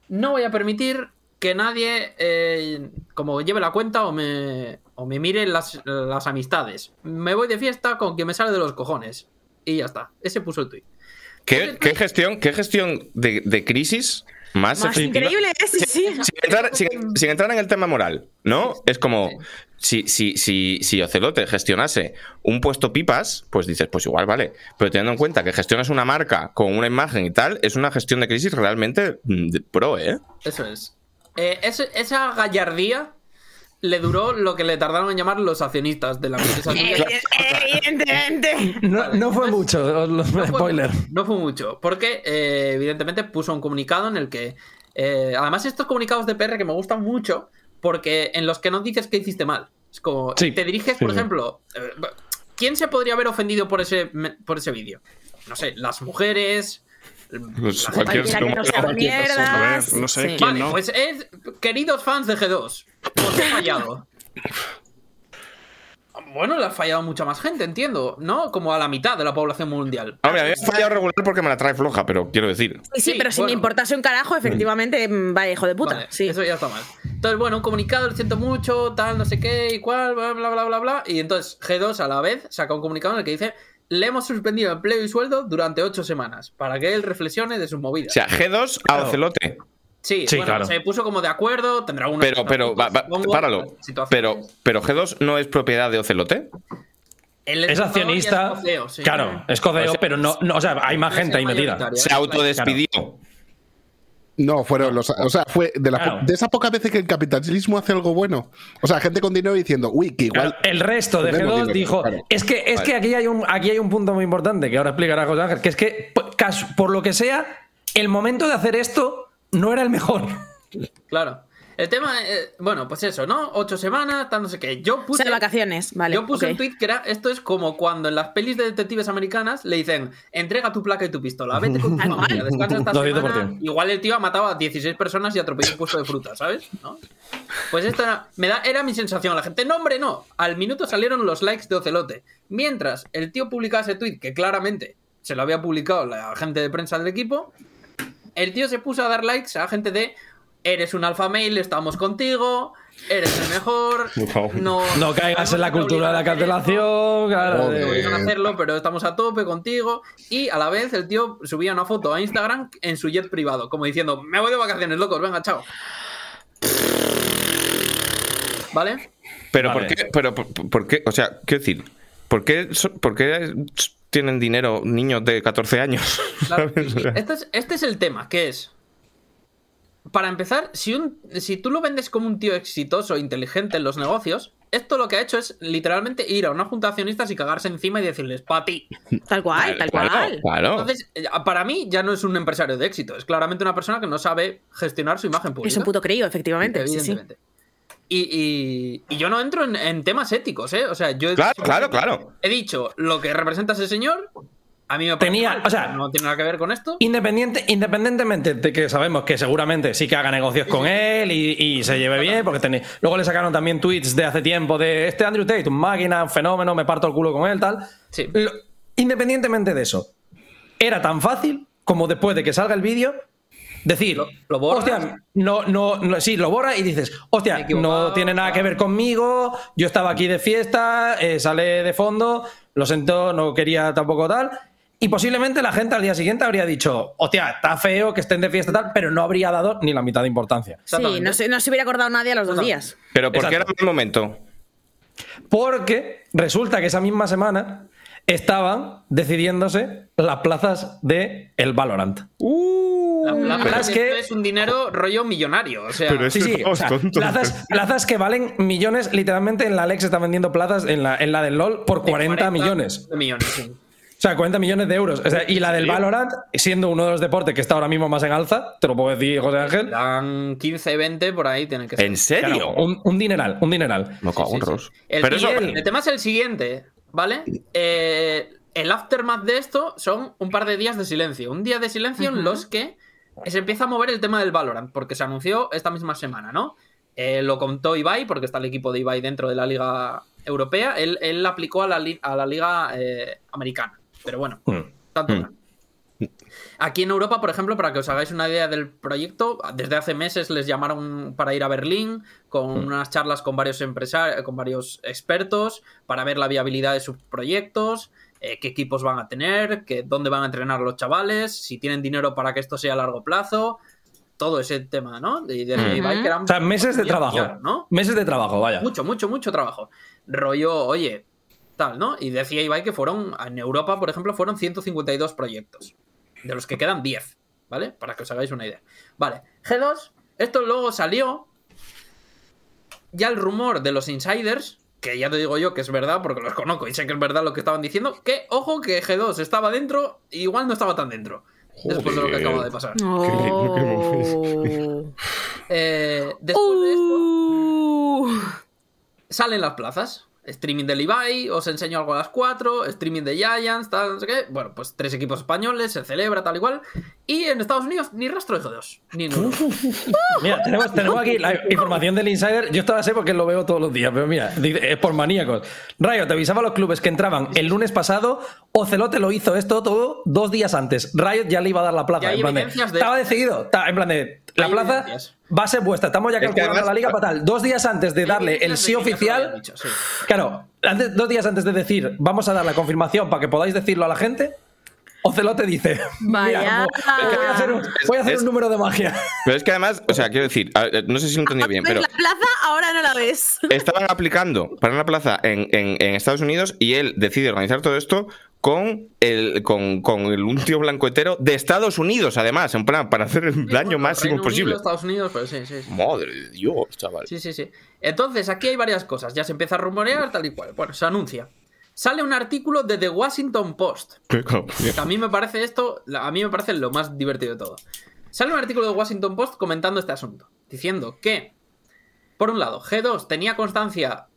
no voy a permitir que nadie eh, como lleve la cuenta o me, o me mire las, las amistades. Me voy de fiesta con quien me sale de los cojones. Y ya está. Ese puso el tweet. ¿Qué, qué gestión, qué gestión de, de crisis más, increíble, ¿eh? sí, sí. Sin entrar, sin- sin entrar en el tema moral, ¿no? Es como si, si, si, si Ocelote gestionase un puesto pipas, pues dices, pues igual vale. Pero teniendo en cuenta que gestionas una marca con una imagen y tal, es una gestión de crisis realmente mm, pro, ¿eh? Eso es. Eh, ese- esa gallardía le duró lo que le tardaron en llamar los accionistas de la empresa. Evi- Evidentemente. No, no fue mucho, fue- spoiler. No fue mucho, porque eh, evidentemente puso un comunicado en el que... eh, además, estos comunicados de PR que me gustan mucho, porque en los que no dices que hiciste mal. Es como, Sí, te diriges, sí, por sí. ejemplo... eh, ¿Quién se podría haber ofendido por ese, por ese vídeo? No sé, las mujeres... Pues cualquier que no. A ver, sé sí. quién Vale, no. pues es, queridos fans de G2, os he fallado. Bueno, le ha fallado mucha más gente, entiendo, ¿no? Como a la mitad de la población mundial. Hombre, a mí me ha fallado regular porque me la trae floja, pero quiero decir. Sí, sí, Sí, pero si bueno. me importase un carajo, efectivamente, mm, vaya hijo de puta. Vale, sí. Eso ya está mal. Entonces, bueno, un comunicado, lo siento mucho, tal, no sé qué, y cual, bla, bla, bla, bla, bla. Y entonces G2 a la vez saca un comunicado en el que dice: Le hemos suspendido empleo y sueldo durante ocho semanas para que él reflexione de sus movidas. O sea, G2 a. Ocelote. sí, sí, bueno, claro. se puso como de acuerdo, tendrá una. Pero, pero, va- va- supongo, páralo. Pero, pero G2 no es propiedad de Ocelote. Él Es accionista. coceo, sí. Claro, es codeo, O sea, pero no, no. O sea, hay más gente ahí metida. Se autodespidió. No, fueron los. O sea, fue de, las po- Claro. de esas pocas veces que el capitalismo hace algo bueno. O sea, gente con dinero diciendo, uy, que igual. Claro, el resto de Tenemos G2 dinero, dijo: claro. Es que, es que aquí, hay un, aquí hay un punto muy importante que ahora explicará José Ángel, que es que, pues, por lo que sea, el momento de hacer esto no era el mejor. Claro. El tema, eh, bueno, pues eso, ¿no? Ocho semanas, tal, no sé qué. Yo O puse. sea, vacaciones, vale. yo puse un tweet que era, esto es como cuando en las pelis de detectives americanas le dicen, entrega tu placa y tu pistola, vete con tu familia, descansa esta 200%. semana. Igual el tío ha matado a 16 personas y atropelló un puesto de fruta, ¿sabes? ¿No? Pues esto era, me da, era mi sensación. La gente, no, hombre, no. Al minuto salieron los likes de Ocelote. Mientras el tío publicaba ese tweet, que claramente se lo había publicado la gente de prensa del equipo, el tío se puso a dar likes a gente de eres un alfa mail, estamos contigo, eres el mejor, no, No caigas en la cultura de la cancelación. claro, no hacerlo, pero estamos a tope contigo. Y a la vez el tío subía una foto a Instagram en su jet privado, como diciendo, me voy de vacaciones, locos, venga, chao. ¿Vale? Pero Vale. ¿por qué? Pero por, por qué? O sea, quiero decir, ¿por qué, so- por qué tienen dinero niños de 14 años? Este, es, este es el tema, que es. Para empezar, si, un, si tú lo vendes como un tío exitoso, inteligente en los negocios, esto lo que ha hecho es literalmente ir a una junta de accionistas y cagarse encima y decirles, pa' ti. Tal cual, tal cual. Claro. Entonces, eh, para mí ya no es un empresario de éxito, es claramente una persona que no sabe gestionar su imagen pública. Es un puto crío, efectivamente. Sí, sí. Evidentemente. Y, y- y yo no entro en, en temas éticos, ¿eh? O sea, yo he, Claro, claro, claro. he dicho lo que representa ese señor. A mí me parece Tenía- mal, o sea, no tiene nada que ver con esto. Independiente, independientemente de que sabemos que seguramente sí que haga negocios con él y, y se lleve bien, porque luego le sacaron también tweets de hace tiempo de este Andrew Tate, un máquina, un fenómeno, me parto el culo con él, tal. Sí. Lo- independientemente de eso, era tan fácil como después de que salga el vídeo decir, Lo- lo borras. hostia, no, no, no, sí, lo borra y dices, hostia, no tiene nada que ver conmigo, yo estaba aquí de fiesta, eh, sale de fondo, lo siento, no quería tampoco tal. Y posiblemente la gente al día siguiente habría dicho, hostia, está feo que estén de fiesta tal, pero no habría dado ni la mitad de importancia. Sí, no se, no se hubiera acordado nadie a los dos días. Pero ¿por qué era el momento? Porque resulta que esa misma semana estaban decidiéndose las plazas de el Valorant. La plaza que- esto es un dinero rollo millonario. O sea, Pero es- Sí, sí, o sea, plazas, plazas que valen millones, literalmente en la Alex está vendiendo plazas en la, en la del LOL por 40, millones. de millones, sí. O sea, 40 millones de euros. O sea, y la del. Valorant, siendo uno de los deportes que está ahora mismo más en alza, te lo puedo decir, José Ángel. Dan 15, 20 por ahí tienen que ser. ¿En serio? Claro, un, un dineral, un dineral. Me cago Sí, sí. El, Pero y eso, el- el tema es el siguiente, ¿vale? Eh, el aftermath de esto son un par de días de silencio. Un día de silencio en los que se empieza a mover el tema del Valorant, porque se anunció esta misma semana, ¿no? Eh, lo contó Ibai, porque está el equipo de Ibai dentro de la liga europea. Él, él la aplicó a la, li- a la liga eh, americana. Pero bueno, Hmm. tanto Hmm. Aquí en Europa, por ejemplo, para que os hagáis una idea del proyecto, desde hace meses les llamaron para ir a Berlín con unas charlas con varios empresarios, con varios expertos para ver la viabilidad de sus proyectos, eh, qué equipos van a tener, que, dónde van a entrenar los chavales, si tienen dinero para que esto sea a largo plazo, todo ese tema, ¿no? De, de que eran O sea, meses de trabajo. ¿no? Meses de trabajo, vaya. Mucho, mucho, mucho trabajo. Rollo, oye, tal, ¿no? Y decía Ibai que fueron, en Europa, por ejemplo, fueron 152 proyectos, de los que quedan 10, ¿vale? Para que os hagáis una idea. Vale, G2, esto luego salió, ya el rumor de los insiders, que ya te digo yo que es verdad, porque los conozco y sé que es verdad lo que estaban diciendo, que, ojo, que G2 estaba dentro, igual no estaba tan dentro. Después de lo que acaba de pasar. Oh. Eh, después de esto, Uh. salen las plazas. Streaming del Ibai, os enseño algo a las 4, streaming de Giants, tal, no sé qué. Bueno, pues tres equipos españoles, se celebra tal igual. Y en Estados Unidos ni rastro de G2. Ni en Europa. Mira, tenemos, tenemos aquí la información del insider. Yo esto la sé porque lo veo todos los días, pero mira, es por maníacos. Rayo, te avisaba a los clubes que entraban el lunes pasado. Ocelote lo hizo esto todo dos días antes. Riot ya le iba a dar la plaza. En plan de- de estaba esto. decidido. ta- En plan de, la Hay plaza evidencias. va a ser vuestra. Estamos ya Es que calculando además- la liga para tal. Dos días antes de darle el sí oficial. dicho, sí. Claro, antes, dos días antes de decir, vamos a dar la confirmación para que podáis decirlo a la gente. Ocelote dice, Vaya. "Mira, voy a hacer, un, voy a hacer Es- un número de magia. Pero es que además, o sea, quiero decir, ver, no sé si lo he entendido bien, ¿Ves pero la plaza? Ahora no la ves. estaban aplicando para una plaza en, en- en Estados Unidos y él decide organizar todo esto con el, con, con el un tío blanco hetero de Estados Unidos, además, en plan, para hacer el Sí, daño bueno, máximo Reino posible. Unido, Estados Unidos, pero sí, sí, sí. Madre de Dios, chaval. Sí, sí, sí. Entonces, aquí hay varias cosas. Ya se empieza a rumorear, tal y cual. Bueno, se anuncia. Sale un artículo de The Washington Post. A mí me parece esto, a mí me parece lo más divertido de todo. Sale un artículo de Washington Post comentando este asunto, diciendo que por un lado, G2 tenía constancia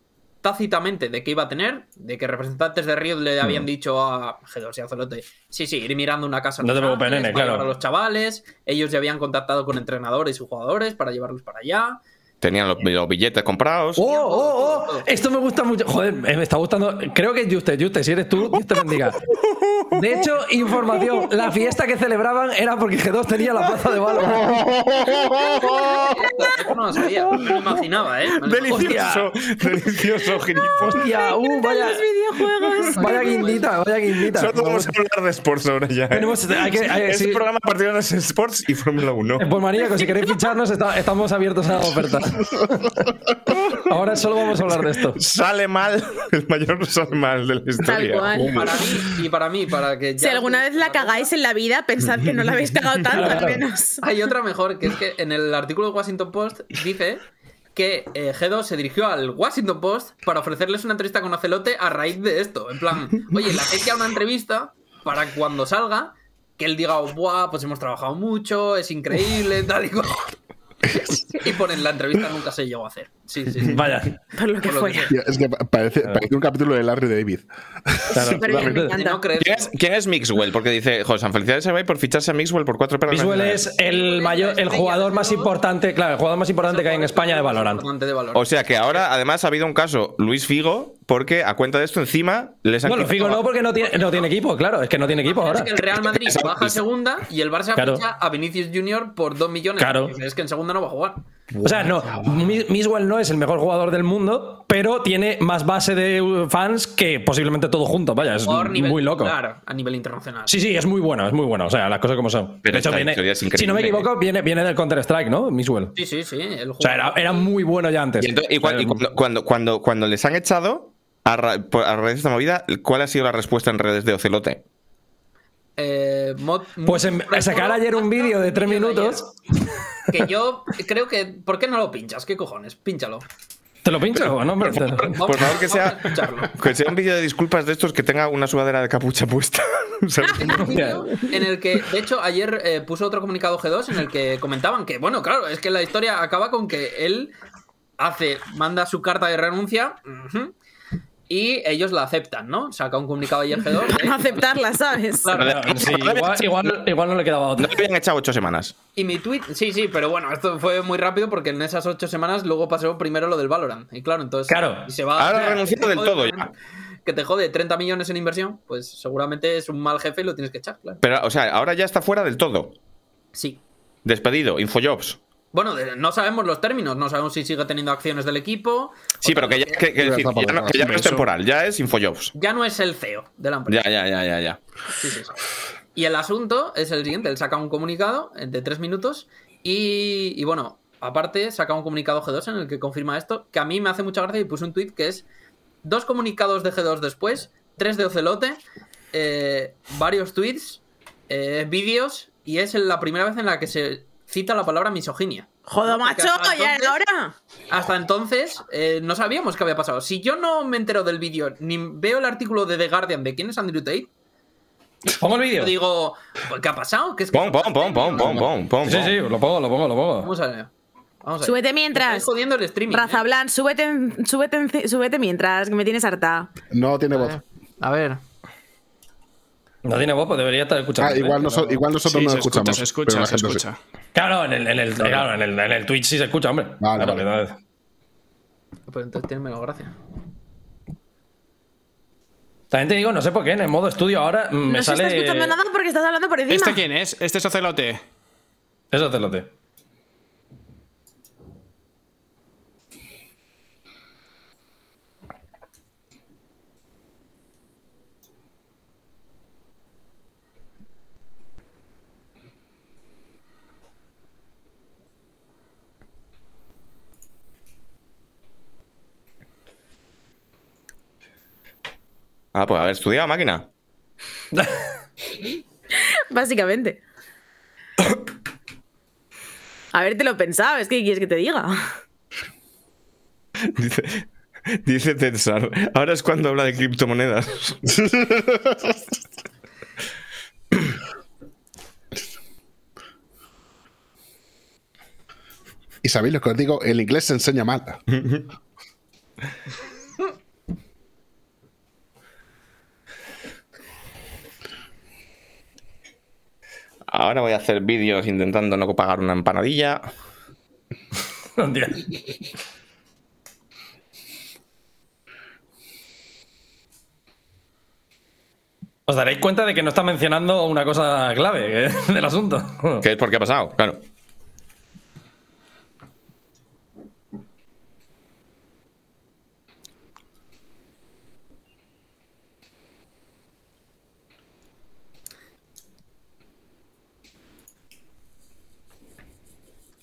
tácitamente de que iba a tener, de que representantes de Riot le habían dicho a G2 y a Celote, sí, sí, ir mirando una casa No te preocupes, Ángeles nene, para claro. llevar a los chavales, ellos ya habían contactado con entrenadores y jugadores para llevarlos para allá. Tenían los, los billetes comprados. ¡Oh, oh, oh! Esto me gusta mucho. Joder, me está gustando. Creo que es Juste, Juste, si eres tú, Dios te bendiga. De hecho, información. La fiesta que celebraban era porque G2 tenía la plaza de Valorant. No lo sabía, no me lo imaginaba, ¿eh? Me lo Delicioso, delicioso, gilipollas. Hostia, uh, vaya, Los videojuegos. vaya guindita, vaya guindita. Solo vamos a hablar de sports ahora ya. ¿eh? Tenemos- hay que- hay- este sí. programa a partir de sports y Fórmula 1. Eh, Pues maníaco, si queréis ficharnos, está- estamos abiertos a ofertas. Ahora solo vamos a hablar de esto. Sale mal, el mayor sale mal de la historia. cual. Para mí, y para mí, para que Si ya- alguna vez la cagáis en la vida, pensad que no la habéis cagado tanto, Claro, al menos. Hay otra mejor, que es que en el artículo de Washington Post dice que eh, G2 se dirigió al Washington Post para ofrecerles una entrevista con Ocelote a raíz de esto. En plan, oye, la gente ya una entrevista para cuando salga, que él diga, Buah, pues hemos trabajado mucho, es increíble, tal y cual. Y ponen la entrevista nunca se llegó a hacer. Sí, sí, sí. Vaya. Por lo que Por lo que fuera. sea. Tío, Es que pa- parece, parece un capítulo de Larry David. Claro, no. ¿Quién es, quién es Mixwell? Porque dice, José, felicidades a Ibai por ficharse a Mixwell por cuatro perras. Mixwell es el mayor, el jugador más importante, claro, el jugador más importante que hay en España de Valorant. O sea que ahora, además, ha habido un caso, Luis Figo, porque a cuenta de esto, encima les han Bueno, quitado- Figo no, porque no tiene, no tiene equipo, claro, es que no tiene equipo ahora. Es que el Real Madrid baja a segunda y el Barça Claro. ficha a Vinicius Junior por 2 millones. Claro. Es que en segunda no va a jugar. O sea, no, Mi- Miswell no es el mejor jugador del mundo, pero tiene más base de fans que posiblemente todo junto, vaya, es nivel muy loco. Claro, a nivel internacional. Sí, sí, es muy bueno, es muy bueno, o sea, las cosas como son. Pero de hecho, viene, si no me equivoco, viene, viene del Counter-Strike, ¿no? Miswell. Sí, sí, sí. El O sea, era, era muy bueno ya antes. Y, entonces- y cuan- y cuando, cuando, cuando, cuando les han echado, a, ra- por- a raíz de esta movida, ¿cuál ha sido la respuesta en redes de Ocelote? Eh, mod- Pues en- mod- sacar ayer un vídeo de tres minutos. ayer, Que yo creo que. ¿Por qué no lo pinchas? ¿Qué cojones? Pínchalo. ¿Te lo pincho o no? hombre? Te- Vamos- Por favor, que sea, que sea un vídeo de disculpas de estos que tenga una sudadera de capucha puesta. ¿Sabes? Un vídeo en el que, de hecho, ayer eh, puso otro comunicado G2 en el que comentaban que, bueno, claro, es que la historia acaba con que él hace, manda su carta de renuncia y ellos la aceptan, ¿no? Saca un comunicado ayer G2. de- No aceptarla, ¿sabes? Claro. Sí, igual, igual- igual no le quedaba No otra. le habían echado ocho semanas. Y mi tweet, sí, sí, pero bueno, esto fue muy rápido porque en esas ocho semanas luego pasó primero lo del Valorant. Y claro, entonces. Claro. y se va, Ahora o sea, del jode- todo ya. Que te jode 30 millones en inversión, pues seguramente es un mal jefe y lo tienes que echar, claro. Pero, o sea, ahora ya está fuera del todo. Sí. Despedido, Infojobs. Bueno, de- no sabemos los términos, no sabemos si sigue teniendo acciones del equipo. Sí, pero que ya, que- que Ya decir, está que ya no, que ya no es temporal, ya es Infojobs. Ya no es el CEO de la empresa. Ya, ya, ya, ya, ya. Sí, sí, sí. Y el asunto es el siguiente: él saca un comunicado de tres minutos y, y bueno, aparte saca un comunicado G2 en el que confirma esto, que a mí me hace mucha gracia y puse un tweet que es dos comunicados de G2 después, tres de Ocelote, eh, varios tweets, eh, vídeos y es la primera vez en la que se cita la palabra misoginia. Joder, Porque macho, ya era hora. Hasta entonces eh, no sabíamos qué había pasado. Si yo no me entero del vídeo ni veo el artículo de The Guardian de quién es Andrew Tate, Pongo el vídeo. digo, pues, ¿qué ha pasado? ¿Qué es que Pon, pon, pon, pon, pon, pon, pon. Sí, sí, lo pongo, lo pongo, lo pongo. Vamos a ver. Vamos a ver. Súbete mientras. jodiendo el streaming. Raza ¿eh? Blan, súbete, en- súbete, súbete mientras, que me tienes harta. No tiene A voz. ver, A ver. No tiene voz, pues debería estar escuchando. Ah, igual, ¿eh? Pero- igual nosotros Sí, no se escuchamos. escucha, se escucha, pero se sí. escucha. Claro, en el, en el, claro, en el, en el Twitch sí se escucha, hombre. Vale, Claro, vale. que no- Pues entonces tiene menos gracia. También te digo, no sé por qué, en el modo estudio ahora mm, me no se sale. está escuchando nada porque estás hablando por encima. ¿Este quién es? Este es Ocelote. Eso te Ah, pues haber estudiado máquina. Básicamente. Haberte lo pensado, es que ¿qué quieres que te diga? Dice, dice Tensar. Ahora es cuando habla de criptomonedas. Y sabéis lo que os digo, el inglés se enseña mal. Ahora voy a hacer vídeos intentando no pagar una empanadilla. Os daréis cuenta de que no está mencionando una cosa clave que- del asunto. ¿Qué es por qué ha pasado? Claro.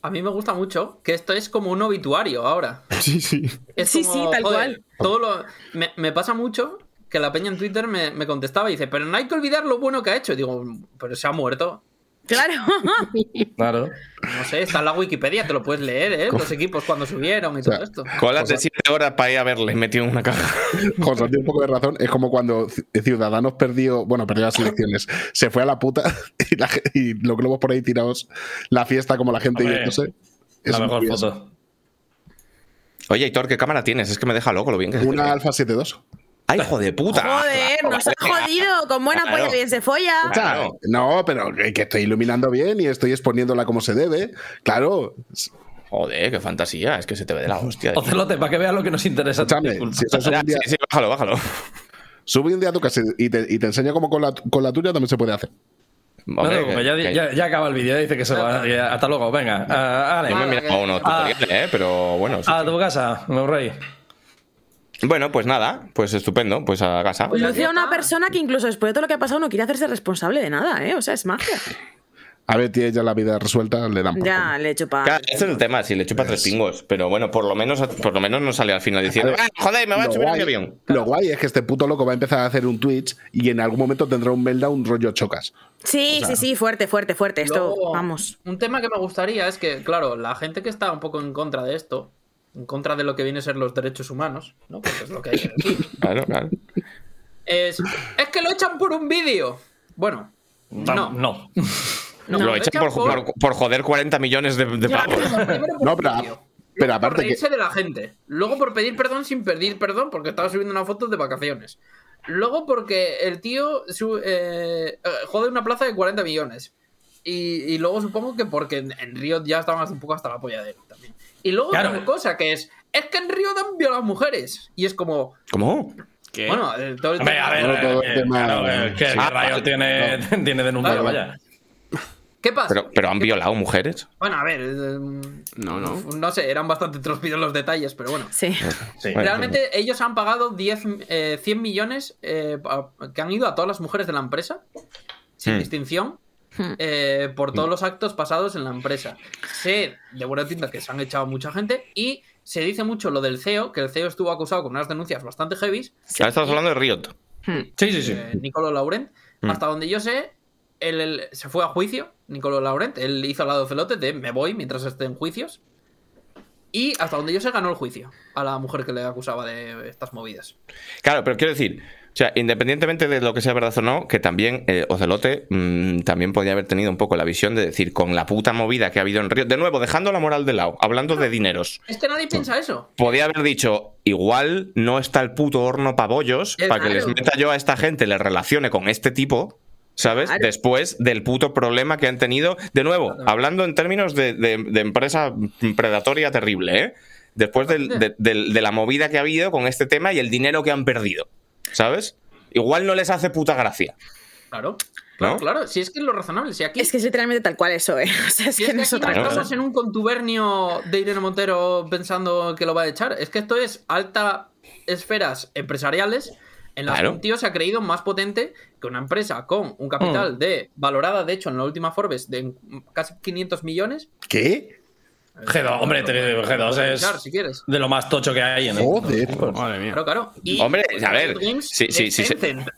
A mí me gusta mucho que esto es como un obituario ahora. Sí, sí. Es Sí, sí, tal cual. Todo lo, me, me pasa mucho que la peña en Twitter me, me contestaba y dice, pero no hay que olvidar lo bueno que ha hecho. Y digo, pero se ha muerto. Claro. Claro. No sé, está en la Wikipedia, te lo puedes leer, ¿eh? Los equipos cuando subieron y sea, todo esto. Colas de 7 horas para ir a verle metido en una caja. José tiene un poco de razón. Es como cuando Ciudadanos perdió, bueno, perdió las elecciones. Se fue a la puta y, la y los globos por ahí tirados. La fiesta como la gente Hombre, yéndose. La Es mejor curioso. foto. Oye, Hitor, ¿qué cámara tienes? Es que me deja loco lo bien que Una. Alfa 72. ¡Ay, hijo de puta! Joder, nos ha jodido. Con buena Claro. polla bien se folla. Claro. No, pero que estoy iluminando bien y estoy exponiéndola como se debe. Claro. Joder, qué fantasía. Es que se te ve de la hostia. Ocelote, para que veas lo que nos interesa. Escúchame, si eso un día, sí, sí, bájalo, bájalo. sube un día a tu casa y te, y te enseño cómo con la, con la tuya también se puede hacer. No Hombre, ya, que- ya- ya acaba el vídeo, ya dice que se va. ya- hasta luego, venga. ah, ale. Yo me he mirado unos Ah. tutoriales, ¿eh? Pero bueno. sí. A tu casa, meu rey. Bueno, pues nada, pues estupendo, pues a casa. Pues Luce aquí a una persona que incluso después de todo lo que ha pasado no quiere hacerse responsable de nada, ¿eh? O sea, es magia. A ver, tiene ya la vida resuelta, le dan por Ya, le chupa. Claro, ese es el tema, si le chupa tres pingos, pero bueno, por lo menos, por lo menos no sale al final diciendo, ver, "Ah, joder, me va a subir a mi avión. lo guay es que este puto loco va a empezar a hacer un Twitch y en algún momento tendrá un meltdown rollo chocas. Sí, sí, sí, fuerte, fuerte, fuerte. Esto, Luego, vamos. Un tema que me gustaría es que, claro, la gente que está un poco en contra de esto, en contra de lo que viene a ser los derechos humanos, ¿no? Porque es lo que hay que decir, Claro, claro. es, es que lo echan por un vídeo. Bueno, No. no. no. no, lo echan por, por- por joder 40 millones de, de pavos. No, pero- pero aparte por que- reírse de la gente. Luego por pedir perdón sin pedir perdón porque estaba subiendo una foto de vacaciones. Luego porque el tío su- eh, eh, jode una plaza de 40 millones. Y, y luego supongo que porque en, en Río ya estaban un poco hasta la polla de él también. Y luego Claro. otra cosa que es, es que en Río dan viola a las mujeres. Y es como, ¿Cómo? ¿Qué? bueno, eh, todo el Hombre, a ver, tema- claro, Ah, Riot vale. tiene, Claro. vaya. ¿qué pasa? Pero, pero han violado mujeres. Bueno, a ver, eh, No, no. no sé, eran bastante tróspidos los detalles, pero bueno. Sí. Sí. Bueno, Realmente ellos han pagado 10, eh, 100 millones eh, que han ido a todas las mujeres de la empresa, sin Hmm. distinción. Eh, por todos los actos pasados en la empresa. Sé de buena tinta que se han echado mucha gente y se dice mucho lo del CEO, que el CEO estuvo acusado con unas denuncias bastante heavy, Ahora estamos hablando de Riot. Sí, sí, sí. eh, Nicolo Laurent. Hmm. Hasta donde yo sé, él, él se fue a juicio, Nicolo Laurent. Él hizo al lado celote de me voy mientras esté en juicios. Y hasta donde yo sé, ganó el juicio a la mujer que le acusaba de estas movidas. Claro, pero quiero decir, o sea, independientemente de lo que sea verdad o no, que también eh, Ocelote mm, también podía haber tenido un poco la visión de decir, con la puta movida que ha habido en Río, de nuevo, dejando la moral de lado, hablando de dineros, Es que nadie piensa eso. podía haber dicho, igual no está el puto horno para bollos, para que les meta yo a esta gente, les relacione con este tipo. ¿Sabes? Claro. Después del puto problema que han tenido. De nuevo, hablando en términos de, de- de empresa predatoria terrible, ¿eh? Después del- de, del- de la movida que ha habido con este tema y el dinero que han perdido. ¿Sabes? Igual no les hace puta gracia. Claro. Claro, ¿No? claro. Si es que es lo razonable. Si aquí, Es que es literalmente tal cual eso, ¿eh? O sea, es si que es no que es aquí no estamos en un contubernio de Irene Montero pensando que lo va a echar. Es que esto es alta esferas empresariales en las Claro. que un tío se ha creído más potente que una empresa con un capital Mm. de valorada, de hecho, en la última Forbes de casi 500 millones. ¿Qué? G2, hombre, te- G2 Puedes es echar, si quieres. de lo más tocho que hay en el Joder. Madre mía. Claro, claro. Y Hombre, a ver, sí, sí, es sí.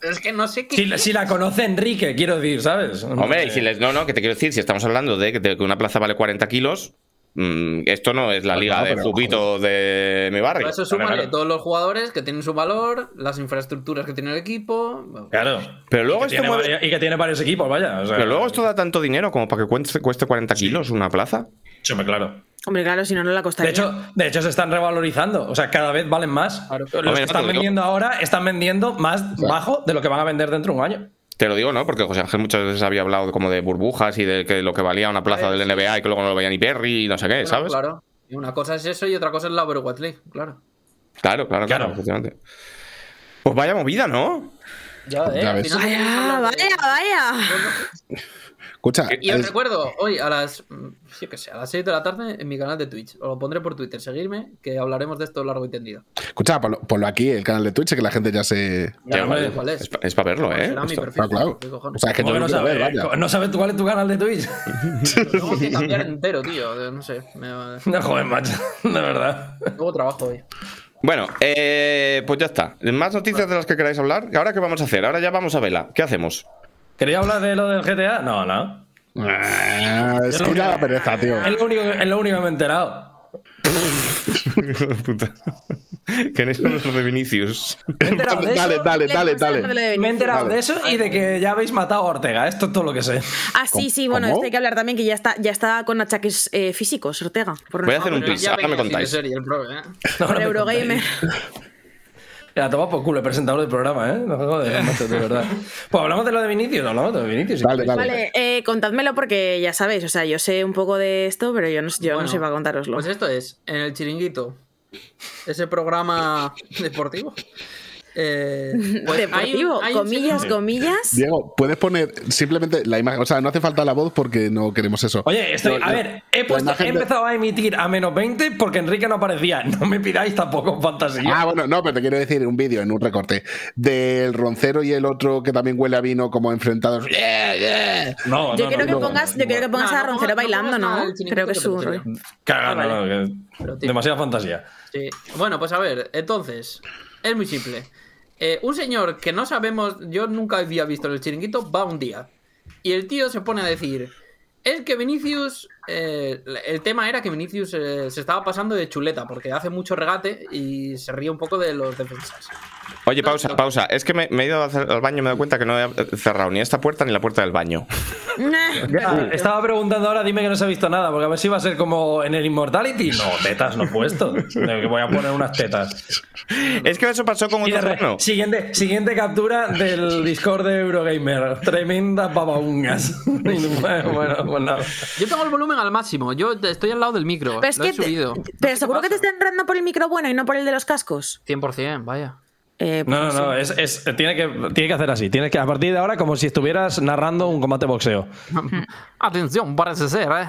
Es que no sé qué. Si, si la conoce Enrique, quiero decir, ¿sabes? Hombre, y si les. No, no, que te quiero decir, si estamos hablando de que una plaza vale 40 kilos, mm, esto no es la Pues liga no, de pero- Jupito de mi barrio. Eso súmale claro. todos los jugadores que tienen su valor, las infraestructuras que tiene el equipo. Claro. Pero luego y, esto que tiene mueve- varios, y que tiene varios equipos, vaya. o sea, Pero luego esto da tanto dinero como para que cueste, cueste 40 kilos una plaza. Sí, hombre, claro. Hombre, claro, si no, no la De costaría. hecho, de hecho, se están revalorizando. O sea, cada vez valen más. Los Hombre, que están vendiendo ahora están vendiendo más bajo de lo que van a vender dentro de un año. Te lo digo, ¿no? Porque José Ángel muchas veces había hablado como de burbujas y de que lo que valía una plaza del NBA y que luego no lo veía ni Perry y no sé qué, Bueno, ¿sabes? Claro. Una cosa es eso y otra cosa es la Overwatch League, claro. Claro, claro, claro, Claro. efectivamente. Pues vaya movida, ¿no? Ya, eh, Ya al ves. final Vaya, vaya, vaya. Escucha, Y os es- recuerdo, hoy a las, mm, yo qué sé, a las 6 de la tarde en mi canal de Twitch. Os lo pondré por Twitter, seguirme, que hablaremos de esto largo y tendido. escucha, ponlo, ponlo aquí, el canal de Twitch, que la gente ya se. Ya, vale. sé cuál es. Es, para verlo, ¿eh? Será mi perfil. Ah, claro. O sea, es que ¿Cómo yo que no ver, sabes? vaya. ¿No sabes cuál es tu canal de Twitch? Lo tengo que cambiar entero, tío. No sé. me- No, joder, macho. De verdad. Luego trabajo hoy. Bueno, eh, pues ya está. ¿Más noticias de las que queráis hablar? ¿Ahora qué vamos a hacer? Ahora ya vamos a vela. ¿Qué hacemos? ¿Quería hablar de lo del GTA? No, no. Ah, es que ya da pereza, tío. Es lo único, es lo único que me he enterado. Puta. que en eso no es lo de Vinicius. Me he enterado de Dale, eso. dale, Le dale, dale. Me he enterado de eso y de que ya habéis matado a Ortega. Esto es todo lo que sé. Ah, sí, sí, bueno, esto hay que hablar también que ya está, ya está con achaques eh, físicos, Ortega. Por Voy a hacer un. Ya ahora me contáis. serie el pro, ¿eh? Ahora Por me Eurogamer. Ya, toma por culo el presentador del programa, ¿eh? No joder, macho, de verdad. Pues hablamos de lo de Vinicius, hablamos de Vinicius. si queréis. dale. Vale, eh, contádmelo porque ya sabéis, o sea, yo sé un poco de esto, pero yo no, yo Bueno, no sé para contároslo. Pues esto es, en el chiringuito, ese programa deportivo. Eh, pues hay un- Deportivo, hay un comillas, comillas. Diego, puedes poner simplemente la imagen. O sea, no hace falta la voz porque no queremos eso. Oye, estoy, No, a ver, he, puesto, de- empezado a emitir a menos 20 porque Enrique no aparecía. No me pidáis tampoco fantasía. Ah, bueno, no, pero te quiero decir un vídeo en un recorte del roncero y el otro que también huele a vino como enfrentados. Yeah, yeah. no, Yo no, quiero no, que no, pongas, no, yo quiero que pongas No, a Roncero pongas- no bailando, ¿no? Creo que es Ah, tío. demasiada fantasía. Sí. Bueno, pues a ver, entonces, es muy simple. Eh, un señor que no sabemos, yo nunca había visto el chiringuito, va un día. Y el tío se pone a decir, es que Vinicius, eh, el tema era que Vinicius eh, se estaba pasando de chuleta, porque hace mucho regate y se ríe un poco de los defensas. Oye, pausa, pausa. Es que me, me he ido al baño y me he dado cuenta que no he cerrado ni esta puerta ni la puerta del baño. Ya, estaba preguntando ahora, dime que no se ha visto nada, porque a ver si va a ser como en el Immortality. No, tetas no he puesto. Que voy a poner unas tetas. Es que eso pasó con otro siguiente, siguiente captura del Discord de Eurogamer. Tremendas babaungas. bueno, bueno, pues nada. Yo tengo el volumen al máximo, yo estoy al lado del micro, Pero es lo he que te- subido. pero seguro que te está entrando por el micro bueno y no por el de los cascos. 100%, vaya. Eh, No, no, pues no, es, es- tiene, que, tiene que hacer así. Tienes que, a partir de ahora, como si estuvieras narrando un combate de boxeo. Atención, parece ser, ¿eh?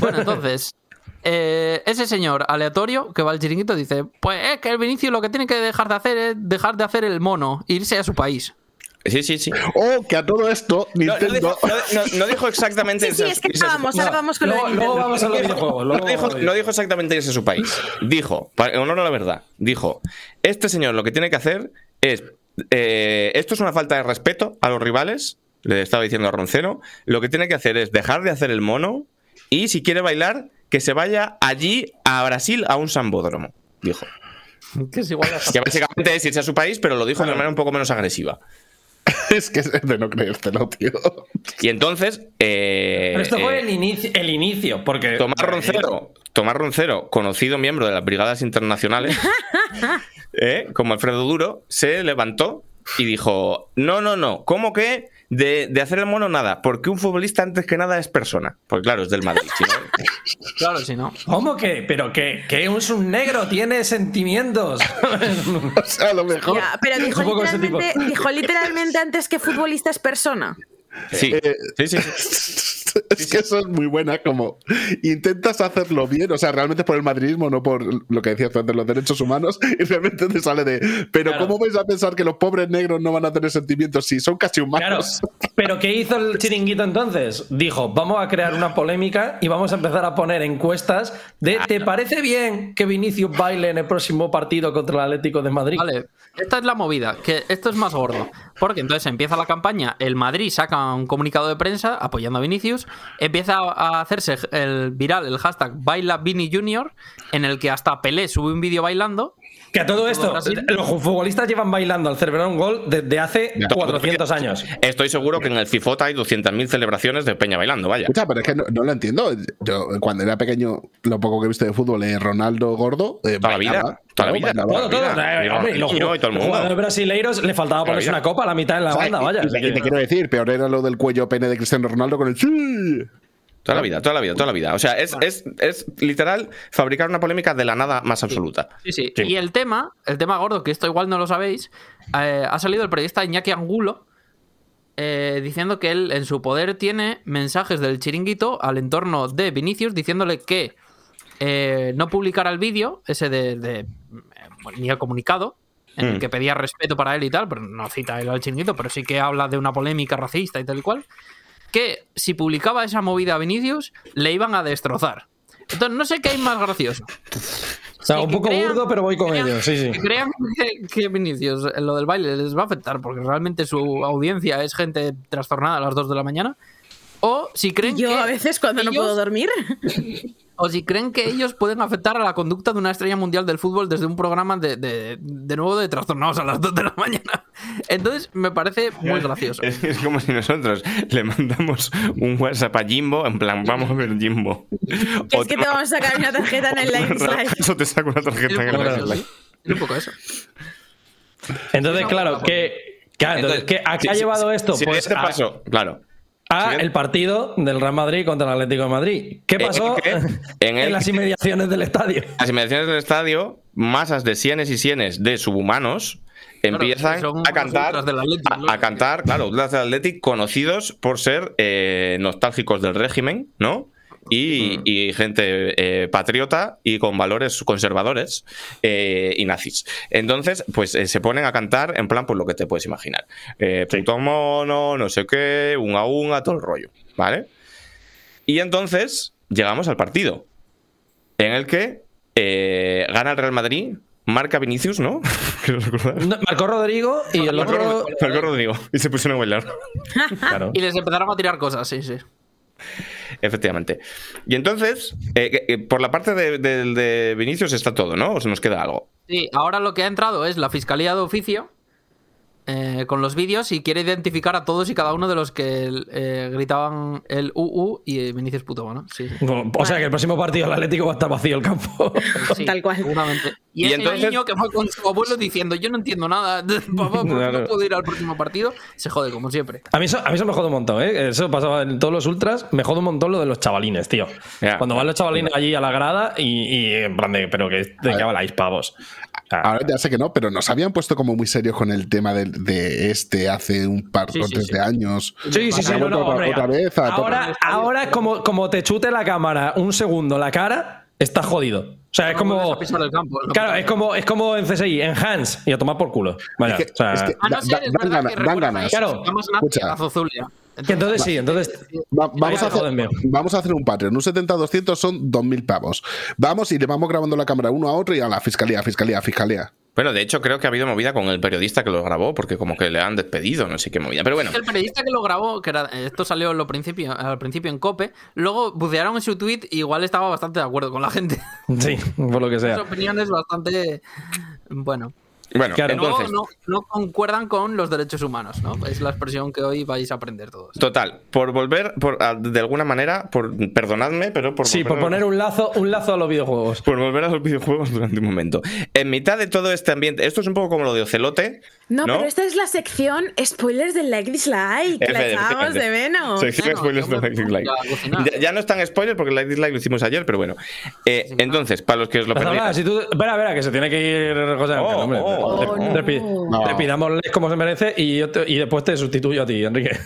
Bueno, entonces, eh, ese señor aleatorio que va al chiringuito dice, pues es que el Vinicius lo que tiene que dejar de hacer es dejar de hacer el mono, e irse a su país. Sí, sí, sí. Oh, que a todo esto, No, dijo, no- no- no dijo exactamente Sí, es que vamos, ahora vamos con lo de Luego, vamos a los videojuegos. no, dijo, a no dijo exactamente ese su país. Dijo, para en honor a la verdad, dijo: Este señor lo que tiene que hacer es. eh, esto es una falta de respeto a los rivales, le estaba diciendo a Roncero. Lo que tiene que hacer es dejar de hacer el mono y si quiere bailar, que se vaya allí a Brasil a un sambódromo. Dijo. Que es igual Que básicamente es irse a su país, pero lo dijo de manera un poco menos agresiva. es que es de no creértelo, tío. Y entonces. eh, Pero esto fue eh, el inicio, el inicio porque... Tomás Roncero, Tomás Roncero, conocido miembro de las brigadas internacionales, ¿eh? como Alfredo Duro, se levantó y dijo: No, no, no, ¿cómo que de, de hacer el mono nada? Porque un futbolista antes que nada es persona. Porque claro, es del Madrid. no- Claro, si no. ¿Cómo que? ¿Pero que, que es un negro? ¿Tiene sentimientos? O sea, a lo mejor. Ya, pero Es dijo literalmente, dijo literalmente antes que futbolista es persona. Sí, Eh, sí, sí, sí. es que eso es muy buena, como intentas hacerlo bien, o sea, realmente por el madridismo, no por lo que decías tú antes, los derechos humanos, y realmente te sale de, pero Claro. ¿cómo vais a pensar que los pobres negros no van a tener sentimientos si son casi Claro, humanos? pero ¿qué hizo el chiringuito entonces? Dijo, vamos a crear una polémica y vamos a empezar a poner encuestas de ¿te parece bien que Vinicius baile en el próximo partido contra el Atlético de Madrid? Vale, esta es la movida, que esto es más gordo. Porque entonces empieza la campaña, el Madrid saca un comunicado de prensa apoyando a Vinicius, empieza a hacerse el viral el hashtag Baila Vini Junior, en el que hasta Pelé sube un vídeo bailando Que a todo esto, los futbolistas llevan bailando al celebrar un gol desde hace 400 años. Estoy seguro que en el FIFOTA hay 200.000 celebraciones de Peña bailando, vaya. Escucha, pero es que no, no lo entiendo. Yo, cuando era pequeño, lo poco que he visto de fútbol, eh, Ronaldo gordo. eh, Toda la vida, bailaba, toda la vida. bailaba. Todo, todo. Mira, hombre, y los, todo el los mundo. jugadores brasileiros le faltaba ponerse una copa a la mitad en la O sea, banda, vaya. y, te- y te quiero decir, peor era lo del cuello pene de Cristiano Ronaldo con el sí. Toda la vida, toda la vida, toda la vida. O sea, es, es, es literal fabricar una polémica de la nada más absoluta. Sí, sí. Sí. Y el tema, el tema gordo, que esto igual no lo sabéis, eh, ha salido el periodista Iñaki Angulo eh, diciendo que él en su poder tiene mensajes del chiringuito al entorno de Vinicius diciéndole que eh, no publicara el vídeo, ese de, de, eh, ni el comunicado, en el Mm. que pedía respeto para él y tal, pero no cita él al chiringuito, pero sí que habla de una polémica racista y tal y cual, que si publicaba esa movida a Vinicius, le iban a destrozar. Entonces, no sé qué hay más gracioso. O sea, Sí, un poco crean- burdo, pero voy con ellos, sí, sí. que crean que, que Vinicius, eh, lo del baile, les va a afectar porque realmente su audiencia es gente trastornada a las 2 de la mañana. O si creen Yo que a veces cuando no puedo dormir. o si creen que ellos pueden afectar a la conducta de una estrella mundial del fútbol desde un programa de, de, de nuevo de trastornados a las 2 de la mañana. Entonces me parece muy gracioso. Es, es como si nosotros le mandamos un WhatsApp a Jimbo, en plan, vamos a ver Jimbo. Que es que te vamos a sacar una tarjeta en el live slide. Eso te saco una Es tarjeta un en el poco live eso, slide. ¿sí? Es un poco eso. Entonces, claro, que, claro, entonces, ¿qué- ¿a qué sí, ha sí, llevado sí, esto? sí, pues este a, paso, claro. A Siguiente. el partido del Real Madrid contra el Atlético de Madrid. ¿Qué En el pasó que- en, en el las inmediaciones del estadio? Las inmediaciones del estadio, masas de sienes y sienes de subhumanos empiezan a cantar, a, ¿no? a cantar, claro, ultras del Athletic conocidos por ser eh, nostálgicos del régimen, ¿no? Y, Mm. y gente eh, patriota y con valores conservadores eh, y nazis. Entonces, pues eh, se ponen a cantar en plan, pues lo que te puedes imaginar. Eh, puto mono, no sé qué, unga unga, todo el rollo, ¿vale? Y entonces llegamos al partido, en el que eh, gana el Real Madrid, marca Vinicius, ¿no? Quiero recordar. No, Marcó Rodrigo y el Marcó, otro. marcó Rodrigo y se pusieron a bailar. Claro. Y les empezaron a tirar cosas, sí, sí. Efectivamente. Y entonces, eh, eh, por la parte de, de- de Vinicius está todo, ¿no? ¿O se nos queda algo? Sí, ahora lo que ha entrado es la Fiscalía de Oficio eh, con los vídeos y quiere identificar a todos y cada uno de los que eh, gritaban el UU y Vinicius puto mono. Sí, sí. O sea que el próximo partido del Atlético va a estar vacío el campo. Sí, Tal cual. Seguramente. Y, Y ese entonces- niño que fue con su abuelo diciendo yo no entiendo nada, papá, ¿por qué Claro. no puedo ir al próximo partido? Se jode, como siempre. A mí, eso, a mí eso me jode un montón, ¿eh? Eso pasaba en todos los ultras. Me jode un montón lo de los chavalines, tío. Cuando van los chavalines allí a la grada y, y en plan de, pero que de qué habláis, pavos. Ahora ya sé que no, pero nos habían puesto como muy serios con el tema de, este hace un par Sí, o sí, tres sí. de años. Sí, sí, sí, Ha no, no, vuelto hombre, otra vez a tope. ahora, ahora como, como te chute la cámara un segundo la cara, estás jodido. O sea, es No como. a pisar el campo, no Claro, es como, es como en CSI, en Hans, y a tomar por culo. Vaya, Es que- o sea, es que- A no Da- ser, da- es dan ganas- dan Claro. Escucha. que entonces sí, entonces. Va- vamos, a hacer, vamos a hacer un Patreon. Un 70-200 son 2.000 pavos. Vamos y le vamos grabando la cámara uno a otro y a la fiscalía, fiscalía, fiscalía. Bueno, de hecho, creo que ha habido movida con el periodista que lo grabó, porque como que le han despedido, no sé qué movida. Pero bueno, El periodista que lo grabó, que era, esto salió lo principio, al principio en COPE, luego bucearon en su tweet y igual estaba bastante de acuerdo con la gente. Sí, por lo que sea. Sus opiniones bastante... Bueno. bueno, Claro. Entonces. no, no concuerdan con los derechos humanos, ¿no? Es la expresión que hoy vais a aprender todos. Total, por volver, por, a- de alguna manera, por perdonadme, pero por Sí, por poner un lazo, un lazo a los videojuegos. por volver a los videojuegos durante un momento. En mitad de todo este ambiente, esto es un poco como lo de Ocelote. No, ¿no? pero esta es la sección spoilers del like dislike. La Efectivamente. echábamos de menos. Sección Bueno, spoilers yo de me Like Dislike. Ya, ya no es tan spoiler porque el Like Dislike lo hicimos ayer, pero bueno. Eh, Sí, entonces, para los que os lo Pero, perdéis. si tú, espera, espera, que se tiene que ir José Ángel, Oh, hombre. oh, Te- oh, no. No. como se merece y, yo te- y después te sustituyo a ti, Enrique.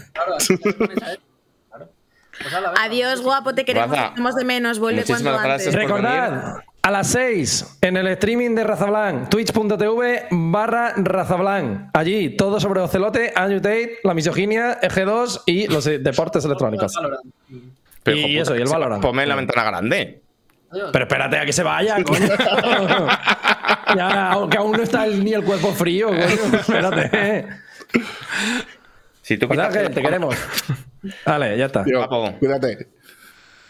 Adiós, guapo, te queremos, te echamos de menos. Vuelve muchísimas cuando gracias antes. por Recordad, a las 6 en el streaming de Razablan, twitch.tv barra Razablan. Allí, todo sobre Ocelote, Andrew Tate, la misoginia, EG2 y los eh, deportes electrónicos. Pero, y eso, y el Valorant. Ponme en la ventana grande. Pero espérate a que se vaya, coño. ya, aunque aún no está el- ni el cuerpo frío, coño. Espérate. Si tú José quitas- Ángel, te queremos. Vale, ya está. Cuídate.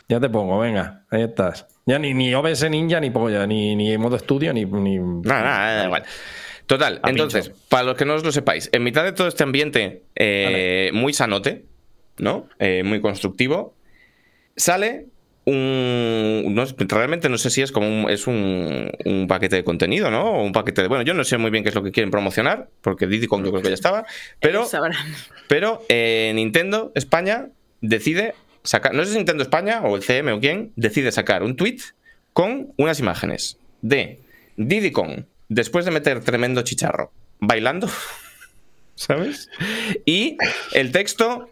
Ya te pongo, venga, ahí estás. Ya ni, ni OBS Ninja, ni polla, ni, ni modo estudio, ni. ni... Nada, nada, da igual. Total, A entonces, pincho. para los que no os lo sepáis, en mitad de todo este ambiente eh, muy sanote, ¿no? Eh, muy constructivo, sale un. no- realmente no sé si es como un, es un, un paquete de contenido, ¿no? O un paquete de. Bueno, yo no sé muy bien qué es lo que quieren promocionar, porque Diddy Kong yo creo que ya estaba, pero. Pero eh, Nintendo España decide no sé si Nintendo España o el CM o quién, decide sacar un tweet con unas imágenes de Diddy Kong después de meter tremendo chicharro bailando, ¿sabes? Y el texto,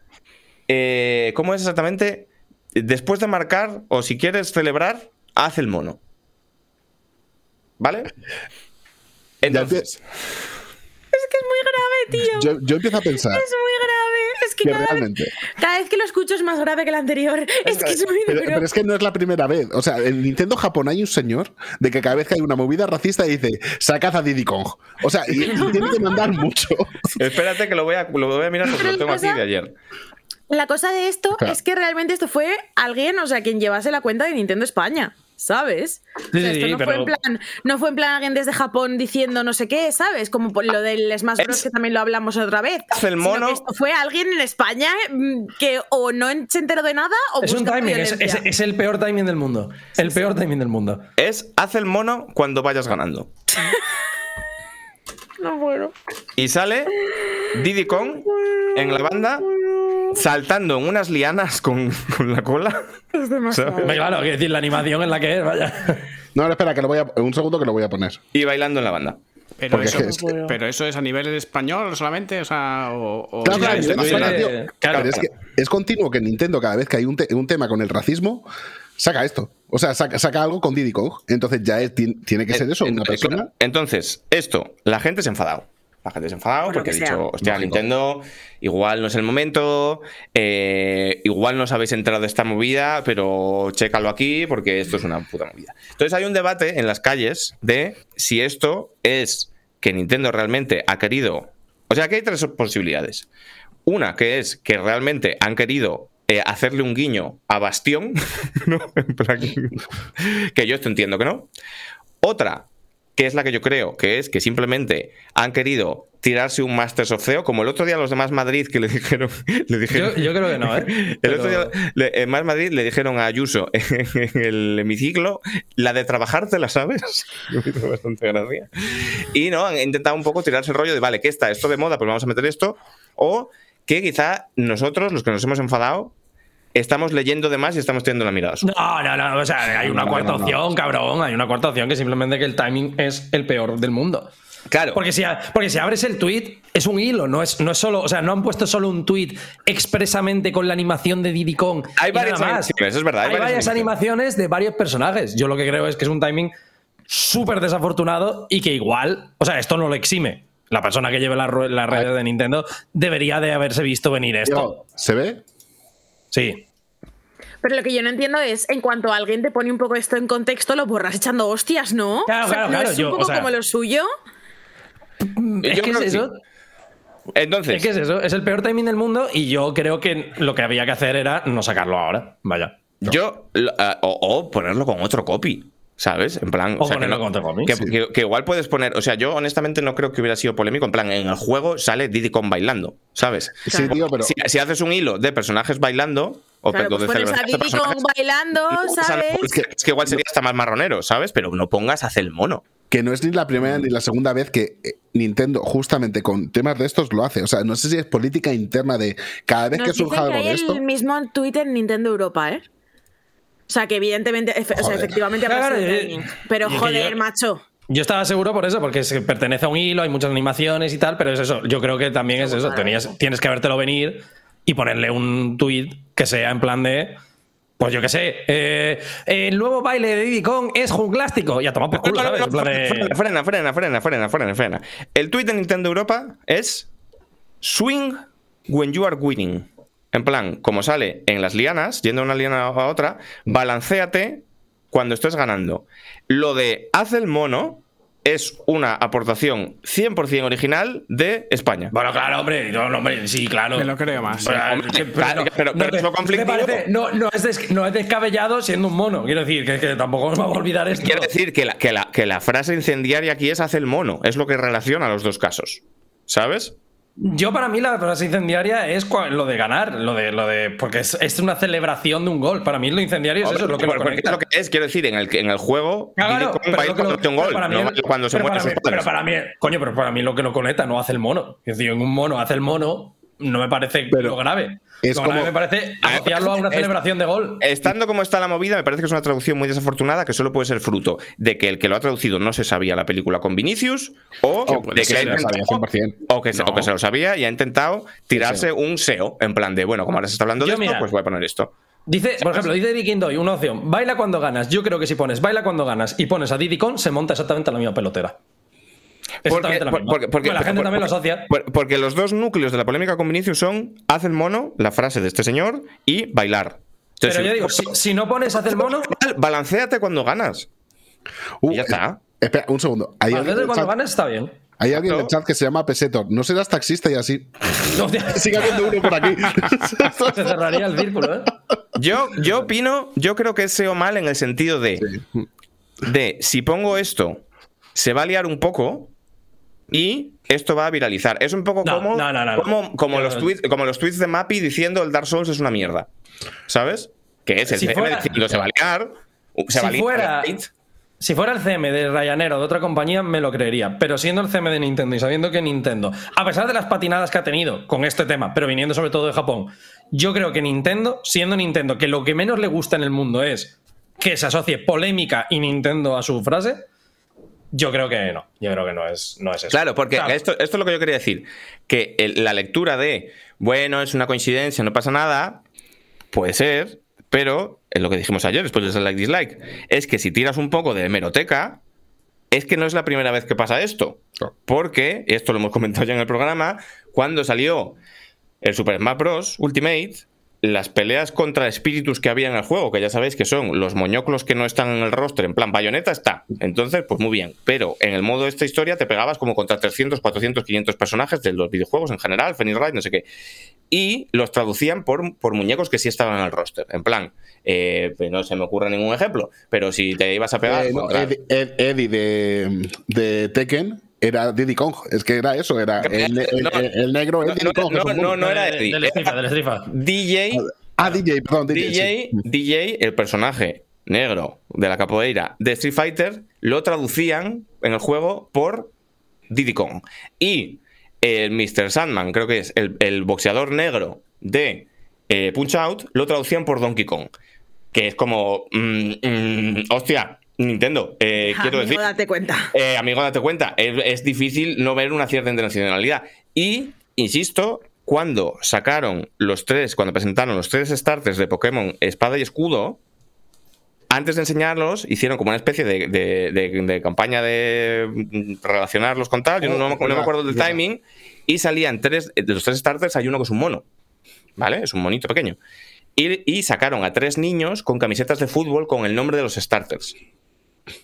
eh, ¿cómo es exactamente? Después de marcar o si quieres celebrar, haz el mono. ¿Vale? Entonces, Es que es muy grave, tío. Yo, yo empiezo a pensar Es muy grave. Es que, que cada, vez, realmente. cada vez que lo escucho es más grave que el anterior. Es que es muy Pero, duro. pero es que no es la primera vez. O sea, en Nintendo Japón hay un señor de que cada vez que hay una movida racista dice, sacad a Diddy Kong. O sea, y, y tiene que mandar mucho. espérate que lo voy a, lo voy a mirar porque lo tengo aquí de ayer. La cosa de esto Claro. es que realmente esto fue alguien, o sea, quien llevase la cuenta de Nintendo España. ¿Sabes? O sea, esto no, fue en plan, no fue en plan alguien desde Japón diciendo no sé qué, ¿sabes? Como por lo del Smash Bros. Es- que también lo hablamos otra vez. Hace el que mono. esto fue alguien en España mm, que o no se enteró de nada o Es un timing, es, es- es el peor timing del mundo. El peor timing del mundo. Es haz el mono cuando vayas ganando. No puedo. Y sale Diddy Kong en la banda saltando en unas lianas con, con la cola. Es demasiado. Claro, quiero decir, la animación en la que es, vaya. No, no, espera, que lo voy a. Un segundo que lo voy a poner. Y bailando en la banda. Pero eso, es que- pero eso es a nivel español solamente, o sea, o, o Claro, es eh, tío. claro, es que es continuo que Nintendo, cada vez que hay un, te- un tema con el racismo, saca esto. O sea, saca, saca algo con Diddy Kong. Entonces ya es- tiene que ser eso, una Eh, persona. Entonces, esto, la gente se ha enfadado. La gente se ha enfadado Por porque ha dicho, sea. hostia, Lógico. Nintendo, igual no es el momento, eh, igual no os habéis enterado de esta movida, pero chécalo aquí porque esto es una puta movida. Entonces hay un debate en las calles de si esto es que Nintendo realmente ha querido... O sea, que hay tres posibilidades. Una que es que realmente han querido eh, hacerle un guiño a Bastión, que yo esto entiendo que no. Otra, que es la que yo creo, que es que simplemente han querido tirarse un Masters of CEO, como el otro día los demás Madrid que le dijeron. Le dijeron Yo, yo creo que no, ¿eh? el Pero- otro día, le- en Más Madrid le dijeron a Ayuso en el hemiciclo, la de trabajar te la sabes. Me hizo bastante gracia. Y no, han intentado un poco tirarse el rollo de, vale, ¿qué está? ¿Esto de moda? Pues vamos a meter esto. O que quizá nosotros, los que nos hemos enfadado, estamos leyendo de más y estamos teniendo la mirada. suya. No, no, no. O sea, hay una No, cuarta no, no. opción, cabrón. Hay una cuarta opción que simplemente que el timing es el peor del mundo. Claro. Porque si, porque si abres el tweet, es un hilo, no es, no es solo. O sea, no han puesto solo un tweet expresamente con la animación de Diddy Kong. Hay varias más. animaciones, es verdad, hay Hay, varias varias animaciones de varios personajes. Yo lo que creo es que es un timing súper desafortunado y que igual. O sea, esto no lo exime. La persona que lleve las ru- las redes de Nintendo debería de haberse visto venir esto. ¿Se ve? Sí. Pero lo que yo no entiendo es, en cuanto alguien te pone un poco esto en contexto, lo borras echando hostias, ¿no? Claro, O sea, claro, ¿no claro, Es yo, un o poco sea- como lo suyo. Es Yo que es que sí. eso. Entonces, Es que es eso, es el peor timing del mundo y yo creo que lo que había que hacer era no sacarlo ahora. Vaya. Yo, o, o ponerlo con otro copy. ¿Sabes? En plan. O sea, que no- con otro copy, Que, sí. que- que igual puedes poner. O sea, yo honestamente no creo que hubiera sido polémico. En plan, en el juego sale Diddy Kong bailando. ¿Sabes? Sí, tío, pero. Si, si haces un hilo de personajes bailando. O Claro, perdón, pues de pones a Diddy Kong bailando, ¿sabes? es, que, es que igual sería hasta más marronero, ¿sabes? Pero no pongas hacer el mono. que no es ni la primera ni la segunda vez que eh, Nintendo, justamente con temas de estos, lo hace. O sea, no sé si es política interna de cada vez Nos que dicen surja que algo de esto. el mismo Twitter en Nintendo Europa, ¿eh? O sea, que evidentemente, efe- o sea, efectivamente Claro. Pero y joder, yo- macho. Yo estaba seguro por eso, porque se pertenece a un hilo, hay muchas animaciones y tal, pero es eso. Yo creo que también es eso. Tenías, tienes que habértelo venir y ponerle un tweet que sea en plan de. Pues yo qué sé. eh, el nuevo baile de Diddy Kong es junglástico. Y a tomar por culo, No, no, ¿sabes? frena, frena, frena, frena, frena, frena. El tweet de Nintendo Europa es Swing when you are winning. En plan, como sale en las lianas, yendo de una liana a otra, balancéate cuando estés ganando. Lo de haz el mono es una aportación 100% original de España. Bueno, claro, hombre, no, no, hombre, sí, claro. Me lo creo más. Pero, Hombre, pero claro, pero- te- parece- no, no es des- no es descabellado siendo un mono. Quiero decir, que, que tampoco nos vamos a olvidar esto. Quiero decir que la, que, la, que la frase incendiaria aquí es hace el mono, es lo que relaciona los dos casos. ¿Sabes? Yo, para mí, la frase incendiaria es lo de ganar, lo de, lo de. Porque es, es una celebración de un gol. Para mí, lo incendiario es eso, es lo que lo Porque es conecta. lo que es, quiero decir, en el, en el juego, Claro, lo- cuando hace un gol, para no cuando se sus padres. Pero para mí, coño, pero para mí lo que lo conecta no hace el mono. Es decir, en un mono hace el mono, no me parece Pero lo grave. Es como- me parece asociarlo a una celebración de gol. Estando como está la movida, me parece que es una traducción muy desafortunada que solo puede ser fruto de que el que lo ha traducido no se sabía la película con Vinicius o de que ser, ha lo sabía intentado- 100%. o que, se, o No. que se lo sabía y ha intentado tirarse un SEO en plan de, bueno, como ahora se está hablando de esto, mira, pues voy a poner esto. Dice, por ejemplo, dice Viking Doy, una opción, baila cuando ganas. Yo creo que si pones baila cuando ganas y pones a Diddy Con, se monta exactamente la misma pelotera. Exactamente la por- misma. porque- porque- Bueno, la gente también lo asocia. por- Porque los dos núcleos de la polémica con Vinicius son haz el mono, la frase de este señor, y bailar. Entonces, Pero yo digo, si, si no pones hace el mono, Balanceate cuando ganas. Uh, Y ya está. eh, Espera, un segundo. El cuando chat, ganas está bien. hay alguien en el chat que se llama Pesetor. No serás taxista y así. No, Sigue habiendo uno por aquí. se cerraría el círculo, ¿eh? Yo, yo opino, yo creo que es SEO mal en el sentido de, de si pongo esto, se va a liar un poco y esto va a viralizar. Es un poco No, como, no, no, como, los tweets, como los tweets de Mappy diciendo el Dark Souls es una mierda. ¿Sabes? Que es el Si CM fuera- diciendo se va a liar. Se Si va a liar. fuera- Si fuera el CM de Ryanair o de otra compañía, me lo creería. Pero siendo el CM de Nintendo y sabiendo que Nintendo, a pesar de las patinadas que ha tenido con este tema, pero viniendo sobre todo de Japón, yo creo que Nintendo, siendo Nintendo, que lo que menos le gusta en el mundo es que se asocie polémica y Nintendo a su frase, yo creo que no. Yo creo que no es, no es eso. Claro, porque esto, esto es lo que yo quería decir. Que el- la lectura de, bueno, es una coincidencia, no pasa nada, puede ser, pero es lo que dijimos ayer, después del like dislike, es que si tiras un poco de hemeroteca, es que no es la primera vez que pasa esto. Porque, y esto lo hemos comentado ya en el programa, cuando salió el Super Smash Bros. Ultimate, las peleas contra espíritus que había en el juego, que ya sabéis que son los moñoclos que no están en el roster, en plan bayoneta, está. Entonces, pues muy bien. Pero en el modo de esta historia te pegabas como contra 300, 400, 500 personajes de los videojuegos en general, Phoenix Wright, no sé qué. Y los traducían por, por muñecos que sí estaban en el roster. En plan, eh, pues no se me ocurre ningún ejemplo, pero si te ibas a pegar. Eh, no, contra- Ed- Ed- Eddie de, de Tekken era Diddy Kong. Es que era eso, era el, el- No, el- el negro no, Diddy no, Kong. no, no, era del- Eddie. Del Strifa, del Strifa. DJ Ah, DJ, perdón, DJ. DJ, sí. DJ, el personaje negro de la capoeira de Street Fighter, lo traducían en el juego por Diddy Kong. Y el Mr. Sandman, creo que es el, el boxeador negro de eh, Punch Out, lo traducían por Donkey Kong. Que es como. mm, mm, hostia, Nintendo, eh, quiero Amigo, decir. date cuenta. Eh, amigo, date cuenta, es, es difícil no ver una cierta internacionalidad. Y, insisto, cuando sacaron los tres, cuando presentaron los tres starters de Pokémon Espada y Escudo, antes de enseñarlos, hicieron como una especie de, de- de- de campaña de mm, relacionarlos con tal, yo no, no me- no me acuerdo del timing, y salían tres, de los tres starters hay uno que es un mono, ¿vale? Es un monito pequeño. Y, y sacaron a tres niños con camisetas de fútbol con el nombre de los starters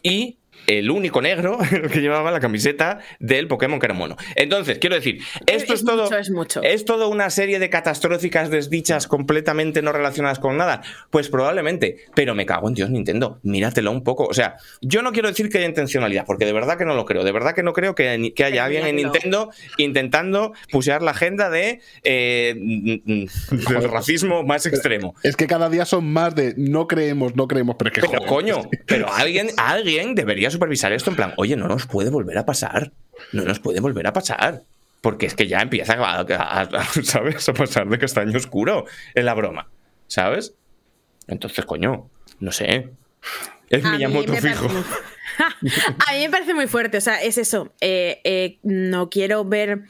一 el único negro que llevaba la camiseta del Pokémon que era mono. Entonces, quiero decir, esto es, Es todo. mucho, es mucho. ¿Es todo una serie de catastróficas desdichas completamente no relacionadas con nada? Pues probablemente, pero me cago en Dios, Nintendo, míratelo un poco. O sea, yo no quiero decir que haya intencionalidad, porque de verdad que no lo creo. De verdad que no creo que, que haya alguien en. Nintendo intentando pusear la agenda de eh, mm, mm, del racismo más extremo. Es que cada día son más de no creemos, no creemos, pero es que. Pero joder, coño, pero alguien, alguien debería supervisar esto en plan, oye, no nos puede volver a pasar. No nos puede volver a pasar. Porque es que ya empieza a, a- a- ¿sabes? a pasar de castaño oscuro en la broma. ¿Sabes? Entonces, coño, no sé. Es A Miyamoto parece fijo. A mí me parece muy fuerte, o sea, es eso. eh, eh, no quiero ver.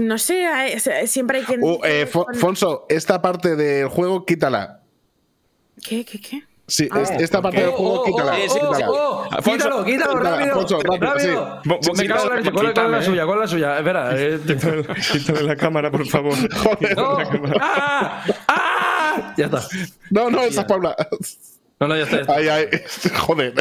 No sé, siempre hay quien. Uh, eh, Fonso, esta parte del juego, quítala. ¿Qué, qué, qué? Sí, es- esta parte del juego, quítala. oh, sí, quítala. oh, Alfonso, quítalo, quítalo, rápido. Alfonso, rápido, rápido. sí. Bo- bo- Me cago en la leche. ¿Cuál, es la quítame, suya? ¿Cuál es la suya? Espera. eh, Quítale la cámara, por favor. no. ¡Ah! ¡Ah! Ya está. No, no, esa es Paula. No, no, ya está. ya está. Ay, ay, joder,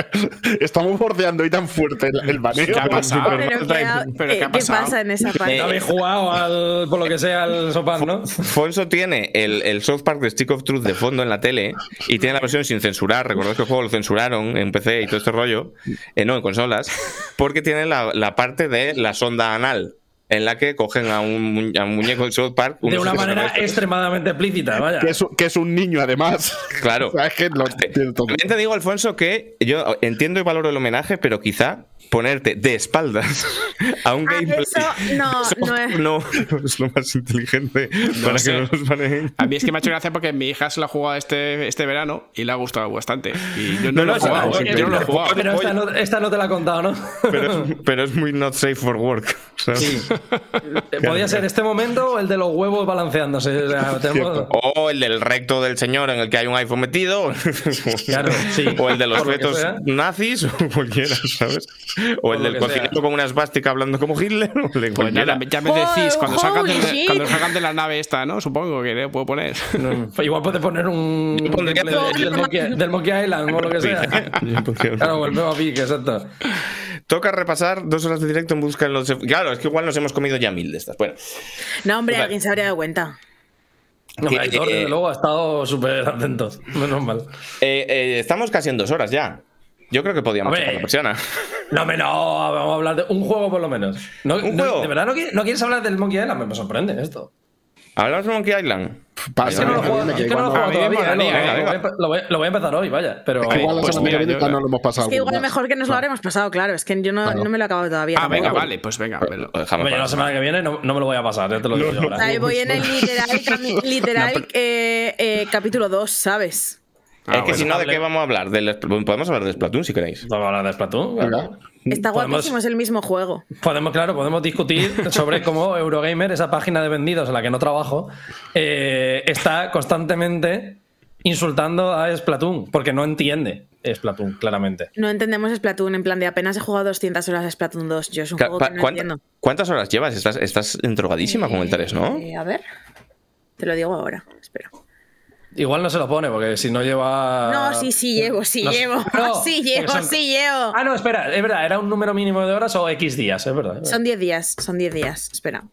estamos bordeando ahí tan fuerte el, el baneo. ¿Qué ha pasado? Pero, ¿qué, ha- ¿Pero qué ha ¿qué pasado? pasa en esa parte? Eh, Habéis jugado al, por lo que sea al Sopan, ¿no? Fonso tiene el, el South Park de Stick of Truth de fondo en la tele y tiene la versión sin censurar. Recordad que el juego lo censuraron en PC y todo este rollo, eh, no en consolas, porque tiene la, la parte de la sonda anal en la que cogen a un, a un muñeco de South Park. De una manera extraterrestres. extremadamente explícita, vaya. Que es, un- que es un niño, además. Claro. O sea, es que lo tiene todo. También te digo, Alfonso, que yo entiendo y valoro el homenaje, pero quizá ponerte de espaldas a un Ah, gameplay. eso no, no es- no, es lo más inteligente para sé. que no nos manejen. A mí es que me ha hecho gracia porque mi hija se lo ha jugado este, este verano y le ha gustado bastante. Y yo no, No, lo he jugado. sí, yo no lo he jugado. Pero esta no, esta no te la he contado, ¿no? Pero es, pero es muy not safe for work. ¿sabes? Sí. Podía ser este momento o el de los huevos balanceándose. O, sea, tenemos- O el del recto del señor en el que hay un iPhone metido. Claro, sí. O el de los fetos nazis, o cualquiera, ¿sabes? O el del cocinero sea. con una esvástica hablando como Hitler. O Pues nada, ya me decís, cuando salgan, Holy de, cuando salgan de la nave esta, ¿no? Supongo que le puedo poner. No, Igual puedes poner un. Del, Monkey, del Monkey Island o lo que sea. Claro, volvemos a pique, exacto. Toca repasar dos horas de directo en busca de los. Claro, es que igual nos hemos comido ya mil de estas. Bueno, No, hombre, Vale. alguien se habría dado cuenta. No, Aitor, desde luego, ha estado súper atento. Menos mal. eh, eh, estamos casi en dos horas ya. Yo creo que podíamos la persiana. No, hombre, no, vamos a hablar de un juego por lo menos. No, ¿Un no- juego? ¿De verdad no, qui- no quieres hablar del Monkey Island? Me sorprende esto. ¿Hablamos de Monkey Island? Pasa, Es que no lo me es que no me todavía. ¿eh? Lo, voy a lo voy, empezar hoy, vaya. Pero. Es que igual la Pues semana mira, que viene yo- no lo hemos pasado. Es que igual mejor que nos lo habremos pasado, claro. Es que yo no, Claro. no me lo he acabado todavía. Ah, tampoco. venga, vale, pues venga. Lo dejamos la semana que viene no, no me lo voy a pasar, ya te lo digo yo ahora. Ahí voy en el literal, cami- literal No, pero- eh, eh, capítulo 2, ¿sabes? Es Ah, que si no, ¿de qué vamos a hablar? Podemos hablar de Splatoon si queréis. Vamos a hablar de Splatoon. Venga. Está Podemos- guapísimo, es el mismo juego. Podemos, claro, podemos discutir sobre cómo Eurogamer, esa página de vendidos en la que no trabajo, eh, está constantemente insultando a Splatoon, porque no entiende Splatoon, claramente. No entendemos Splatoon, en plan de apenas he jugado 200 horas a Splatoon 2. Yo es un juego que no ¿cuánta- entiendo. ¿Cuántas horas llevas? Estás, estás drogadísima con el 3, ¿no? Eh, a ver, te lo digo ahora. Espera. Igual no se lo pone, porque si no lleva. No, sí, sí llevo, sí No- llevo. no, sí llevo, son- sí llevo. Ah, no, espera, es verdad, era un número mínimo de horas o X días, es verdad. Son 10 días, son 10 días. Espera.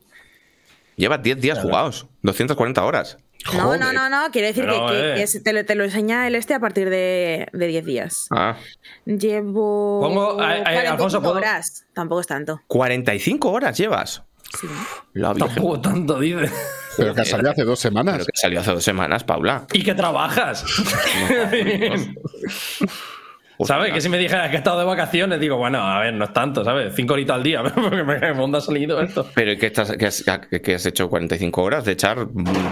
Llevas 10 días jugados, 240 horas. No, no, no, no. Quiero decir Pero, que, que- eh. que es- te, lo, te lo enseña el este a partir de, de 10 días. Ah, Llevo. Pongo- ay, ay, 45 Alfonso, horas. Tampoco es tanto. 45 horas llevas. Sí. La virgen. Tampoco tanto, dice. Pero que salió hace dos semanas. Pero que salió hace dos semanas, Paula. Y que trabajas. ¿Sabes? Que si me dijeras que he estado de vacaciones, digo, bueno, a ver, no es tanto, ¿sabes? Cinco horitas al día, porque me dónde ha salido esto. ¿Pero qué, estás, qué has, qué has hecho 45 horas? ¿De echar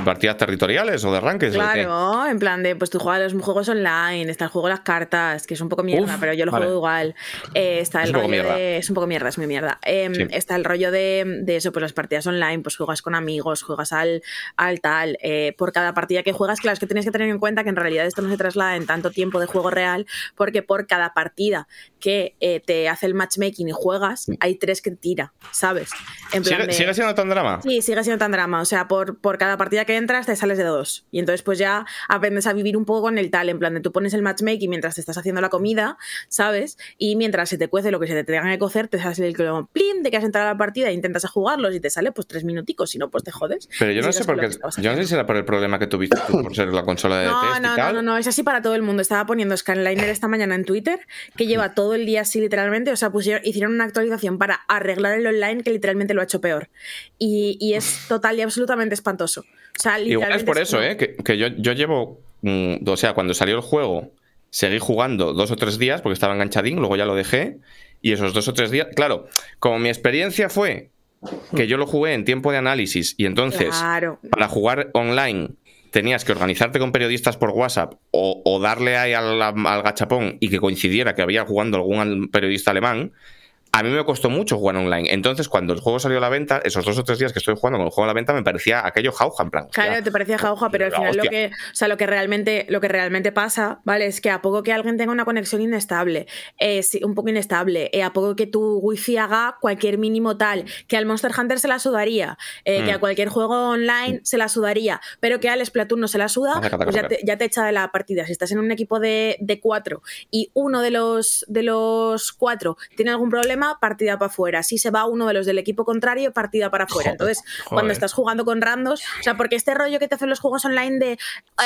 partidas territoriales o de arranques? Claro, en plan de, pues tú juegas los juegos online, está el juego de las cartas, que es un poco mierda, Uf, pero yo lo vale. juego igual. Eh, está Es el un poco rollo mierda. de. Es un poco mierda, es muy mierda. Eh, Sí. Está el rollo de, de eso, pues las partidas online, pues juegas con amigos, juegas al, al tal. eh, por cada partida que juegas, claro, es que tienes que tener en cuenta que en realidad esto no se traslada en tanto tiempo de juego real, porque por cada partida que eh, te hace el matchmaking y juegas, hay tres que tira, ¿sabes? En plan ¿Sigue, de- sigue siendo tan drama? Sí, sigue siendo tan drama. O sea, por, por cada partida que entras te sales de dos. Y entonces pues ya aprendes a vivir un poco con el tal. En plan de tú pones el matchmaking mientras te estás haciendo la comida, ¿sabes? Y mientras se te cuece lo que se te tenga que cocer, te sale el como plin de que has entrado a la partida e intentas a jugarlos y te sale pues tres minuticos. Si no, pues te jodes. Pero yo no sé por qué. Yo no sé si era por el problema que tuviste tú por ser la consola de No, test no, y no, no, no, es así para todo el mundo. Estaba poniendo Scanliner esta mañana en Twitter, que lleva todo el día así literalmente. O sea, pusieron, hicieron una actualización para arreglar el online que literalmente lo ha hecho peor. Y, y es total y absolutamente espantoso. O sea, Igual es por eso, ¿eh? Que, que yo, yo llevo. mm, o sea, cuando salió el juego, seguí jugando dos o tres días porque estaba enganchadín, luego ya lo dejé. Y esos dos o tres días. Claro, como mi experiencia fue que yo lo jugué en tiempo de análisis y entonces Claro. para jugar online tenías que organizarte con periodistas por WhatsApp o, o darle ahí al, al gachapón y que coincidiera que había jugando algún al- periodista alemán. A mí me costó mucho jugar online. Entonces, cuando el juego salió a la venta, esos dos o tres días que estoy jugando con el juego a la venta, me parecía aquello jauja, en plan. Claro, te parecía jauja, pero al final lo que, o sea, lo que realmente, lo que realmente pasa, ¿vale? Es que a poco que alguien tenga una conexión inestable, eh, un poco inestable, eh, a poco que tu wifi haga cualquier mínimo tal, que al Monster Hunter se la sudaría, eh, que Mm. a cualquier juego online se la sudaría, pero que al Splatoon no se la suda, pues ya te, ya te echa de la partida. Si estás en un equipo de, de cuatro y uno de los, de los cuatro tiene algún problema, partida para afuera. Si se va uno de los del equipo contrario, partida para afuera. Joder, Entonces, cuando estás jugando con randos, o sea, porque este rollo que te hacen los juegos online de,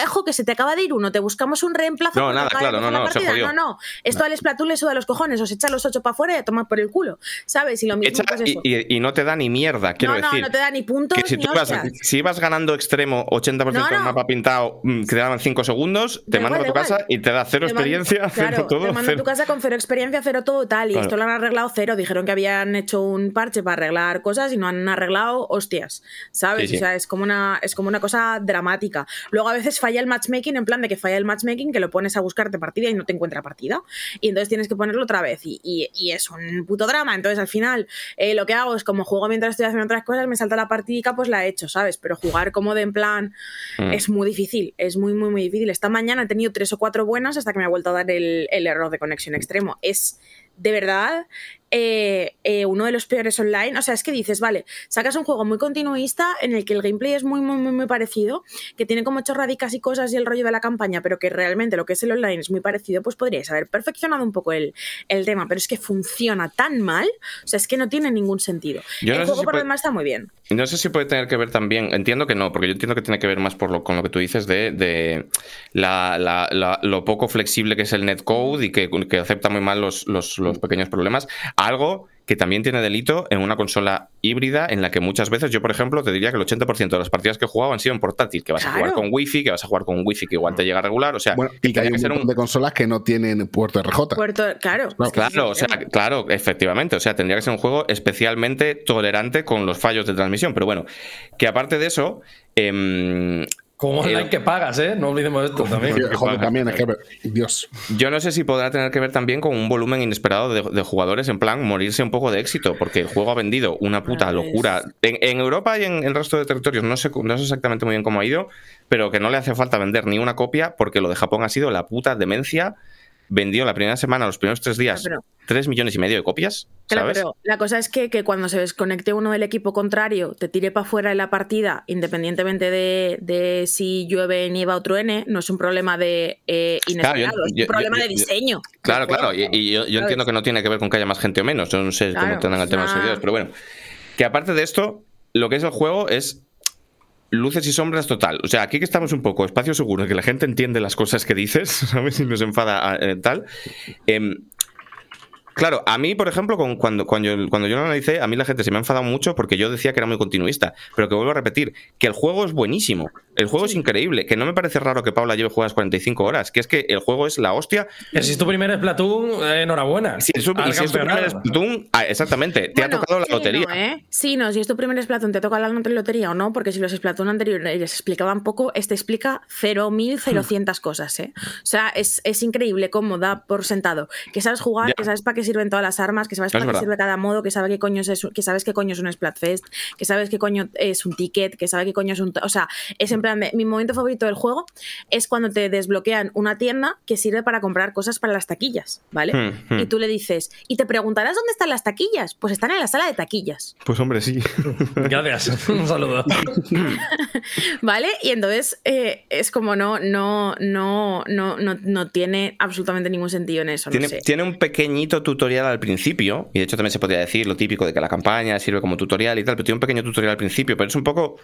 ojo, que se te acaba de ir uno, te buscamos un reemplazo. No, nada, claro, no, no, se partida". jodió. No, no, esto al Splatoon le suda los cojones, os echa los ocho para afuera y a tomar por el culo, ¿sabes? Y lo mismo, Echa pues y, eso. y- y no te da ni mierda, quiero no, no, decir. no te da ni puntos que si ni tú vas, si ibas ganando extremo 80% No, del no. mapa pintado, mm, que te daban 5 segundos, te Da mandan a tu casa y te da cero Te man- experiencia, claro, cero todo. Te mandan a tu casa con cero experiencia, cero todo tal. Y Claro. esto lo han arreglado cero. Dijeron que habían hecho un parche para arreglar cosas y no han arreglado hostias. ¿Sabes? Sí, sí. O sea, es como, una, es como una cosa dramática. Luego a veces falla el matchmaking, en plan de que falla el matchmaking, que lo pones a buscarte partida y no te encuentra partida. Y entonces tienes que ponerlo otra vez. Y, y- y es un puto drama. Entonces al final eh, lo que hago es como juego mientras estoy haciendo otras cosas, me salta la partidica, pues la he hecho, ¿sabes? Pero jugar como de en plan Mm. es muy difícil, es muy, muy, muy difícil. Esta mañana he tenido tres o cuatro buenas hasta que me ha vuelto a dar el, el error de conexión extremo. Es de verdad eh, eh, uno de los peores online. O sea, es que dices, vale, sacas un juego muy continuista en el que el gameplay es muy, muy, muy, muy parecido, que tiene como chorradicas y cosas y el rollo de la campaña, pero que realmente lo que es el online es muy parecido, pues podríais haber perfeccionado un poco el, el tema. Pero es que funciona tan mal, o sea, es que no tiene ningún sentido. Yo el no juego si por lo puede- demás está muy bien. No sé si puede tener que ver también, entiendo que no, porque yo entiendo que tiene que ver más por lo, con lo que tú dices de, de la- la- la- lo poco flexible que es el netcode y que, que acepta muy mal los, los- los pequeños problemas. Algo que también tiene delito en una consola híbrida en la que muchas veces yo, por ejemplo, te diría que el 80% de las partidas que he jugado han sido en portátil, que vas a jugar con wifi, que vas a jugar con un wifi que igual te llega regular, o sea, Bueno, y que hay un ser montón de consolas que no tienen puerto RJ. Puerto, claro. que Claro, o sea, claro, efectivamente. O sea, tendría que ser un juego especialmente tolerante con los fallos de transmisión. Pero bueno, que aparte de eso, em, Como online Eh, que pagas, ¿eh? No olvidemos esto también. Joder, también, es que, Dios. yo no sé si podrá tener que ver también con un volumen inesperado de, de jugadores, en plan, morirse un poco de éxito, porque el juego ha vendido una puta locura. En, en Europa y en el resto de territorios, no sé, no sé exactamente muy bien cómo ha ido, pero que no le hace falta vender ni una copia, porque lo de Japón ha sido la puta demencia. Vendió la primera semana, los primeros tres días, Pero- 3 millones y medio de copias. Claro, ¿sabes? pero la cosa es que, que cuando se desconecte uno del equipo contrario, te tire para afuera de la partida, independientemente de, de si llueve, nieva o truene, no es un problema de eh, Claro, yo- inesperado, es yo- un problema yo- de diseño. Claro, claro, y, y yo, entiendo que no tiene que ver con que haya más gente o menos, yo no sé Claro, cómo tendrán el tema de los servidores, pero bueno, que aparte de esto, lo que es el juego es luces y sombras total. O sea, aquí que estamos un poco espacio seguro, que la gente entiende las cosas que dices, ¿sabes? Y no se enfada eh, tal. Em, Claro, a mí, por ejemplo, cuando, cuando, yo, cuando yo lo analicé, a mí la gente se me ha enfadado mucho porque yo decía que era muy continuista. Pero que vuelvo a repetir, que el juego es buenísimo. El juego es increíble. Que no me parece raro que Paula lleve jugadas 45 horas. Que es que el juego es la hostia. Que si es tu primer Splatoon, eh, enhorabuena. Si es, su- Al y si es tu primer. Splatoon, ah, exactamente, te ha tocado la sí, lotería. No, ¿eh? Sí, no, si es tu primer Splatoon, te toca la lotería o no, porque si los Splatoon anteriores explicaban poco, este explica 0.000 cosas, ¿eh? O sea, es, es increíble cómo da por sentado que sabes jugar, Ya. que sabes para qué sirven todas las armas, que sabes Es para qué sirve cada modo, que, sabe qué coño es, que sabes qué coño es un Splatfest, que sabes qué coño es un ticket, que sabe qué coño es un... O sea, es en plan de... Mi momento favorito del juego es cuando te desbloquean una tienda que sirve para comprar cosas para las taquillas, ¿vale? Hmm, hmm. Y tú le dices, y te preguntarás dónde están las taquillas. Pues están en la sala de taquillas. Pues hombre, sí. Gracias. Un saludo. ¿Vale? Y entonces eh, es como no, no, no, no, no, no tiene absolutamente ningún sentido en eso. Tiene, no sé. tiene un pequeñito tutorial al principio, y de hecho también se podría decir lo típico de que la campaña sirve como tutorial y tal, pero tiene un pequeño tutorial al principio, pero es un poco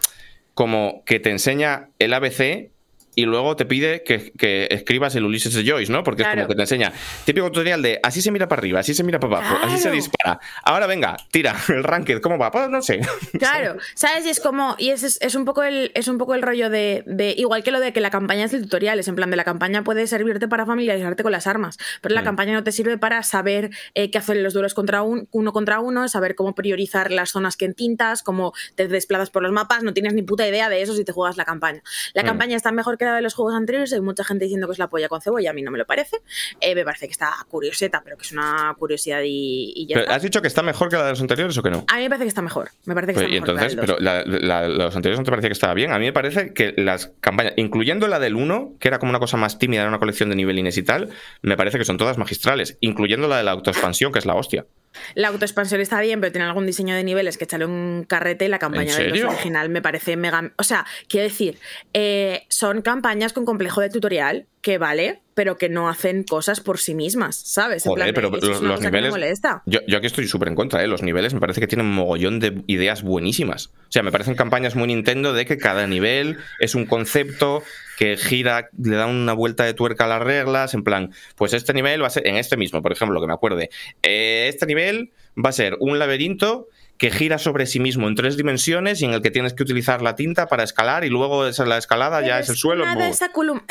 como que te enseña el ABC y luego te pide que, que escribas el Ulises de Joyce, ¿no? Porque es como que te enseña típico tutorial de así se mira para arriba, así se mira para abajo, así se dispara. Ahora venga, tira el ranked, ¿cómo va? Pues no sé. Claro, ¿sabes? Y es como, y es, es un poco el, es un poco el rollo de, de- igual que lo de que la campaña es el tutorial, es en plan de la campaña puede servirte para familiarizarte con las armas, pero la Mm. campaña no te sirve para saber eh, qué hacer en los duelos contra un, uno contra uno, saber cómo priorizar las zonas que entintas, cómo te desplazas por los mapas, no tienes ni puta idea de eso si te juegas la campaña. La Mm. campaña está mejor quedado de los juegos anteriores. Hay mucha gente diciendo que es la polla con cebolla, a mí no me lo parece. Eh, me parece que está curioseta, pero que es una curiosidad y, y ya Pero, está. ¿Has dicho que está mejor que la de los anteriores o que no? A mí me parece que está mejor. Me parece que Pues, está y mejor que la entonces, pero la, la- la- los anteriores no te parecía que estaba bien. A mí me parece que las campañas, incluyendo la del 1, que era como una cosa más tímida, era una colección de nivelines y tal, me parece que son todas magistrales, incluyendo la de la autoexpansión, que es la hostia. La autoexpansión está bien, pero tiene algún diseño de niveles que echale un carrete y la campaña del original me parece mega. O sea, quiero decir, eh, son campañas con complejo de tutorial que vale, pero que no hacen cosas por sí mismas, ¿sabes? En Joder, plan, pero los, niveles. molesta. Yo, yo aquí estoy súper en contra, ¿eh? Los niveles me parece que tienen un mogollón de ideas buenísimas. O sea, me parecen campañas muy Nintendo de que cada nivel es un concepto que gira, le da una vuelta de tuerca a las reglas. En plan, pues este nivel va a ser, en este mismo, por ejemplo, que me acuerde, eh, este nivel va a ser un laberinto que gira sobre sí mismo en tres dimensiones y en el que tienes que utilizar la tinta para escalar y luego esa, la escalada ya es el suelo. Nada es,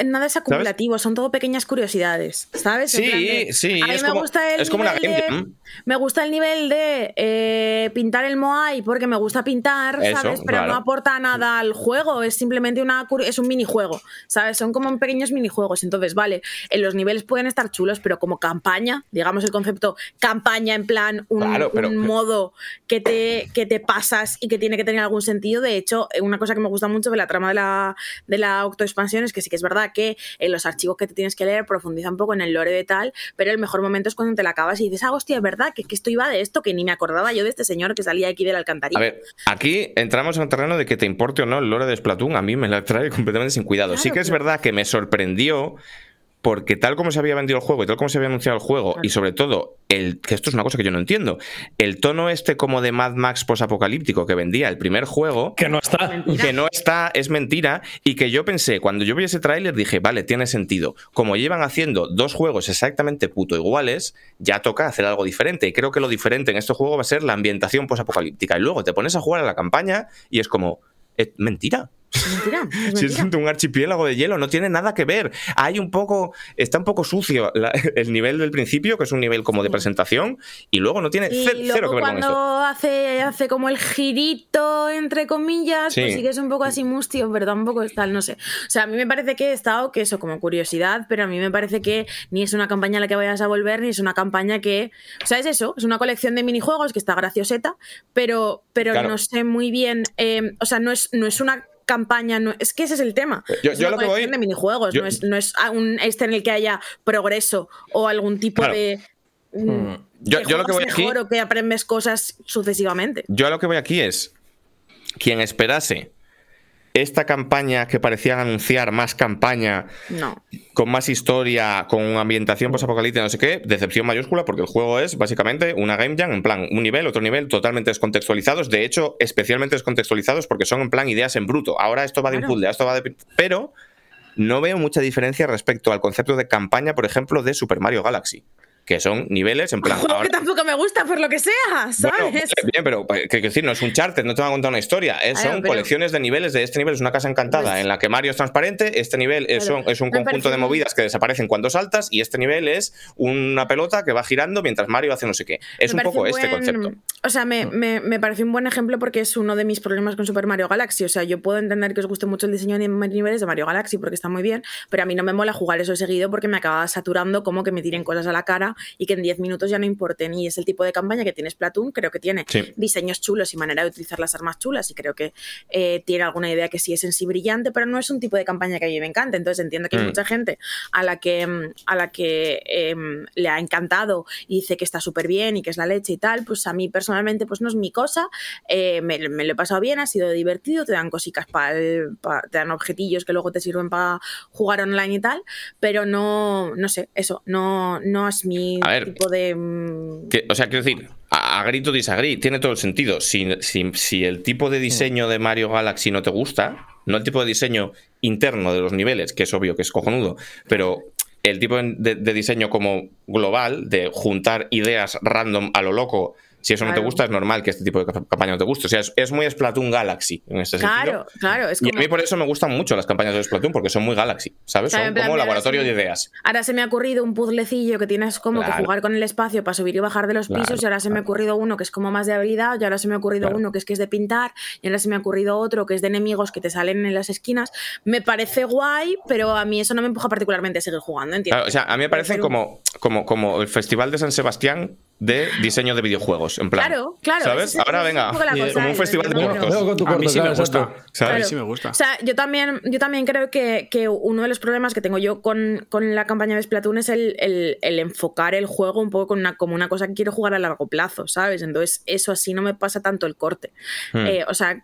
nada es acumulativo, son todo pequeñas curiosidades, ¿sabes? Sí, de- sí, a mí es me como- gusta el es como una game de- jam. Me gusta el nivel de eh, pintar el Moai porque me gusta pintar, Eso, ¿sabes? Pero claro. no aporta nada al juego, es simplemente una es un minijuego, ¿sabes? Son como pequeños minijuegos. Entonces, vale, en los niveles pueden estar chulos, pero como campaña, digamos el concepto campaña en plan un, Claro, pero- un modo que te, que te pasas y que tiene que tener algún sentido. De hecho, eh, una cosa que me gusta mucho de la trama de la, de la autoexpansión es que sí que es verdad que en los archivos que te tienes que leer profundiza un poco en el lore de tal, pero el mejor momento es cuando te la acabas y dices, ah, hostia, es verdad que, que esto iba de esto, que ni me acordaba yo de este señor que salía aquí de la alcantarilla. A ver, aquí entramos en un terreno de que te importe o no el lore de Splatoon, a mí me la trae completamente sin cuidado. sí que es verdad que me sorprendió porque tal como se había vendido el juego y tal como se había anunciado el juego Claro. y sobre todo el que esto es una cosa que yo no entiendo, el tono este como de Mad Max posapocalíptico que vendía el primer juego Que no está. Mentira. que no está, es mentira, y que yo pensé, cuando yo vi ese tráiler dije, vale, tiene sentido. Como llevan haciendo dos juegos exactamente puto iguales, ya toca hacer algo diferente. Y creo que lo diferente en este juego va a ser la ambientación posapocalíptica. Y luego te pones a jugar a la campaña y es como, es mentira. Mentira, es Si es un archipiélago de hielo, no tiene nada que ver. Hay un poco, está un poco sucio la- el nivel del principio, que es un nivel como de presentación, y luego no tiene Y ce- luego cero que ver con cuando esto. hace, hace como el girito, entre comillas, pues Sí. sí que es un poco así mustio, pero tampoco es tal, no sé. O sea, a mí me parece que he estado, que eso como curiosidad, pero a mí me parece que ni es una campaña a la que vayas a volver, ni es una campaña que... O sea, es eso, es una colección de minijuegos que está gracioseta, pero, pero Claro. no sé muy bien... eh, o sea, no es, no es una campaña, no, es que ese es el tema. Yo- es yo una a lo que voy- de minijuegos, yo- no es, no es un este en el que haya progreso o algún tipo Claro. de... mm, Yo- que yo lo que voy aquí- mejor o que aprendes cosas sucesivamente. Yo a lo que voy aquí es quien esperase esta campaña que parecían anunciar más campaña No. con más historia, con ambientación posapocalíptica, no sé qué, decepción mayúscula porque el juego es básicamente una game jam en plan un nivel, otro nivel totalmente descontextualizados, de hecho especialmente descontextualizados porque son en plan ideas en bruto. Ahora esto va de un Claro. puzzle, esto va de pero no veo mucha diferencia respecto al concepto de campaña, por ejemplo, de Super Mario Galaxy, que son niveles en Un plan juego ahora- que tampoco me gusta por lo que sea, ¿sabes? bueno, vale, bien, pero eh, que, decir, no es un charter, no te van a contar una historia. eh, son pero- colecciones de niveles de este nivel es una casa encantada Pues- en la que Mario es transparente, este nivel es, Claro, son- es un conjunto de movidas que desaparecen cuando saltas y este nivel es una pelota que va girando mientras Mario hace no sé qué. Es Me un poco este concepto. O sea, me, me, me parece un buen ejemplo porque es uno de mis problemas con Super Mario Galaxy. O sea, yo puedo entender que os guste mucho el diseño de niveles de Mario Galaxy porque está muy bien, pero a mí no me mola jugar eso seguido porque me acaba saturando como que me tiren cosas a la cara y que en 10 minutos ya no importen. Y es el tipo de campaña que tiene Splatoon, creo que tiene Sí. diseños chulos y manera de utilizar las armas chulas y creo que eh, tiene alguna idea que sí es en sí brillante, pero no es un tipo de campaña que a mí me encanta. Entonces entiendo que hay Mm. mucha gente a la que, mm, a la que em, le ha encantado y dice que está súper bien y que es la leche y tal, pues a mí personalmente pues no es mi cosa, eh, me, me lo he pasado bien, ha sido divertido, te dan cositas para te dan objetillos que luego te sirven para jugar online y tal, pero no, no sé, eso, no, no es mi A ver, tipo de... mm, Que- o sea, quiero decir, a, a grito disagree, tiene todo el sentido. Si, si- si el tipo de diseño de Mario Galaxy no te gusta, no el tipo de diseño interno de los niveles, que es obvio que es cojonudo, pero el tipo de, de diseño como global, de juntar ideas random a lo loco Si eso no te Claro. gusta, es normal que este tipo de ca- campaña no te guste. O sea, es, es muy Splatoon Galaxy en este Claro, sentido. claro. Es Y a mí por eso me gustan mucho las campañas de Splatoon, porque son muy Galaxy, ¿sabes? Claro, Son plan, como laboratorio de ideas. Ahora se me ha ocurrido un puzzlecillo que tienes como Claro. que jugar con el espacio para subir y bajar de los Claro, pisos, y ahora se me ha ocurrido uno que es como más de habilidad, y ahora se me ha ocurrido Claro. uno que es que es de pintar, y ahora se me ha ocurrido otro que es de enemigos que te salen en las esquinas. Me parece guay, pero a mí eso no me empuja particularmente a seguir jugando, ¿entiendes? Claro, o sea, a mí me parecen Pero- como, como, como el Festival de San Sebastián de diseño de videojuegos, en plan. Claro, claro, ¿Sabes? ese- Ahora es venga, como un ¿eh? festival de cortos. veo con tu A mí sí me gusta. A mí sí me gusta. O sea, yo también, yo también creo que, que uno de los problemas que tengo yo con, con la campaña de Splatoon es el, el- el enfocar el juego un poco con una, como una cosa que quiero jugar a largo plazo, ¿sabes? Entonces, eso así no me pasa tanto el corte. Hmm. Eh, o sea,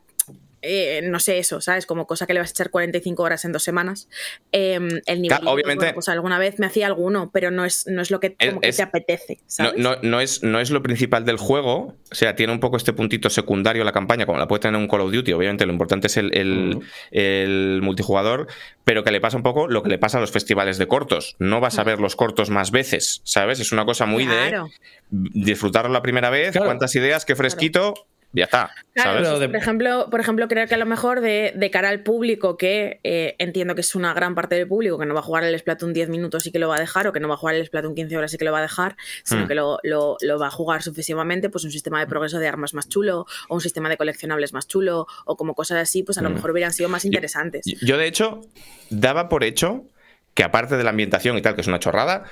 eh, no sé eso, ¿sabes? Como cosa que le vas a echar 45 horas en dos semanas. Eh, el nivel, Claro, obviamente- pues alguna vez me hacía alguno, pero no es, no es lo que, Es- como que es- te apetece, No, ¿sabes? no, no es, no es lo principal del juego, o sea, tiene un poco este puntito secundario la campaña, como la puede tener un Call of Duty, obviamente lo importante es el, el- el multijugador, pero que le pasa un poco lo que le pasa a los festivales de cortos. No vas a ver los cortos más veces, ¿sabes? Es una cosa muy Claro. de disfrutarlo la primera vez, Claro. cuántas ideas, qué fresquito, ya está, Claro, ¿sabes? Pero de- por, ejemplo, por ejemplo, creo que a lo mejor de, de cara al público, que eh, entiendo que es una gran parte del público que no va a jugar el Splatoon 10 minutos y que lo va a dejar, o que no va a jugar el Splatoon 15 horas y que lo va a dejar, sino Mm. que lo, lo- lo va a jugar sucesivamente, pues un sistema de progreso de armas más chulo, o un sistema de coleccionables más chulo, o como cosas así, pues a lo Mm. mejor hubieran sido más interesantes. Yo, de hecho, daba por hecho que aparte de la ambientación y tal, que es una chorrada,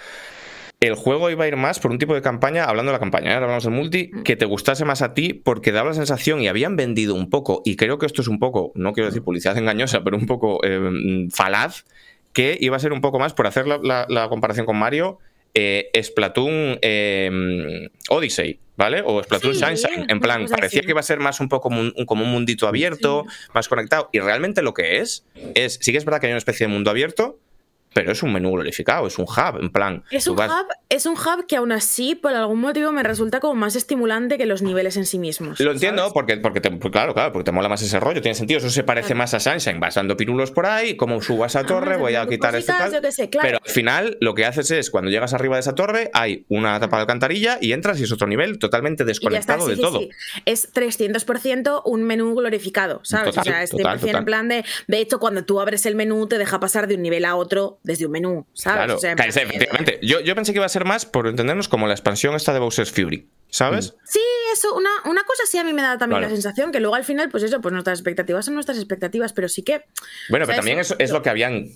el juego iba a ir más por un tipo de campaña, hablando de la campaña, ¿eh? ahora hablamos del multi, que te gustase más a ti porque daba la sensación y habían vendido un poco, y creo que esto es un poco, no quiero decir publicidad engañosa, pero un poco eh, falaz, que iba a ser un poco más, por hacer la, la- la comparación con Mario, eh, Splatoon eh, Odyssey, ¿vale? O Splatoon Sí, Sunshine. En plan, parecía así. que iba a ser más un poco como un, como un mundito abierto, más conectado. Y realmente lo que es, es, sí que es verdad que hay una especie de mundo abierto, pero es un menú glorificado, es un hub, en plan. Es un, vas- hub, es un hub que aún así, por algún motivo, me resulta como más estimulante que los niveles en sí mismos. Lo entiendo, ¿sabes? porque, porque te- pues claro, claro, porque te mola más ese rollo, tiene sentido. Eso se parece Claro. más a Sunshine. Vas dando pirulos por ahí, como subas a torre, Ah, voy a quitar este tal. sé, claro. Pero al final lo que haces es, cuando llegas arriba de esa torre, hay una tapa de alcantarilla y entras y es otro nivel totalmente está, desconectado sí, de sí, todo. sí. Es 300% un menú glorificado, ¿sabes? Total, o sea, es 100% total, total. en plan de. De hecho, cuando tú abres el menú, te deja pasar de un nivel a otro desde un menú, ¿sabes? Claro, O sea, en claro, plan- efectivamente. Yo, yo pensé que iba a ser más, por entendernos, como la expansión esta de Bowser's Fury, ¿sabes? Sí, eso, una, una cosa sí a mí me da también Claro. la sensación que luego al final, pues eso, pues nuestras expectativas son nuestras expectativas, pero sí que. Bueno, pero también eso es lo que habían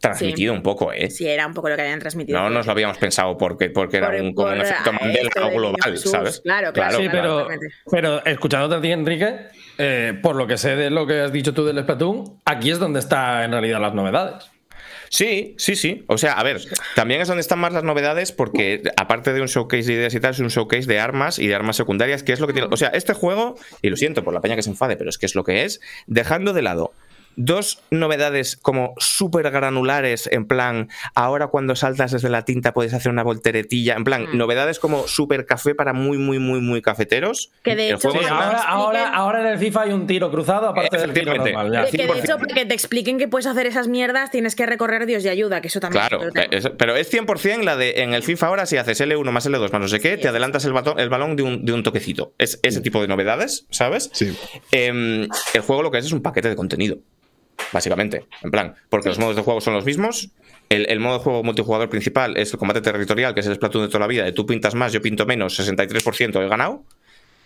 transmitido un poco, ¿eh? Sí, era un poco lo que habían transmitido. No nos lo habíamos pensado porque, porque era Por- un, como un por, efecto Mandela global, Jesús. ¿sabes? Claro, claro. Sí, pero, pero escuchándote a ti, Enrique, eh, por lo que sé de lo que has dicho tú del Splatoon, aquí es donde están en realidad las novedades. Sí, sí, sí. O sea, a ver, también es donde están más las novedades porque aparte de un showcase de ideas y tal, es un showcase de armas y de armas secundarias, que es lo que tiene... O sea, este juego, y lo siento por la peña que se enfade, pero es que es lo que es, dejando de lado dos novedades como súper granulares, en plan, ahora cuando saltas desde la tinta puedes hacer una volteretilla, en plan, Mm. novedades como súper café para muy, muy, muy, muy cafeteros. Que de hecho, Sí, ahora, ahora, ahora en el FIFA hay un tiro cruzado, aparte del tiro normal. ya. Que, que de 100%. hecho, para que te expliquen que puedes hacer esas mierdas, tienes que recorrer Dios y ayuda, que eso también Claro, es pero es 100% la de en el FIFA ahora si haces L1 más L2 más no sé qué, te adelantas el, batón- el balón de un, de un toquecito. Es ese tipo de novedades, ¿sabes? Sí. Em, el juego lo que es es un paquete de contenido, básicamente. En plan, porque los modos de juego son los mismos. El, el modo de juego multijugador principal es el combate territorial, que es el Splatoon de toda la vida, de tú pintas más, yo pinto menos, 63% he ganado.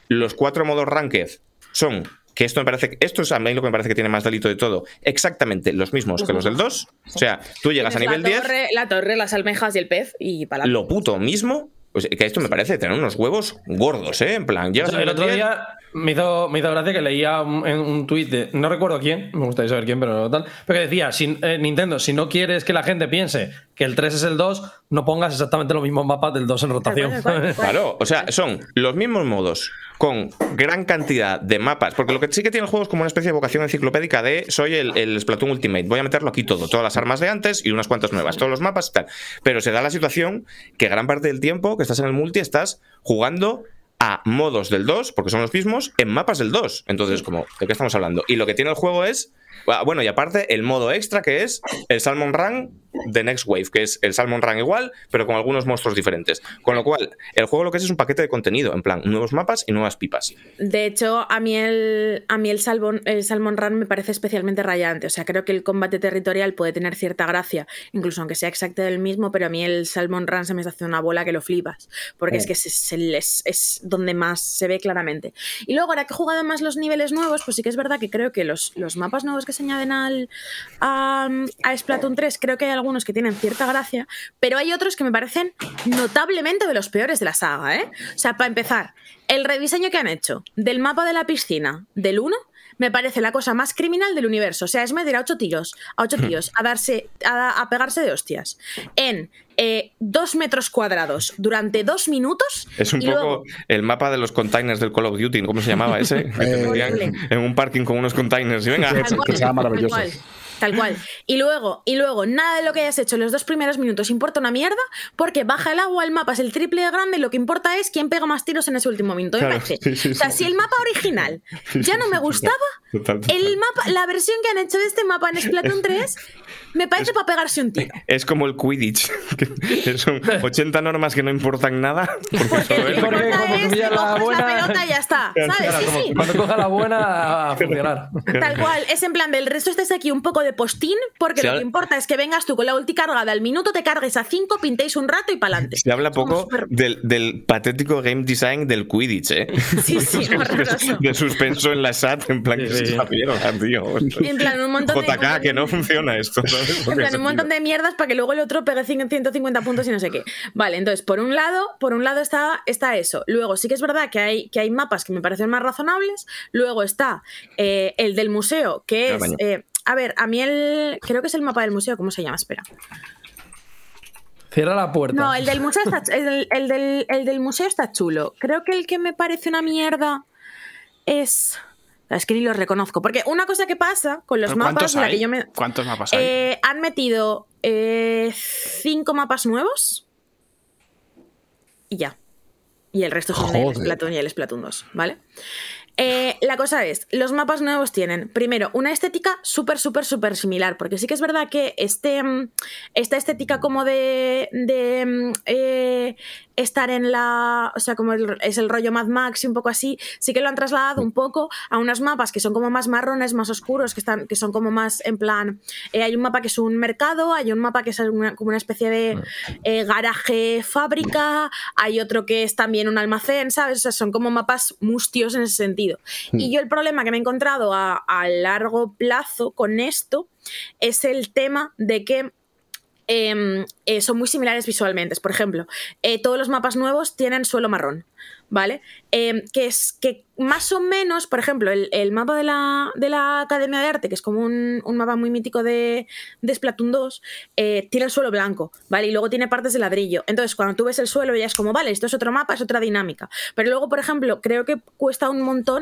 Los cuatro modos ranked son, que esto me parece, esto es a mí lo que me parece que tiene más delito de todo, exactamente los mismos que los del 2. O sea, tú llegas a nivel la 10 torre, la torre, las almejas y el pez y para lo puto mismo. O sea, que esto me parece tener unos huevos gordos, ¿eh? En plan, llegas a El nivel otro 10, día me hizo, me hizo gracia que leía un, en un tuit de. No recuerdo quién, me gustaría saber quién, pero no tal. Pero que decía: si, eh, Nintendo, si no quieres que la gente piense que el 3 es el 2, no pongas exactamente los mismos mapas del 2 en rotación. Claro, o sea, son los mismos modos con gran cantidad de mapas, porque lo que sí que tiene el juego es como una especie de vocación enciclopédica de soy el, el Splatoon Ultimate, voy a meterlo aquí todo, todas las armas de antes y unas cuantas nuevas, todos los mapas y tal. Pero se da la situación que gran parte del tiempo que estás en el multi estás jugando a modos del 2, porque son los mismos, en mapas del 2. Entonces, como, ¿de qué estamos hablando? Y lo que tiene el juego es Ah, Bueno, y aparte el modo extra que es el Salmon Run de Next Wave, que es el Salmon Run igual, pero con algunos monstruos diferentes. Con lo cual, el juego lo que es es un paquete de contenido, en plan, nuevos mapas y nuevas pipas. De hecho, a mí el, a mí el, Salmon, el Salmon Run me parece especialmente rayante. O sea, creo que el combate territorial puede tener cierta gracia, incluso aunque sea exacto del mismo, pero a mí el Salmon Run se me hace una bola que lo flipas. Porque es que es, es el- es- donde más se ve claramente. Y luego, ahora que he jugado más los niveles nuevos, pues sí que es verdad que creo que los, los mapas nuevos que se añaden al, a, a Splatoon 3, creo que hay algunos que tienen cierta gracia, pero hay otros que me parecen notablemente de los peores de la saga, ¿eh? O sea, para empezar, el rediseño que han hecho del mapa de la piscina del 1 me parece la cosa más criminal del universo. O sea, es meter a ocho tiros, a ocho tíos, a darse, a, a pegarse de hostias en eh, dos metros cuadrados durante dos minutos. Es un y poco luego- el mapa de los containers del Call of Duty, ¿cómo se llamaba ese? Que te Eh, metían en un parking con unos containers y venga. Que sea maravilloso. Tal cual. Y luego, y luego, nada de lo que hayas hecho en los dos primeros minutos importa una mierda, porque baja el agua, el mapa es el triple de grande, y lo que importa es quién pega más tiros en ese último minuto. me Claro, parece. sí, sí, o sea, sí. si el mapa original ya no me gustaba, Total, total. el mapa, la versión que han hecho de este mapa en Splatoon 3 me parece para pegarse un tiro. Es como el Quidditch, que son 80 normas que no importan nada. porque Porque solo es- que Porque importa como es la buena- la pelota y ya está. ¿Sabes? Claro, Sí, como sí. Cuando coja la buena a funcionar. Tal cual, es en plan del resto estés aquí un poco de postín, porque Se lo ha- que importa es que vengas tú con la ulti cargada al minuto, te cargues a 5, pintéis un rato y pa'lante. Se habla Somos poco súper- del, del patético game design del Quidditch, ¿eh? Sí, sí, horroroso. De suspenso en la SAT, en plan, que se la tío. En plan, un montón de. JK, que no funciona esto. ¿sabes? En plan, un montón de mierdas para que luego el otro pegue cin- 150 puntos y no sé qué. Vale, entonces, por un lado, por un lado está, está eso. Luego, sí que es verdad que hay, que hay mapas que me parecen más razonables. Luego está eh, el del museo, que Al es. eh, a ver, a mí el. Creo que es el mapa del museo, ¿cómo se llama? Espera. Cierra la puerta. No, el del museo está, el, del- el del, el del museo está chulo. Creo que el que me parece una mierda es. Es que ni los reconozco. Porque una cosa que pasa con los ¿Pero mapas ¿Cuántos en la que yo me. ¿Cuántos mapas hay? Eh, han metido eh, cinco mapas nuevos. Y ya. Y el resto son el Joder. Splatoon y el Splatoon 2, ¿vale? Eh, la cosa es, los mapas nuevos tienen, primero, una estética súper, súper, súper similar, porque sí que es verdad que este, mm, esta estética como de, de, mm, eh, estar en la, o sea, como el- es el rollo Mad Max y un poco así, sí que lo han trasladado un poco a unos mapas que son como más marrones, más oscuros, que, están, que son como más en plan, eh, hay un mapa que es un mercado, hay un mapa que es una- como una especie de eh, garaje fábrica, hay otro que es también un almacén, ¿sabes? O sea, son como mapas mustios en ese sentido. Y yo el problema que me he encontrado a, a largo plazo con esto es el tema de que em, eh, son muy similares visualmente. Por ejemplo, eh, todos los mapas nuevos tienen suelo marrón, ¿vale? Em, que es que más o menos, por ejemplo, el, mapa de la, de la Academia de Arte, que es como un, mapa muy mítico de, de Splatoon 2, eh, tiene el suelo blanco, ¿vale? Y luego tiene partes de ladrillo. Entonces, cuando tú ves el suelo, ya es como, vale, esto es otro mapa, es otra dinámica. Pero luego, por ejemplo, creo que cuesta un montón.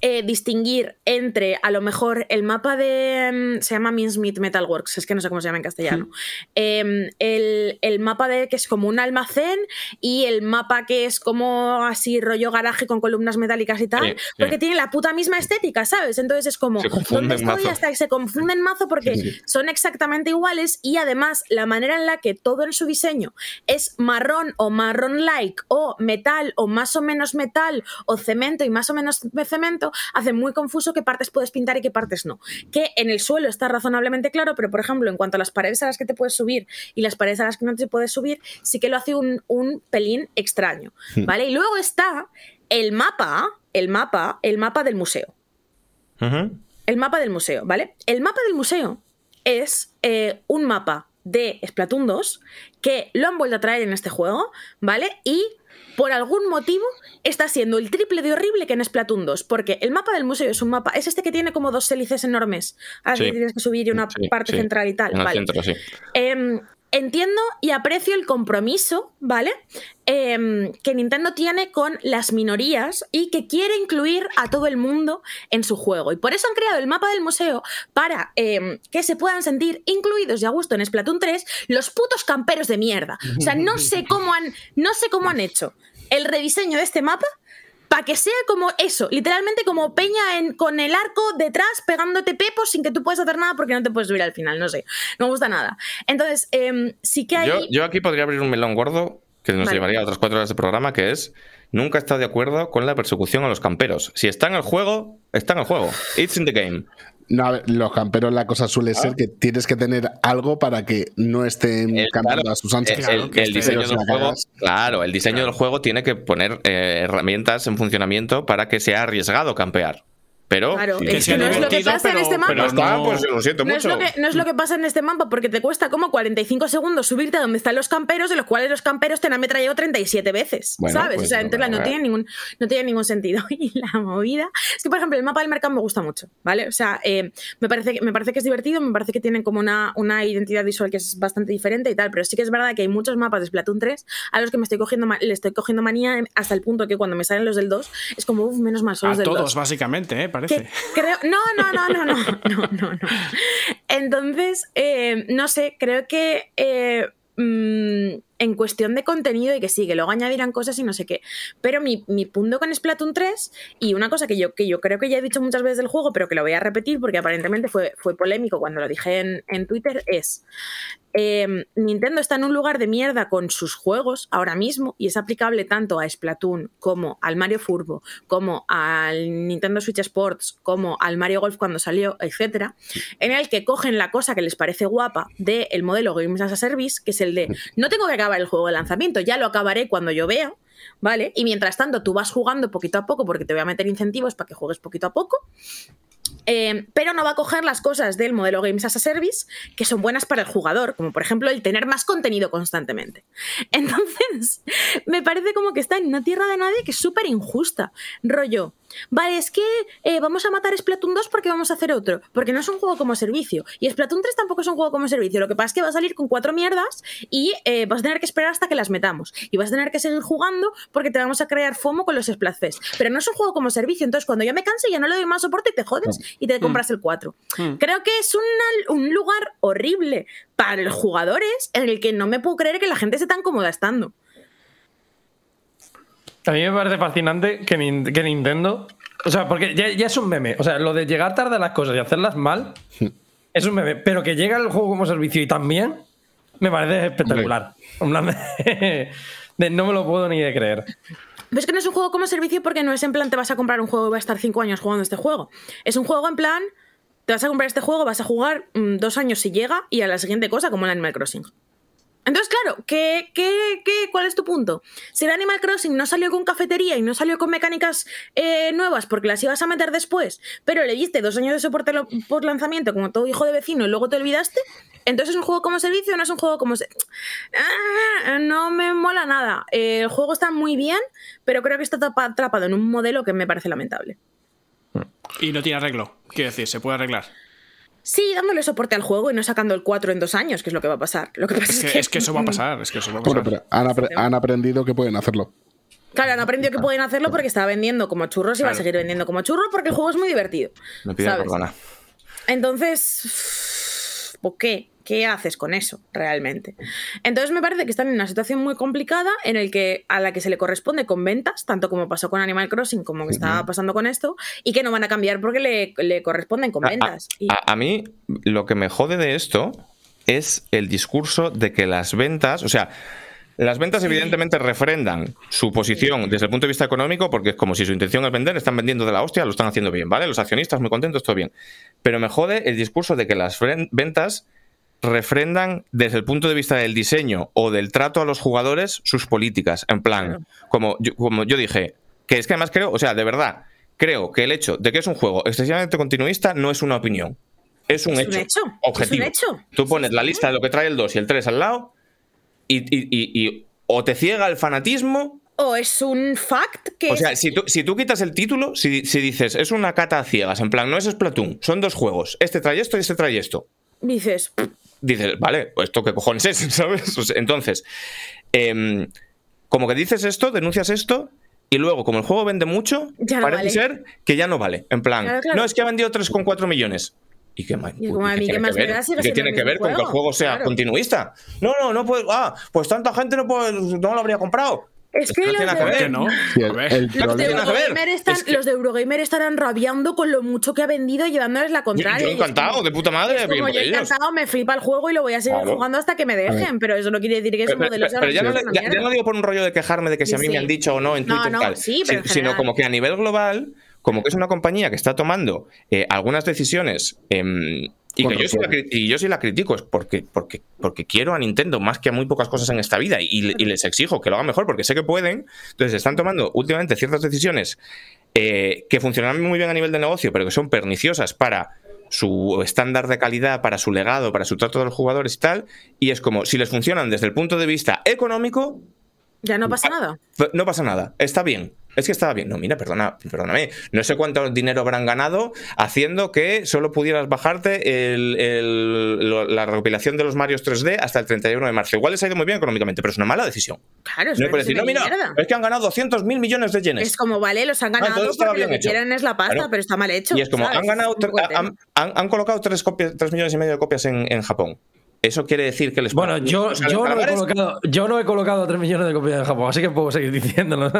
Eh, distinguir entre a lo mejor el mapa de. mm, se llama Mincemeat Metalworks, es que no sé cómo se llama en castellano. Em, el, el mapa de que es como un almacén y el mapa que es como así rollo garaje con columnas metálicas y tal, Sí, sí. porque tiene la puta misma estética, ¿sabes? Entonces es como. Se confunden mazo. Hasta que se confunden mazo porque son exactamente iguales y además la manera en la que todo en su diseño es marrón o marrón-like o metal o más o menos metal o cemento y más o menos de cemento hace muy confuso qué partes puedes pintar y qué partes no. Que en el suelo está razonablemente claro, pero por ejemplo en cuanto a las paredes a las que te puedes subir y las paredes a las que no te puedes subir, sí que lo hace un, un pelín extraño. ¿Vale? Y luego está el mapa, el mapa, el mapa del museo el mapa del museo, ¿vale? El mapa del museo es eh, un mapa de Splatoon 2 que lo han vuelto a traer en este juego, ¿vale? Y por algún motivo está siendo el triple de horrible que en Splatoon 2, porque el mapa del museo es un mapa, es este que tiene como dos hélices enormes, a las Sí. que tienes que subir y una Sí, parte sí. central y tal, En el ¿vale? centro, sí. Entiendo y aprecio el compromiso, ¿vale? Em, que Nintendo tiene con las minorías y que quiere incluir a todo el mundo en su juego. Y por eso han creado el mapa del museo para em, que se puedan sentir incluidos y a gusto en Splatoon 3 los putos camperos de mierda. O sea, no sé cómo han, no sé cómo han hecho el rediseño de este mapa para que sea como eso, literalmente como peña en, con el arco detrás pegándote pepos sin que tú puedas hacer nada porque no te puedes subir al final, no sé, no me gusta nada. Entonces, em, sí que hay... Yo, yo aquí podría abrir un melón gordo que nos Vale. llevaría a otras cuatro horas de programa, que es nunca estado de acuerdo con la persecución a los camperos. Si está en el juego, está en el juego. It's in the game. No, a ver, los camperos la cosa suele ser que tienes que tener algo para que no estén El- cambiando claro, a sus anchas. El, Claro, el- diseño del juego, claro, el diseño del juego tiene que poner eh, herramientas en funcionamiento para que sea arriesgado campear. Pero Claro, sí, es que que sea no es lo que pasa en este mapa. está, pues lo siento No es, mucho. lo que, no es lo que pasa en este mapa, porque te cuesta como 45 segundos subirte a donde están los camperos, de los cuales los camperos te han ametrallado 37 veces. Bueno, ¿Sabes? pues o sea, entonces no tiene, ningún, no tiene ningún sentido. Y la movida. Es que, por ejemplo, el mapa del mercado me gusta mucho, ¿vale? O sea, eh, me, parece, que- me parece que es divertido, me parece que tienen como una, una identidad visual que es bastante diferente y tal, pero sí que es verdad que hay muchos mapas de Splatoon 3 a los que me estoy cogiendo, ma- le estoy cogiendo manía hasta el punto que cuando me salen los del 2 es como, uff, menos mal, son A los del todos, 2. básicamente, ¿eh? No no no no no no no no. Entonces eh, no sé creo que eh, mm, en cuestión de contenido y que sí que luego añadirán cosas y no sé qué. Pero mi, mi punto con Splatoon 3 y una cosa que yo, que yo creo que ya he dicho muchas veces del juego pero que lo voy a repetir porque aparentemente fue, fue polémico cuando lo dije en, en Twitter es eh, Nintendo está en un lugar de mierda con sus juegos ahora mismo y es aplicable tanto a Splatoon como al Mario Furbo, como al Nintendo Switch Sports, como al Mario Golf cuando salió, etcétera, en el que cogen la cosa que les parece guapa del modelo Games as a Service, que es el de no tengo que acabar el juego de lanzamiento, ya lo acabaré cuando yo vea. ¿Vale? Y mientras tanto, tú vas jugando poquito a poco porque te voy a meter incentivos para que juegues poquito a poco. Eh, pero no va a coger las cosas del modelo Games as a Service que son buenas para el jugador, como por ejemplo el tener más contenido constantemente. Entonces, me parece como que está en una tierra de nadie que es súper injusta. Rollo, vale, es que eh, vamos a matar Splatoon 2 porque vamos a hacer otro, porque no es un juego como servicio. Y Splatoon 3 tampoco es un juego como servicio. Lo que pasa es que va a salir con cuatro mierdas y eh, vas a tener que esperar hasta que las metamos. Y vas a tener que seguir jugando porque te vamos a crear FOMO con los Splatfest. Pero no es un juego como servicio. Entonces, cuando ya me canse, ya no le doy más soporte y te jodes y te compras el 4. Mm. Creo que es una- un lugar horrible para los jugadores en el que no me puedo creer que la gente esté tan cómoda estando. A mí me parece fascinante que, Nin- que Nintendo. O sea, porque ya, ya es un meme. O sea, lo de llegar tarde a las cosas y hacerlas mal es un meme. Pero que llega el juego como servicio y también me parece espectacular. De- de no me lo puedo ni de creer. Pero es que no es un juego como servicio porque no es en plan te vas a comprar un juego y vas a estar cinco años jugando este juego. Es un juego en plan, te vas a comprar este juego, vas a jugar mm, dos años si llega y a la siguiente cosa como el Animal Crossing. Entonces, claro, ¿qué, qué, qué, cuál es tu punto? Si el Animal Crossing no salió con cafetería y no salió con mecánicas eh, nuevas porque las ibas a meter después, pero le diste dos años de soporte lo- por lanzamiento como todo hijo de vecino y luego te olvidaste, entonces es un juego como servicio o no es un juego como... se- Ah, no me mola nada. Eh, el juego está muy bien, pero creo que está atrapado en un modelo que me parece lamentable. Y no tiene arreglo. Quiero decir, se puede arreglar. Sí, dándole soporte al juego y no sacando el 4 en dos años, que es lo que va a pasar. Lo que pasa Es es, que, es que eso va a pasar. Es que eso va a pasar. pero han, apre- han aprendido que pueden hacerlo. Claro, han aprendido que pueden hacerlo porque estaba vendiendo como churros y va a seguir vendiendo como churros porque el juego es muy divertido. Me pide ¿sabes? perdona. Entonces, ¿por qué? ¿Qué haces con eso realmente? Entonces me parece que están en una situación muy complicada en el que a la que se le corresponde con ventas, tanto como pasó con Animal Crossing como que está pasando con esto, y que no van a cambiar porque le, le corresponden con A- a- ventas. A, a mí lo que me jode de esto es el discurso de que las ventas, o sea, las ventas evidentemente refrendan su posición desde el punto de vista económico, porque es como si su intención es vender, están vendiendo de la hostia, lo están haciendo bien, ¿vale? Los accionistas muy contentos, todo bien. Pero me jode el discurso de que las ventas refrendan desde el punto de vista del diseño o del trato a los jugadores sus políticas. En plan, como, yo, como yo dije, que es que además creo, o sea, de verdad, creo que el hecho de que es un juego excesivamente continuista no es una opinión. Es un Es un hecho. Objetivo. es un hecho. Tú pones la lista de lo que trae el 2 y el 3 al lado y, y- y- y o te ciega el fanatismo. O es un fact que O sea, si tú, si tú quitas el título, si, si dices es una cata a ciegas, en plan, no es Splatoon, son dos juegos, este trae esto y este trae esto. dices, dices, vale, pues esto qué cojones es, ¿sabes? Entonces, em, como que dices esto, denuncias esto, y luego, como el juego vende mucho, no parece vale. ser que ya no vale. En plan, Claro, claro. no es que ha vendido 3,4 millones. ¿Y qué, ma- Y como a qué mí, ¿qué tiene más que ver? tiene que ver con que el juego, juego sea claro. continuista? No, no, no puede. Ah, pues tanta gente no, puede- no lo habría comprado. Es que no los tiene nada que de- ver, ¿Qué no? Los de. Eurogamer están, Es que- los de Eurogamer estarán rabiando con lo mucho que ha vendido y llevándoles la Yo, contraria. yo Y es encantado, como- de puta madre, es bien como yo encantado, me flipa el juego y lo voy a seguir Claro. jugando hasta que me dejen, pero eso no quiere decir que esos Pero, modelos pero- pero ya, no, ya- no digo por un rollo de quejarme de que si a mí Sí, me han dicho o no en No, Twitter no, tal, sí, pero en sino como que a nivel global, como que es una compañía que está tomando eh, algunas decisiones em, y Con que yo sí, la, razón. cri- y yo sí la critico es porque, porque, porque quiero a Nintendo más que a muy pocas cosas en esta vida y, y les exijo que lo hagan mejor porque sé que pueden. Entonces están tomando últimamente ciertas decisiones eh, que funcionan muy bien a nivel de negocio, pero que son perniciosas para su estándar de calidad, para su legado, para su trato de los jugadores y tal. Y es como, si les funcionan desde el punto de vista económico, Ya no pasa nada. No pasa nada, está bien. Es que estaba bien. No, mira, perdona, perdóname. No sé cuánto dinero habrán ganado haciendo que solo pudieras bajarte el- el- lo- la recopilación de los Marios 3D hasta el 31 de marzo. Igual les ha ido muy bien económicamente, pero es una mala decisión. Claro, es No puedes decir, no, mira, mierda. es que han ganado 200 mil millones de yenes. Es como, vale, los han ganado entonces estaba porque lo bien que hecho. quieren es la pasta, Claro. pero está mal hecho. Y es como, ¿sabes? han ganado, han, tema. han- han colocado 3, millones y medio de copias en, en Japón. Eso quiere decir que les Bueno, yo, o sea, yo, no he colocado, yo no he colocado 3 millones de copias en Japón, así que puedo seguir diciéndolo.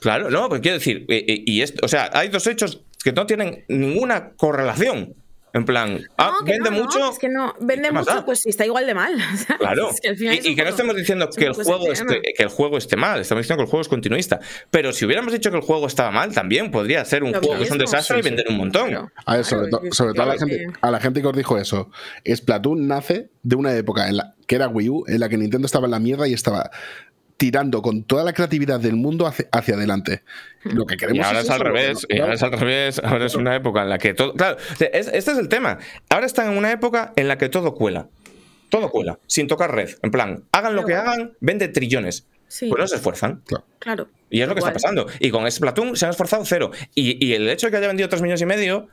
Claro, no, pues quiero decir, eh, eh, y esto, o sea, hay dos hechos que no tienen ninguna correlación. En plan, ah, No, vende no, no, mucho. es que no, vende ¿qué más mucho, da? pues está igual de mal. ¿sabes? Claro. Es que y, que no estemos diciendo es que el, juego esté, que el juego esté mal, estamos diciendo que el juego es continuista. Pero si hubiéramos dicho que el juego estaba mal, también podría ser un Lo juego que es un desastre y sí. vender un montón. Claro. A ver, Claro, sobre, to- sobre todo a la, gente, que- a la gente que os dijo eso. Splatoon nace de una época en la que era Wii U, en la que Nintendo estaba en la mierda y estaba tirando con toda la creatividad del mundo hacia, hacia adelante. Lo que queremos Y ahora es eso, al revés, ¿no? y ahora es al revés, ahora es una época en la que todo... Claro, es- este es el tema. Ahora están en una época en la que todo cuela. Todo cuela, sin tocar red. En plan, hagan lo que hagan, vende trillones. Sí. Pues no se esfuerzan. Claro. Y es lo que está pasando. Y con Splatoon se han esforzado cero. Y, y el hecho de que haya vendido 3 millones y medio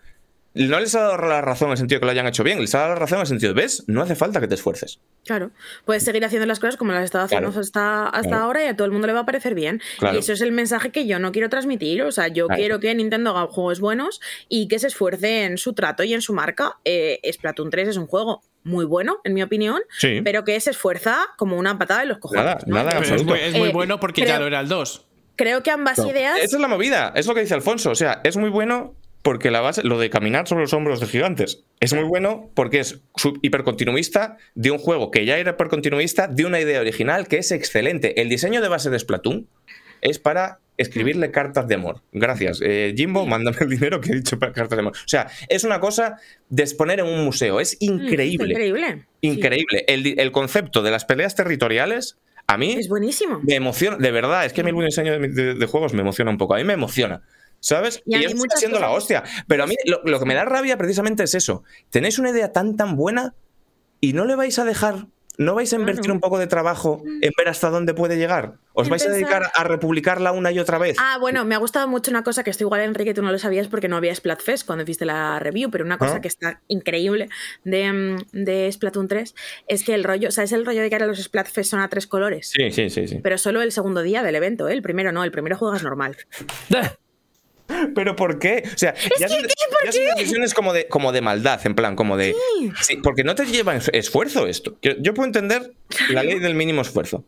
no les ha dado la razón en el sentido de que lo hayan hecho bien. Les ha dado la razón en el sentido de, ¿ves? No hace falta que te esfuerces. Claro, puedes seguir haciendo las cosas como las has estado haciendo Claro. hasta, hasta Claro. ahora y a todo el mundo le va a parecer bien. Claro. Y eso es el mensaje que yo no quiero transmitir. O sea, yo Claro. quiero que Nintendo haga juegos buenos y que se esfuerce en su trato y en su marca. Eh, Splatoon 3 es un juego muy bueno, en mi opinión, Sí. pero que se esfuerza como una patada en los cojones. Nada, ¿no? nada, es muy, es muy Eh, bueno porque ya lo era el 2. Creo que ambas No. ideas. Esa es la movida, es lo que dice Alfonso. O sea, es muy bueno porque la base, lo de caminar sobre los hombros de gigantes, es muy bueno porque es hipercontinuista de un juego que ya era hipercontinuista, de una idea original que es excelente. El diseño de base de Splatoon es para escribirle cartas de amor. Gracias. Eh, Jimbo, mándame el dinero que he dicho para cartas de amor. O sea, es una cosa de exponer en un museo. Es Mm, increíble. Increíble. Increíble. El, di- el concepto de las peleas territoriales, a mí Sí, es buenísimo. me emociona, de verdad, es que a mí el buen diseño de, de- de juegos me emociona un poco, a mí me emociona. ¿Sabes? Y mí eso está siendo la hostia. Pero a mí lo, lo que me da rabia precisamente es eso. Tenéis una idea tan tan buena y no le vais a dejar, no vais a invertir Claro. un poco de trabajo en ver hasta dónde puede llegar. ¿Os vais a dedicar a republicarla una y otra vez? Ah, bueno, me ha gustado mucho una cosa que esto igual, Enrique, tú no lo sabías porque no había Splatfest cuando viste la review, pero una cosa Ah. que está increíble de, mm, de Splatoon 3 es que el rollo, ¿sabes el rollo de que ahora los Splatfest son a tres colores? Sí, sí, sí, sí. Pero solo el segundo día del evento, ¿eh? el primero no, el primero juegas normal. ¿Pero por qué? O sea, ya, son, ya son decisiones como de, como de maldad, en plan, como de. Sí, porque no te lleva es- esfuerzo esto. Yo, yo puedo entender la ley del mínimo esfuerzo.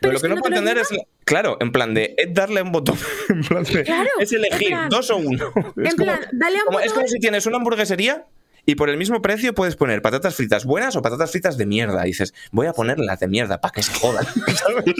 Pero, lo es que que no puedo entender es, la- claro, en plan de es darle un botón. En plan de, Claro, es elegir plan- dos o uno. Es en plan, dale a un como- es botón. como si tienes una hamburguesería y por el mismo precio puedes poner patatas fritas buenas o patatas fritas de mierda. Y dices, voy a poner las de mierda para que se jodan.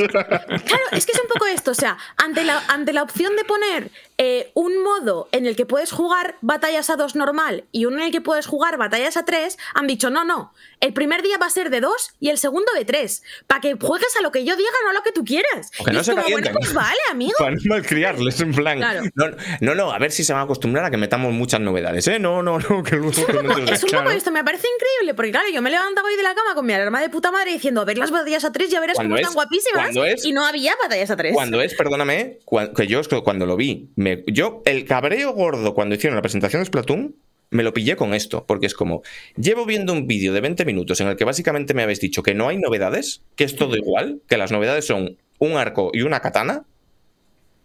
Claro, es que es un poco esto, o sea, ante la, ante la opción de poner eh, un modo en el que puedes jugar batallas a dos normal y uno en el que puedes jugar batallas a tres, han dicho, no, no, el primer día va a ser de dos y el segundo de tres, para que juegues a lo que yo diga, no a lo que tú quieras. O que Y no es se como, bueno, pues vale, amigo. Para no malcriarles, en plan. Claro. No, no, no, a ver si se van a acostumbrar a que metamos muchas novedades, ¿eh? No, no, no, que luego. Es un Claro. poco esto, me parece increíble, porque claro, yo me levantaba hoy de la cama con mi alarma de puta madre diciendo, a ver las batallas a tres, ya verás cómo es- están guapísimas. es- y no había batallas a tres. Cuando es, perdóname, cua- que yo cuando lo vi, me- yo el cabreo gordo cuando hicieron la presentación de Splatoon, me lo pillé con esto, porque es como, llevo viendo un vídeo de 20 minutos en el que básicamente me habéis dicho que no hay novedades, que es todo igual, que las novedades son un arco y una katana,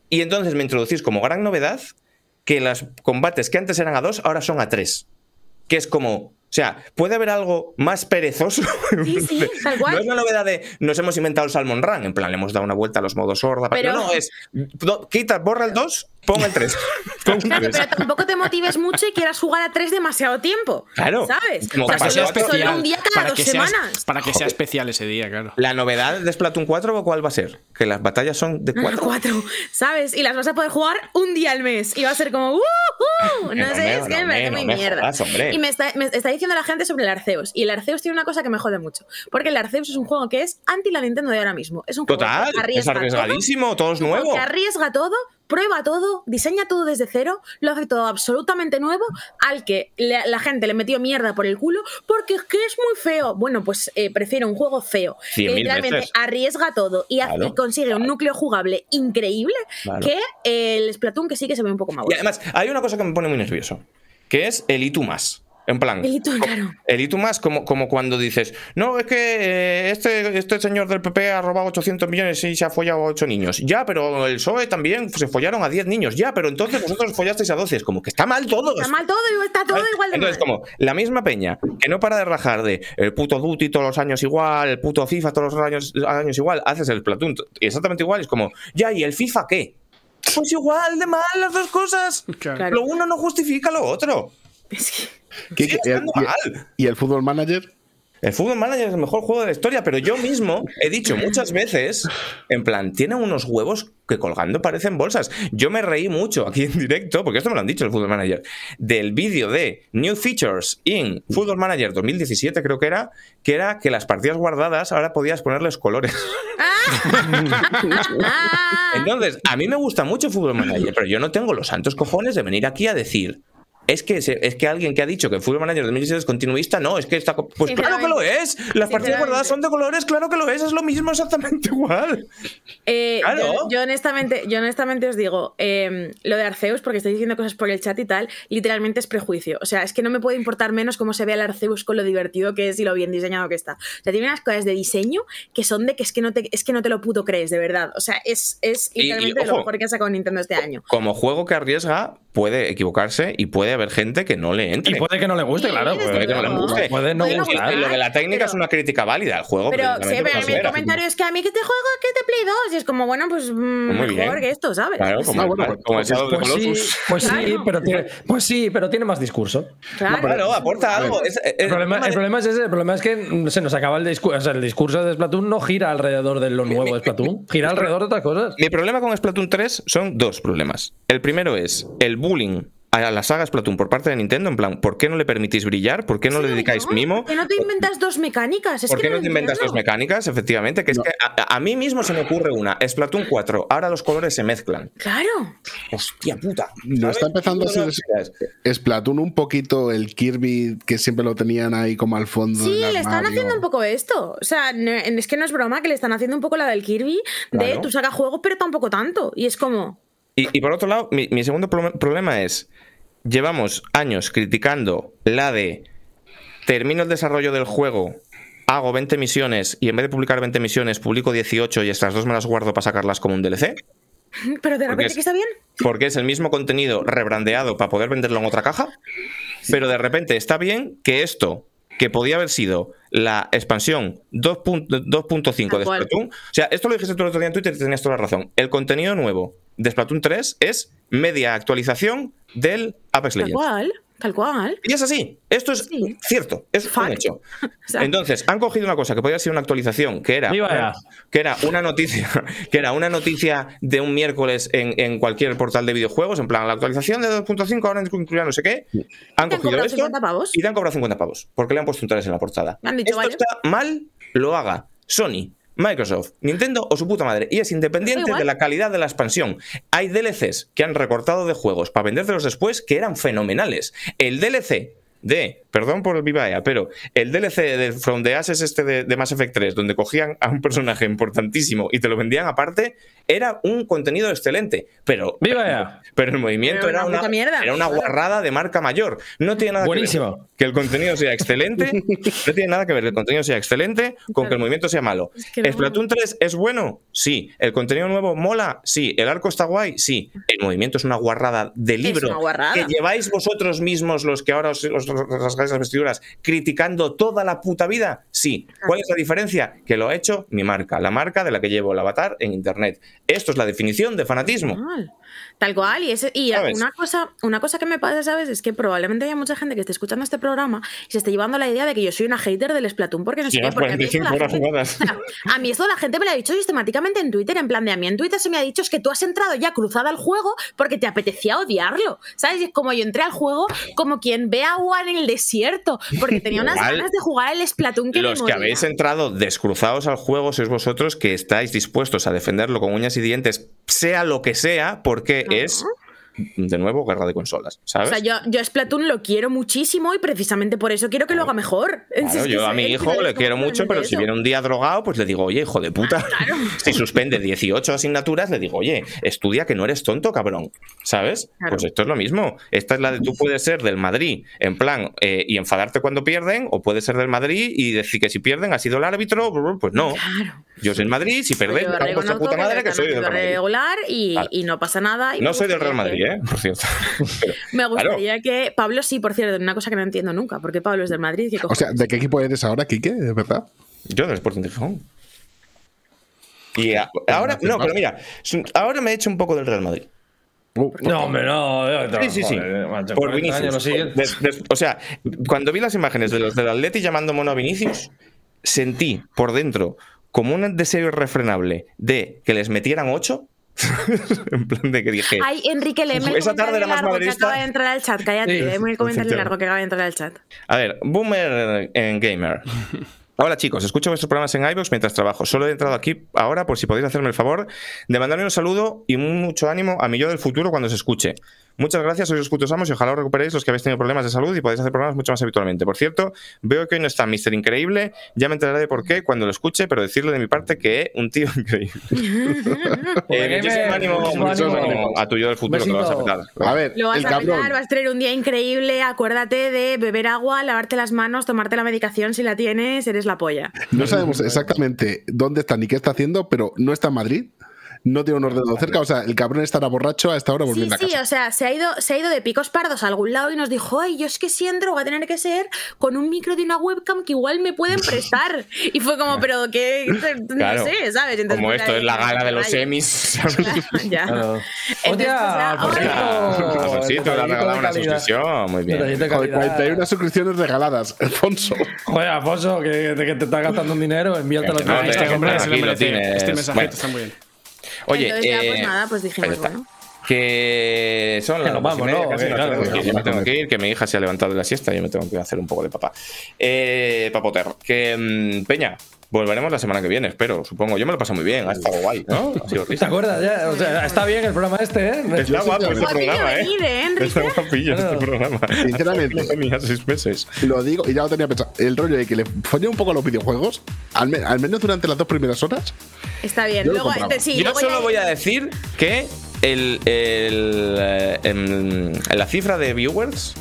y entonces me introducís como gran novedad que los combates que antes eran a dos ahora son a tres, que es como, O sea, ¿puede haber algo más perezoso? Sí, sí, tal cual. No es la novedad de nos hemos inventado el Salmon Run, en plan, le hemos dado una vuelta a los modos horda. Pero- No, no, es do- quita, borra el 2, pon el 3. Pon un Claro, 3. pero tampoco te motives mucho y quieras jugar a tres demasiado tiempo. Claro. ¿Sabes? Como O sea, para solo, que sea solo especial, un día cada para dos que, semanas. para que sea especial ese día, claro. La novedad de Splatoon 4, ¿cuál va a ser? Que las batallas son de 4. Cuatro, ¿sabes? Y las vas a poder jugar un día al mes. Y va a ser como, ¡uh! uh! No No sé, es que me muy mierda. y me está, me está diciendo la gente sobre el Arceus. Y el Arceus tiene una cosa que me jode mucho. Porque el Arceus es un juego que es anti la Nintendo de ahora mismo. Es un juego Total, que es todo, arriesgadísimo, todo es nuevo. que arriesga todo, prueba todo, diseña todo desde cero, lo hace todo absolutamente nuevo, al que la, la gente le metió mierda por el culo porque es que es muy feo. Bueno, pues eh, prefiero un juego feo, que literalmente veces. arriesga todo y, hace- Claro. y consigue un núcleo jugable increíble Claro. que el Splatoon que sí que se ve un poco más Y además, hay una cosa que me pone muy nervioso, que es el y más. En plan, El tú, claro. el más como, como cuando dices, no, es que eh, este, este señor del PP ha robado 800 millones y se ha follado a 8 niños. Ya, pero el PSOE también se follaron a 10 niños. Ya, pero entonces vosotros follasteis a 12. Es como que está mal todo. Está mal todo y está todo igual de Entonces, mal. como la misma peña que no para de rajar de el puto Duty todos los años igual, el puto FIFA todos los años, años igual, haces el Splatoon t- exactamente igual. Es como, ya, ¿y el FIFA qué? Pues igual de mal las dos cosas. Claro. Lo uno no justifica lo otro. Es que- ¿Qué- qué- estando y- mal. ¿Y el Fútbol Manager? El Football Manager es el mejor juego de la historia, pero yo mismo he dicho muchas veces, en plan, tiene unos huevos que colgando parecen bolsas. Yo me reí mucho aquí en directo, porque esto me lo han dicho el Football Manager, del vídeo de New Features in Football Manager 2017, creo que era, que era que las partidas guardadas ahora podías ponerles colores. Ah, Entonces, a mí me gusta mucho Football Manager, pero yo no tengo los santos cojones de venir aquí a decir. Es que, es que alguien que ha dicho que Football Manager 2017 es continuista, no, es que está. Pues claro que lo es. Las partidas guardadas son de colores, claro que lo es, es lo mismo exactamente igual. Eh, Claro. yo, yo honestamente, yo honestamente os digo, eh, lo de Arceus, porque estáis diciendo cosas por el chat y tal, literalmente es prejuicio. O sea, es que no me puede importar menos cómo se ve el Arceus con lo divertido que es y lo bien diseñado que está. O sea, tiene unas cosas de diseño que son de que es que no te, es que no te lo puto crees, de verdad. O sea, es, es Y- y, literalmente lo mejor que ha sacado Nintendo este año. Como juego que arriesga, puede equivocarse y puede haber gente que no le entre. Y puede que no le guste, Sí, claro. Puede que no le guste. Puede no Puede gustar. Lo de la técnica Pero- es una crítica válida al juego. Pero siempre mi comentario es que a mí que este juego que te Play 2 y es como, bueno, pues mm, Muy mejor bien. que esto, ¿sabes? Claro, como, Ah, bueno, el- pues- como el Shadow Pues sí, Colossus. pues sí, Claro. pero tiene, pues sí, pero tiene más discurso. Claro. Claro, aporta algo. Es- es- El problema, el de- problema es ese, el problema es que se nos acaba el discurso. O sea, el discurso de Splatoon no gira alrededor de lo nuevo de Splatoon, gira alrededor de otras cosas. Mi problema con Splatoon 3 son dos problemas. El primero es el bullying a la saga Splatoon por parte de Nintendo, en plan, ¿por qué no le permitís brillar? ¿Por qué no le dedicáis ¿no? mimo? ¿Por qué no te inventas dos mecánicas? Es ¿Por que qué no lo te inventas dos mecánicas? Efectivamente, que es que a, a mí mismo se me ocurre una. Splatoon 4, ahora los colores se mezclan. Claro. Hostia puta. ¿No ¿sabes? está empezando a ser Es- Splatoon un poquito el Kirby que siempre lo tenían ahí como al fondo? Sí, le están haciendo un poco esto. O sea, no- es que no es broma que le están haciendo un poco la del Kirby de Claro. tú sacas juegos, pero tampoco tanto. Y es como. Y, y por otro lado, mi, mi segundo pro- problema es, llevamos años criticando la de termino el desarrollo del juego, hago 20 misiones y en vez de publicar 20 misiones publico 18 y estas dos me las guardo para sacarlas como un DLC, Pero de repente es- que está bien. porque es el mismo contenido rebrandeado para poder venderlo en otra caja, pero de repente está bien que esto que podía haber sido la expansión 2.5 Tal de. Splatoon. O sea, esto lo dijiste tú el otro día en Twitter y tenías toda la razón. El contenido nuevo de Splatoon 3 es media actualización del Apex Legends. cual. Tal cual. Y es así. Esto es Sí. cierto. Es un Fact. hecho. O sea, Entonces, han cogido una cosa que podía ser una actualización, que era, Viva que era una noticia, que era una noticia de un miércoles en, en cualquier portal de videojuegos, en plan, la actualización de 2.5 ahora incluirá no sé qué. Han Te han cogido cobrado esto 50 pavos. y te han cobrado 50 pavos, porque le han puesto un 3 en la portada. Me han dicho, Esto vale. está mal, lo haga Sony. Microsoft, Nintendo o su puta madre. Y es independiente de la calidad de la expansión. Hay DLCs que han recortado de juegos para vendértelos después que eran fenomenales. El DLC de, perdón por el viva EA, pero el DLC de From the Ashes este de, de Mass Effect 3, donde cogían a un personaje importantísimo y te lo vendían aparte, era un contenido excelente, pero, ¡Viva EA! pero el movimiento Pero era una era una guarrada de marca mayor. No tiene nada que ver Buenísimo. que el contenido sea excelente, no tiene nada que ver que el contenido sea excelente con que el movimiento sea malo. Es que no. ¿Splatoon 3 es bueno? Sí. ¿El contenido nuevo mola? Sí. ¿El arco está guay? Sí. ¿El movimiento es una guarrada de libro? una guarrada. Que lleváis vosotros mismos, los que ahora os, os- os rasgáis las vestiduras, criticando toda la puta vida? Sí. ¿Cuál es la diferencia? Que lo ha hecho mi marca, la marca de la que llevo el avatar en internet. Esto es la definición de fanatismo. Tal cual, y, ese- y ¿Sabes? una, cosa, una cosa que me pasa, ¿sabes? Es que probablemente haya mucha gente que esté escuchando este programa y se esté llevando la idea de que yo soy una hater del Splatoon porque no sé qué. Porque a mí, esto 45 la gente, jugadas. o sea, a mí esto la gente me lo ha dicho sistemáticamente en Twitter, en plan de a mí en Twitter se me ha dicho es que tú has entrado ya cruzada al juego porque te apetecía odiarlo, ¿sabes? Y es como yo entré al juego como quien ve agua en el desierto porque tenía unas ganas de jugar el Splatoon que me Los que moría. habéis entrado descruzados al juego sois vosotros que estáis dispuestos a defenderlo con uñas y dientes, sea lo que sea, porque Ajá. es, de nuevo, guerra de consolas, O ¿sabes? sea, yo, yo Splatoon lo quiero muchísimo y precisamente por eso quiero que lo haga mejor. Claro, Es que yo a mi hijo le quiero mucho, pero si viene un día drogado, pues le digo, oye, hijo de puta. Si suspende 18 asignaturas, le digo, oye, estudia que no eres tonto, cabrón. ¿Sabes? Pues esto es lo mismo. Esta es la de tú puedes ser del Madrid, en plan, eh, y enfadarte cuando pierden, o puedes ser del Madrid y decir que si pierden ha sido el árbitro. Pues no. Claro. Yo soy el Madrid, si perdéis, me cago en puta madre que soy en del Real Madrid. regular y, Claro. y no pasa nada. y No soy del Real Madrid, que- ¿eh? Por cierto. Pero- Me gustaría que. Pablo sí, por cierto, una cosa que no entiendo nunca, porque Pablo es del Madrid. ¿qué O sea? ¿de qué equipo eres ahora, Quique? ¿De verdad? Yo del Sporting de Gijón. Y a- ahora, no, pero mira, ahora me he hecho un poco del Real Madrid. Uh, No, hombre, no. Sí, sí, sí. Joder, macho, Por 40 años lo Vinicius. sigues. De- de- o sea, cuando vi las imágenes de los del Atleti llamando mono a Vinicius, sentí por dentro como un deseo irrefrenable de que les metieran ocho. en plan de que dije. Ay, Enrique, léeme el Esa tarde comentario era más largo que acaba de entrar al chat. Cállate, Sí, léeme el comentario largo que acaba de entrar al chat. A ver, Boomer en Gamer. Hola chicos, escucho vuestros programas en iVoox mientras trabajo. Solo he entrado aquí ahora por si podéis hacerme el favor de mandarme un saludo y mucho ánimo a mi yo del futuro cuando se escuche. Muchas gracias, sois los putos amos y ojalá os recuperéis los que habéis tenido problemas de salud y podáis hacer programas mucho más habitualmente. Por cierto, veo que hoy no está Mr. Increíble, ya me enteraré de por qué cuando lo escuche, pero decirle de mi parte que es un tío increíble. Eh, muchísimo ánimo, muchísimo muchísimo ánimo. ánimo a tu yo del futuro que lo vas a petar. A ver, Lo vas el a cabrón. petar, vas a tener un día increíble. Acuérdate de beber agua, lavarte las manos, tomarte la medicación si la tienes, eres la polla. No sabemos exactamente dónde está ni qué está haciendo, pero no está en Madrid. No tiene un ordenador cerca. O sea, el cabrón estará borracho a esta hora Sí, volviendo a sí, casa. o sea, se ha, ido, se ha ido de picos pardos a algún lado y nos dijo, ay, yo es que si entro va a tener que ser con un micro de una webcam que igual me pueden prestar. Y fue como, pero que Claro. no sé, ¿sabes? Entonces, Como pues, esto ahí, es la gala de los semis. ya. Claro. Entonces, Hostia, pues, ya, Alfonsito. Alfonsito, le ha Detallito regalado una suscripción. Muy bien. Detallito de Joder, calidad. 41 suscripciones regaladas, Alfonso. Joder, Alfonso, que, que te está gastando un dinero, envíatelo No, a este hombre se lo merece. Este mensajito está muy bien. Oye, Entonces ya, pues eh, nada, pues dijimos, bueno. Que son Que las nos vamos, media, ¿no? casi Que claro, Yo me tengo que ir, que mi hija se ha levantado de la siesta y yo me tengo que hacer un poco de papá. Eh, papoter, que mm, Peña, volveremos la semana que viene, espero, supongo. Yo me lo pasé muy bien, ha estado guay, ¿no? Ha sido ¿Te acuerdas ya? O sea, está bien el programa este, ¿eh? Está guapo este programa, ¿eh? venir, ¿eh? Está guapillo este programa. Sinceramente. Lo tenía seis meses. Lo digo y ya lo tenía pensado. El rollo de que le folle un poco a los videojuegos, al, me- al menos durante las dos primeras horas. Está bien. Yo Luego, sí, Yo luego solo ya- voy a decir que el, el, eh, la cifra de viewers,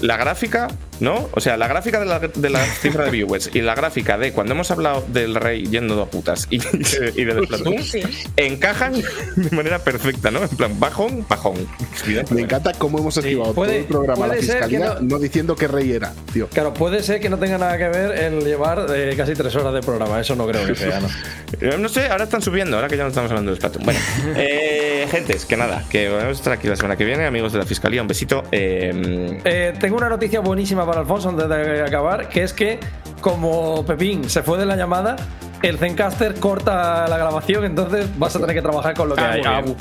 la gráfica, ¿no? O sea, la gráfica de la, de la cifra de viewers y la gráfica de cuando hemos hablado del rey yendo a putas y, y de Splatoon Sí. encajan de manera perfecta, ¿no? En plan, bajón, bajón. Me encanta cómo hemos esquivado puede- todo el programa la que fiscalía, no- no... diciendo qué rey era, tío. Claro, puede ser que no tenga nada que ver el llevar eh, casi tres horas de programa. Eso no creo que sea, ¿no? Eh, No sé, ahora están subiendo, ahora que ya no estamos hablando de Splatoon. Bueno, eh, gentes, que nada, que vamos a estar aquí la semana que viene, amigos de la fiscalía, un besito. Eh, Eh, tengo una noticia buenísima para Alfonso antes de acabar, que es que como Pepín se fue de la llamada, el Zencaster corta la grabación, entonces vas a tener que trabajar con lo que Ah, hay.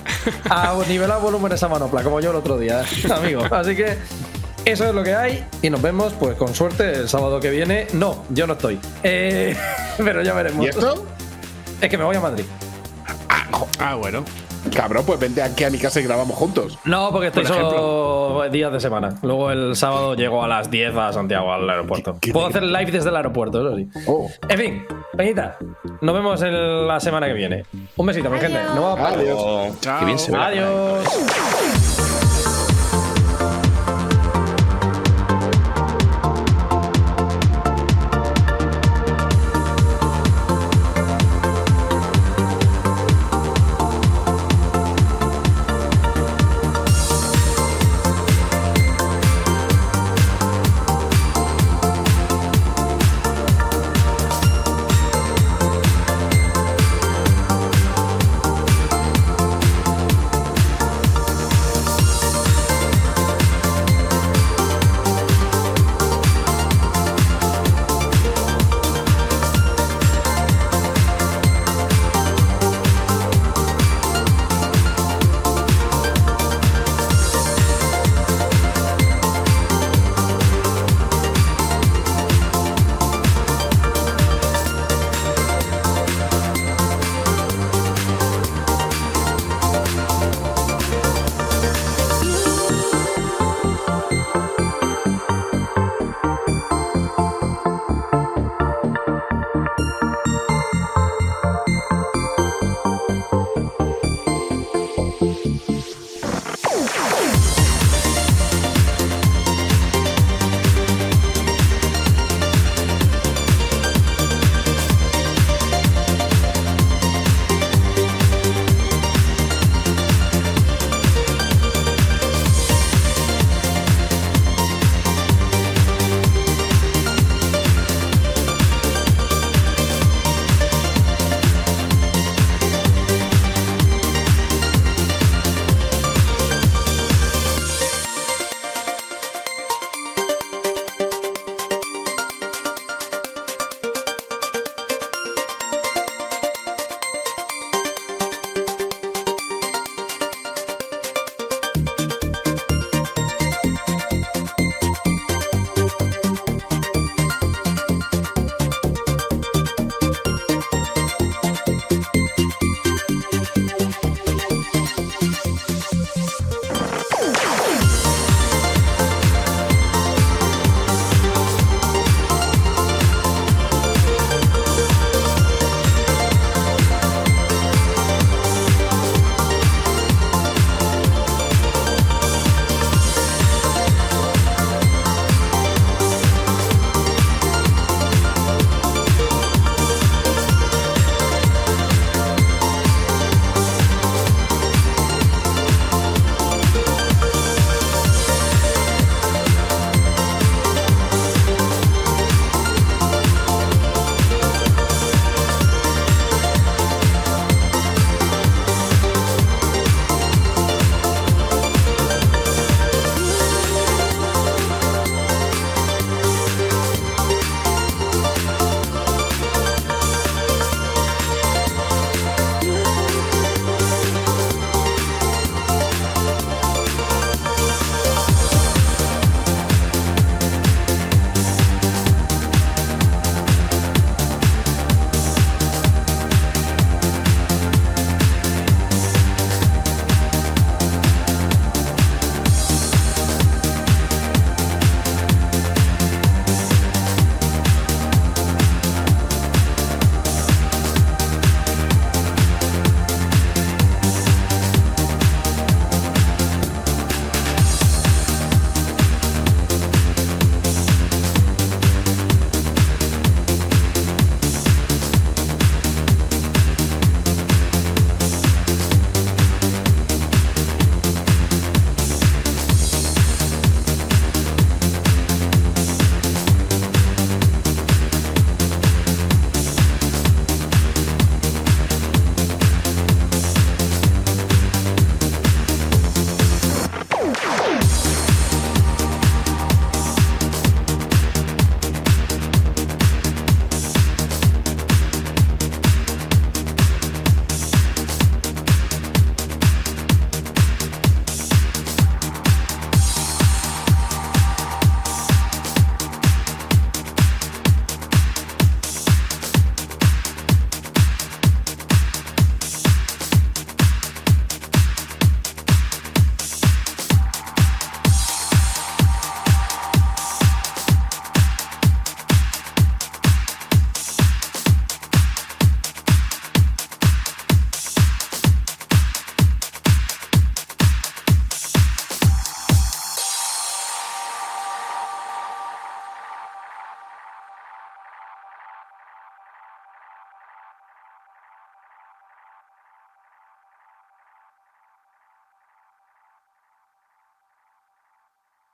A, a nivelar volúmenes a manopla, como yo el otro día, amigo. Así que eso es lo que hay y nos vemos, pues con suerte, el sábado que viene. No, yo no estoy. Eh, pero ya veremos. ¿Y esto? Es que me voy a Madrid. Ah, bueno. Cabrón, pues vente aquí a mi casa y grabamos juntos. No, porque estoy Por solo días de semana. Luego el sábado llego a las 10 a Santiago, al aeropuerto. Puedo hacer live desde el aeropuerto, eso sí. Oh. En fin, Peñita, nos vemos en la semana que viene. Un besito, mi gente. No va a parar. Adiós. Chao. qué bien se ve la cámara. Adiós.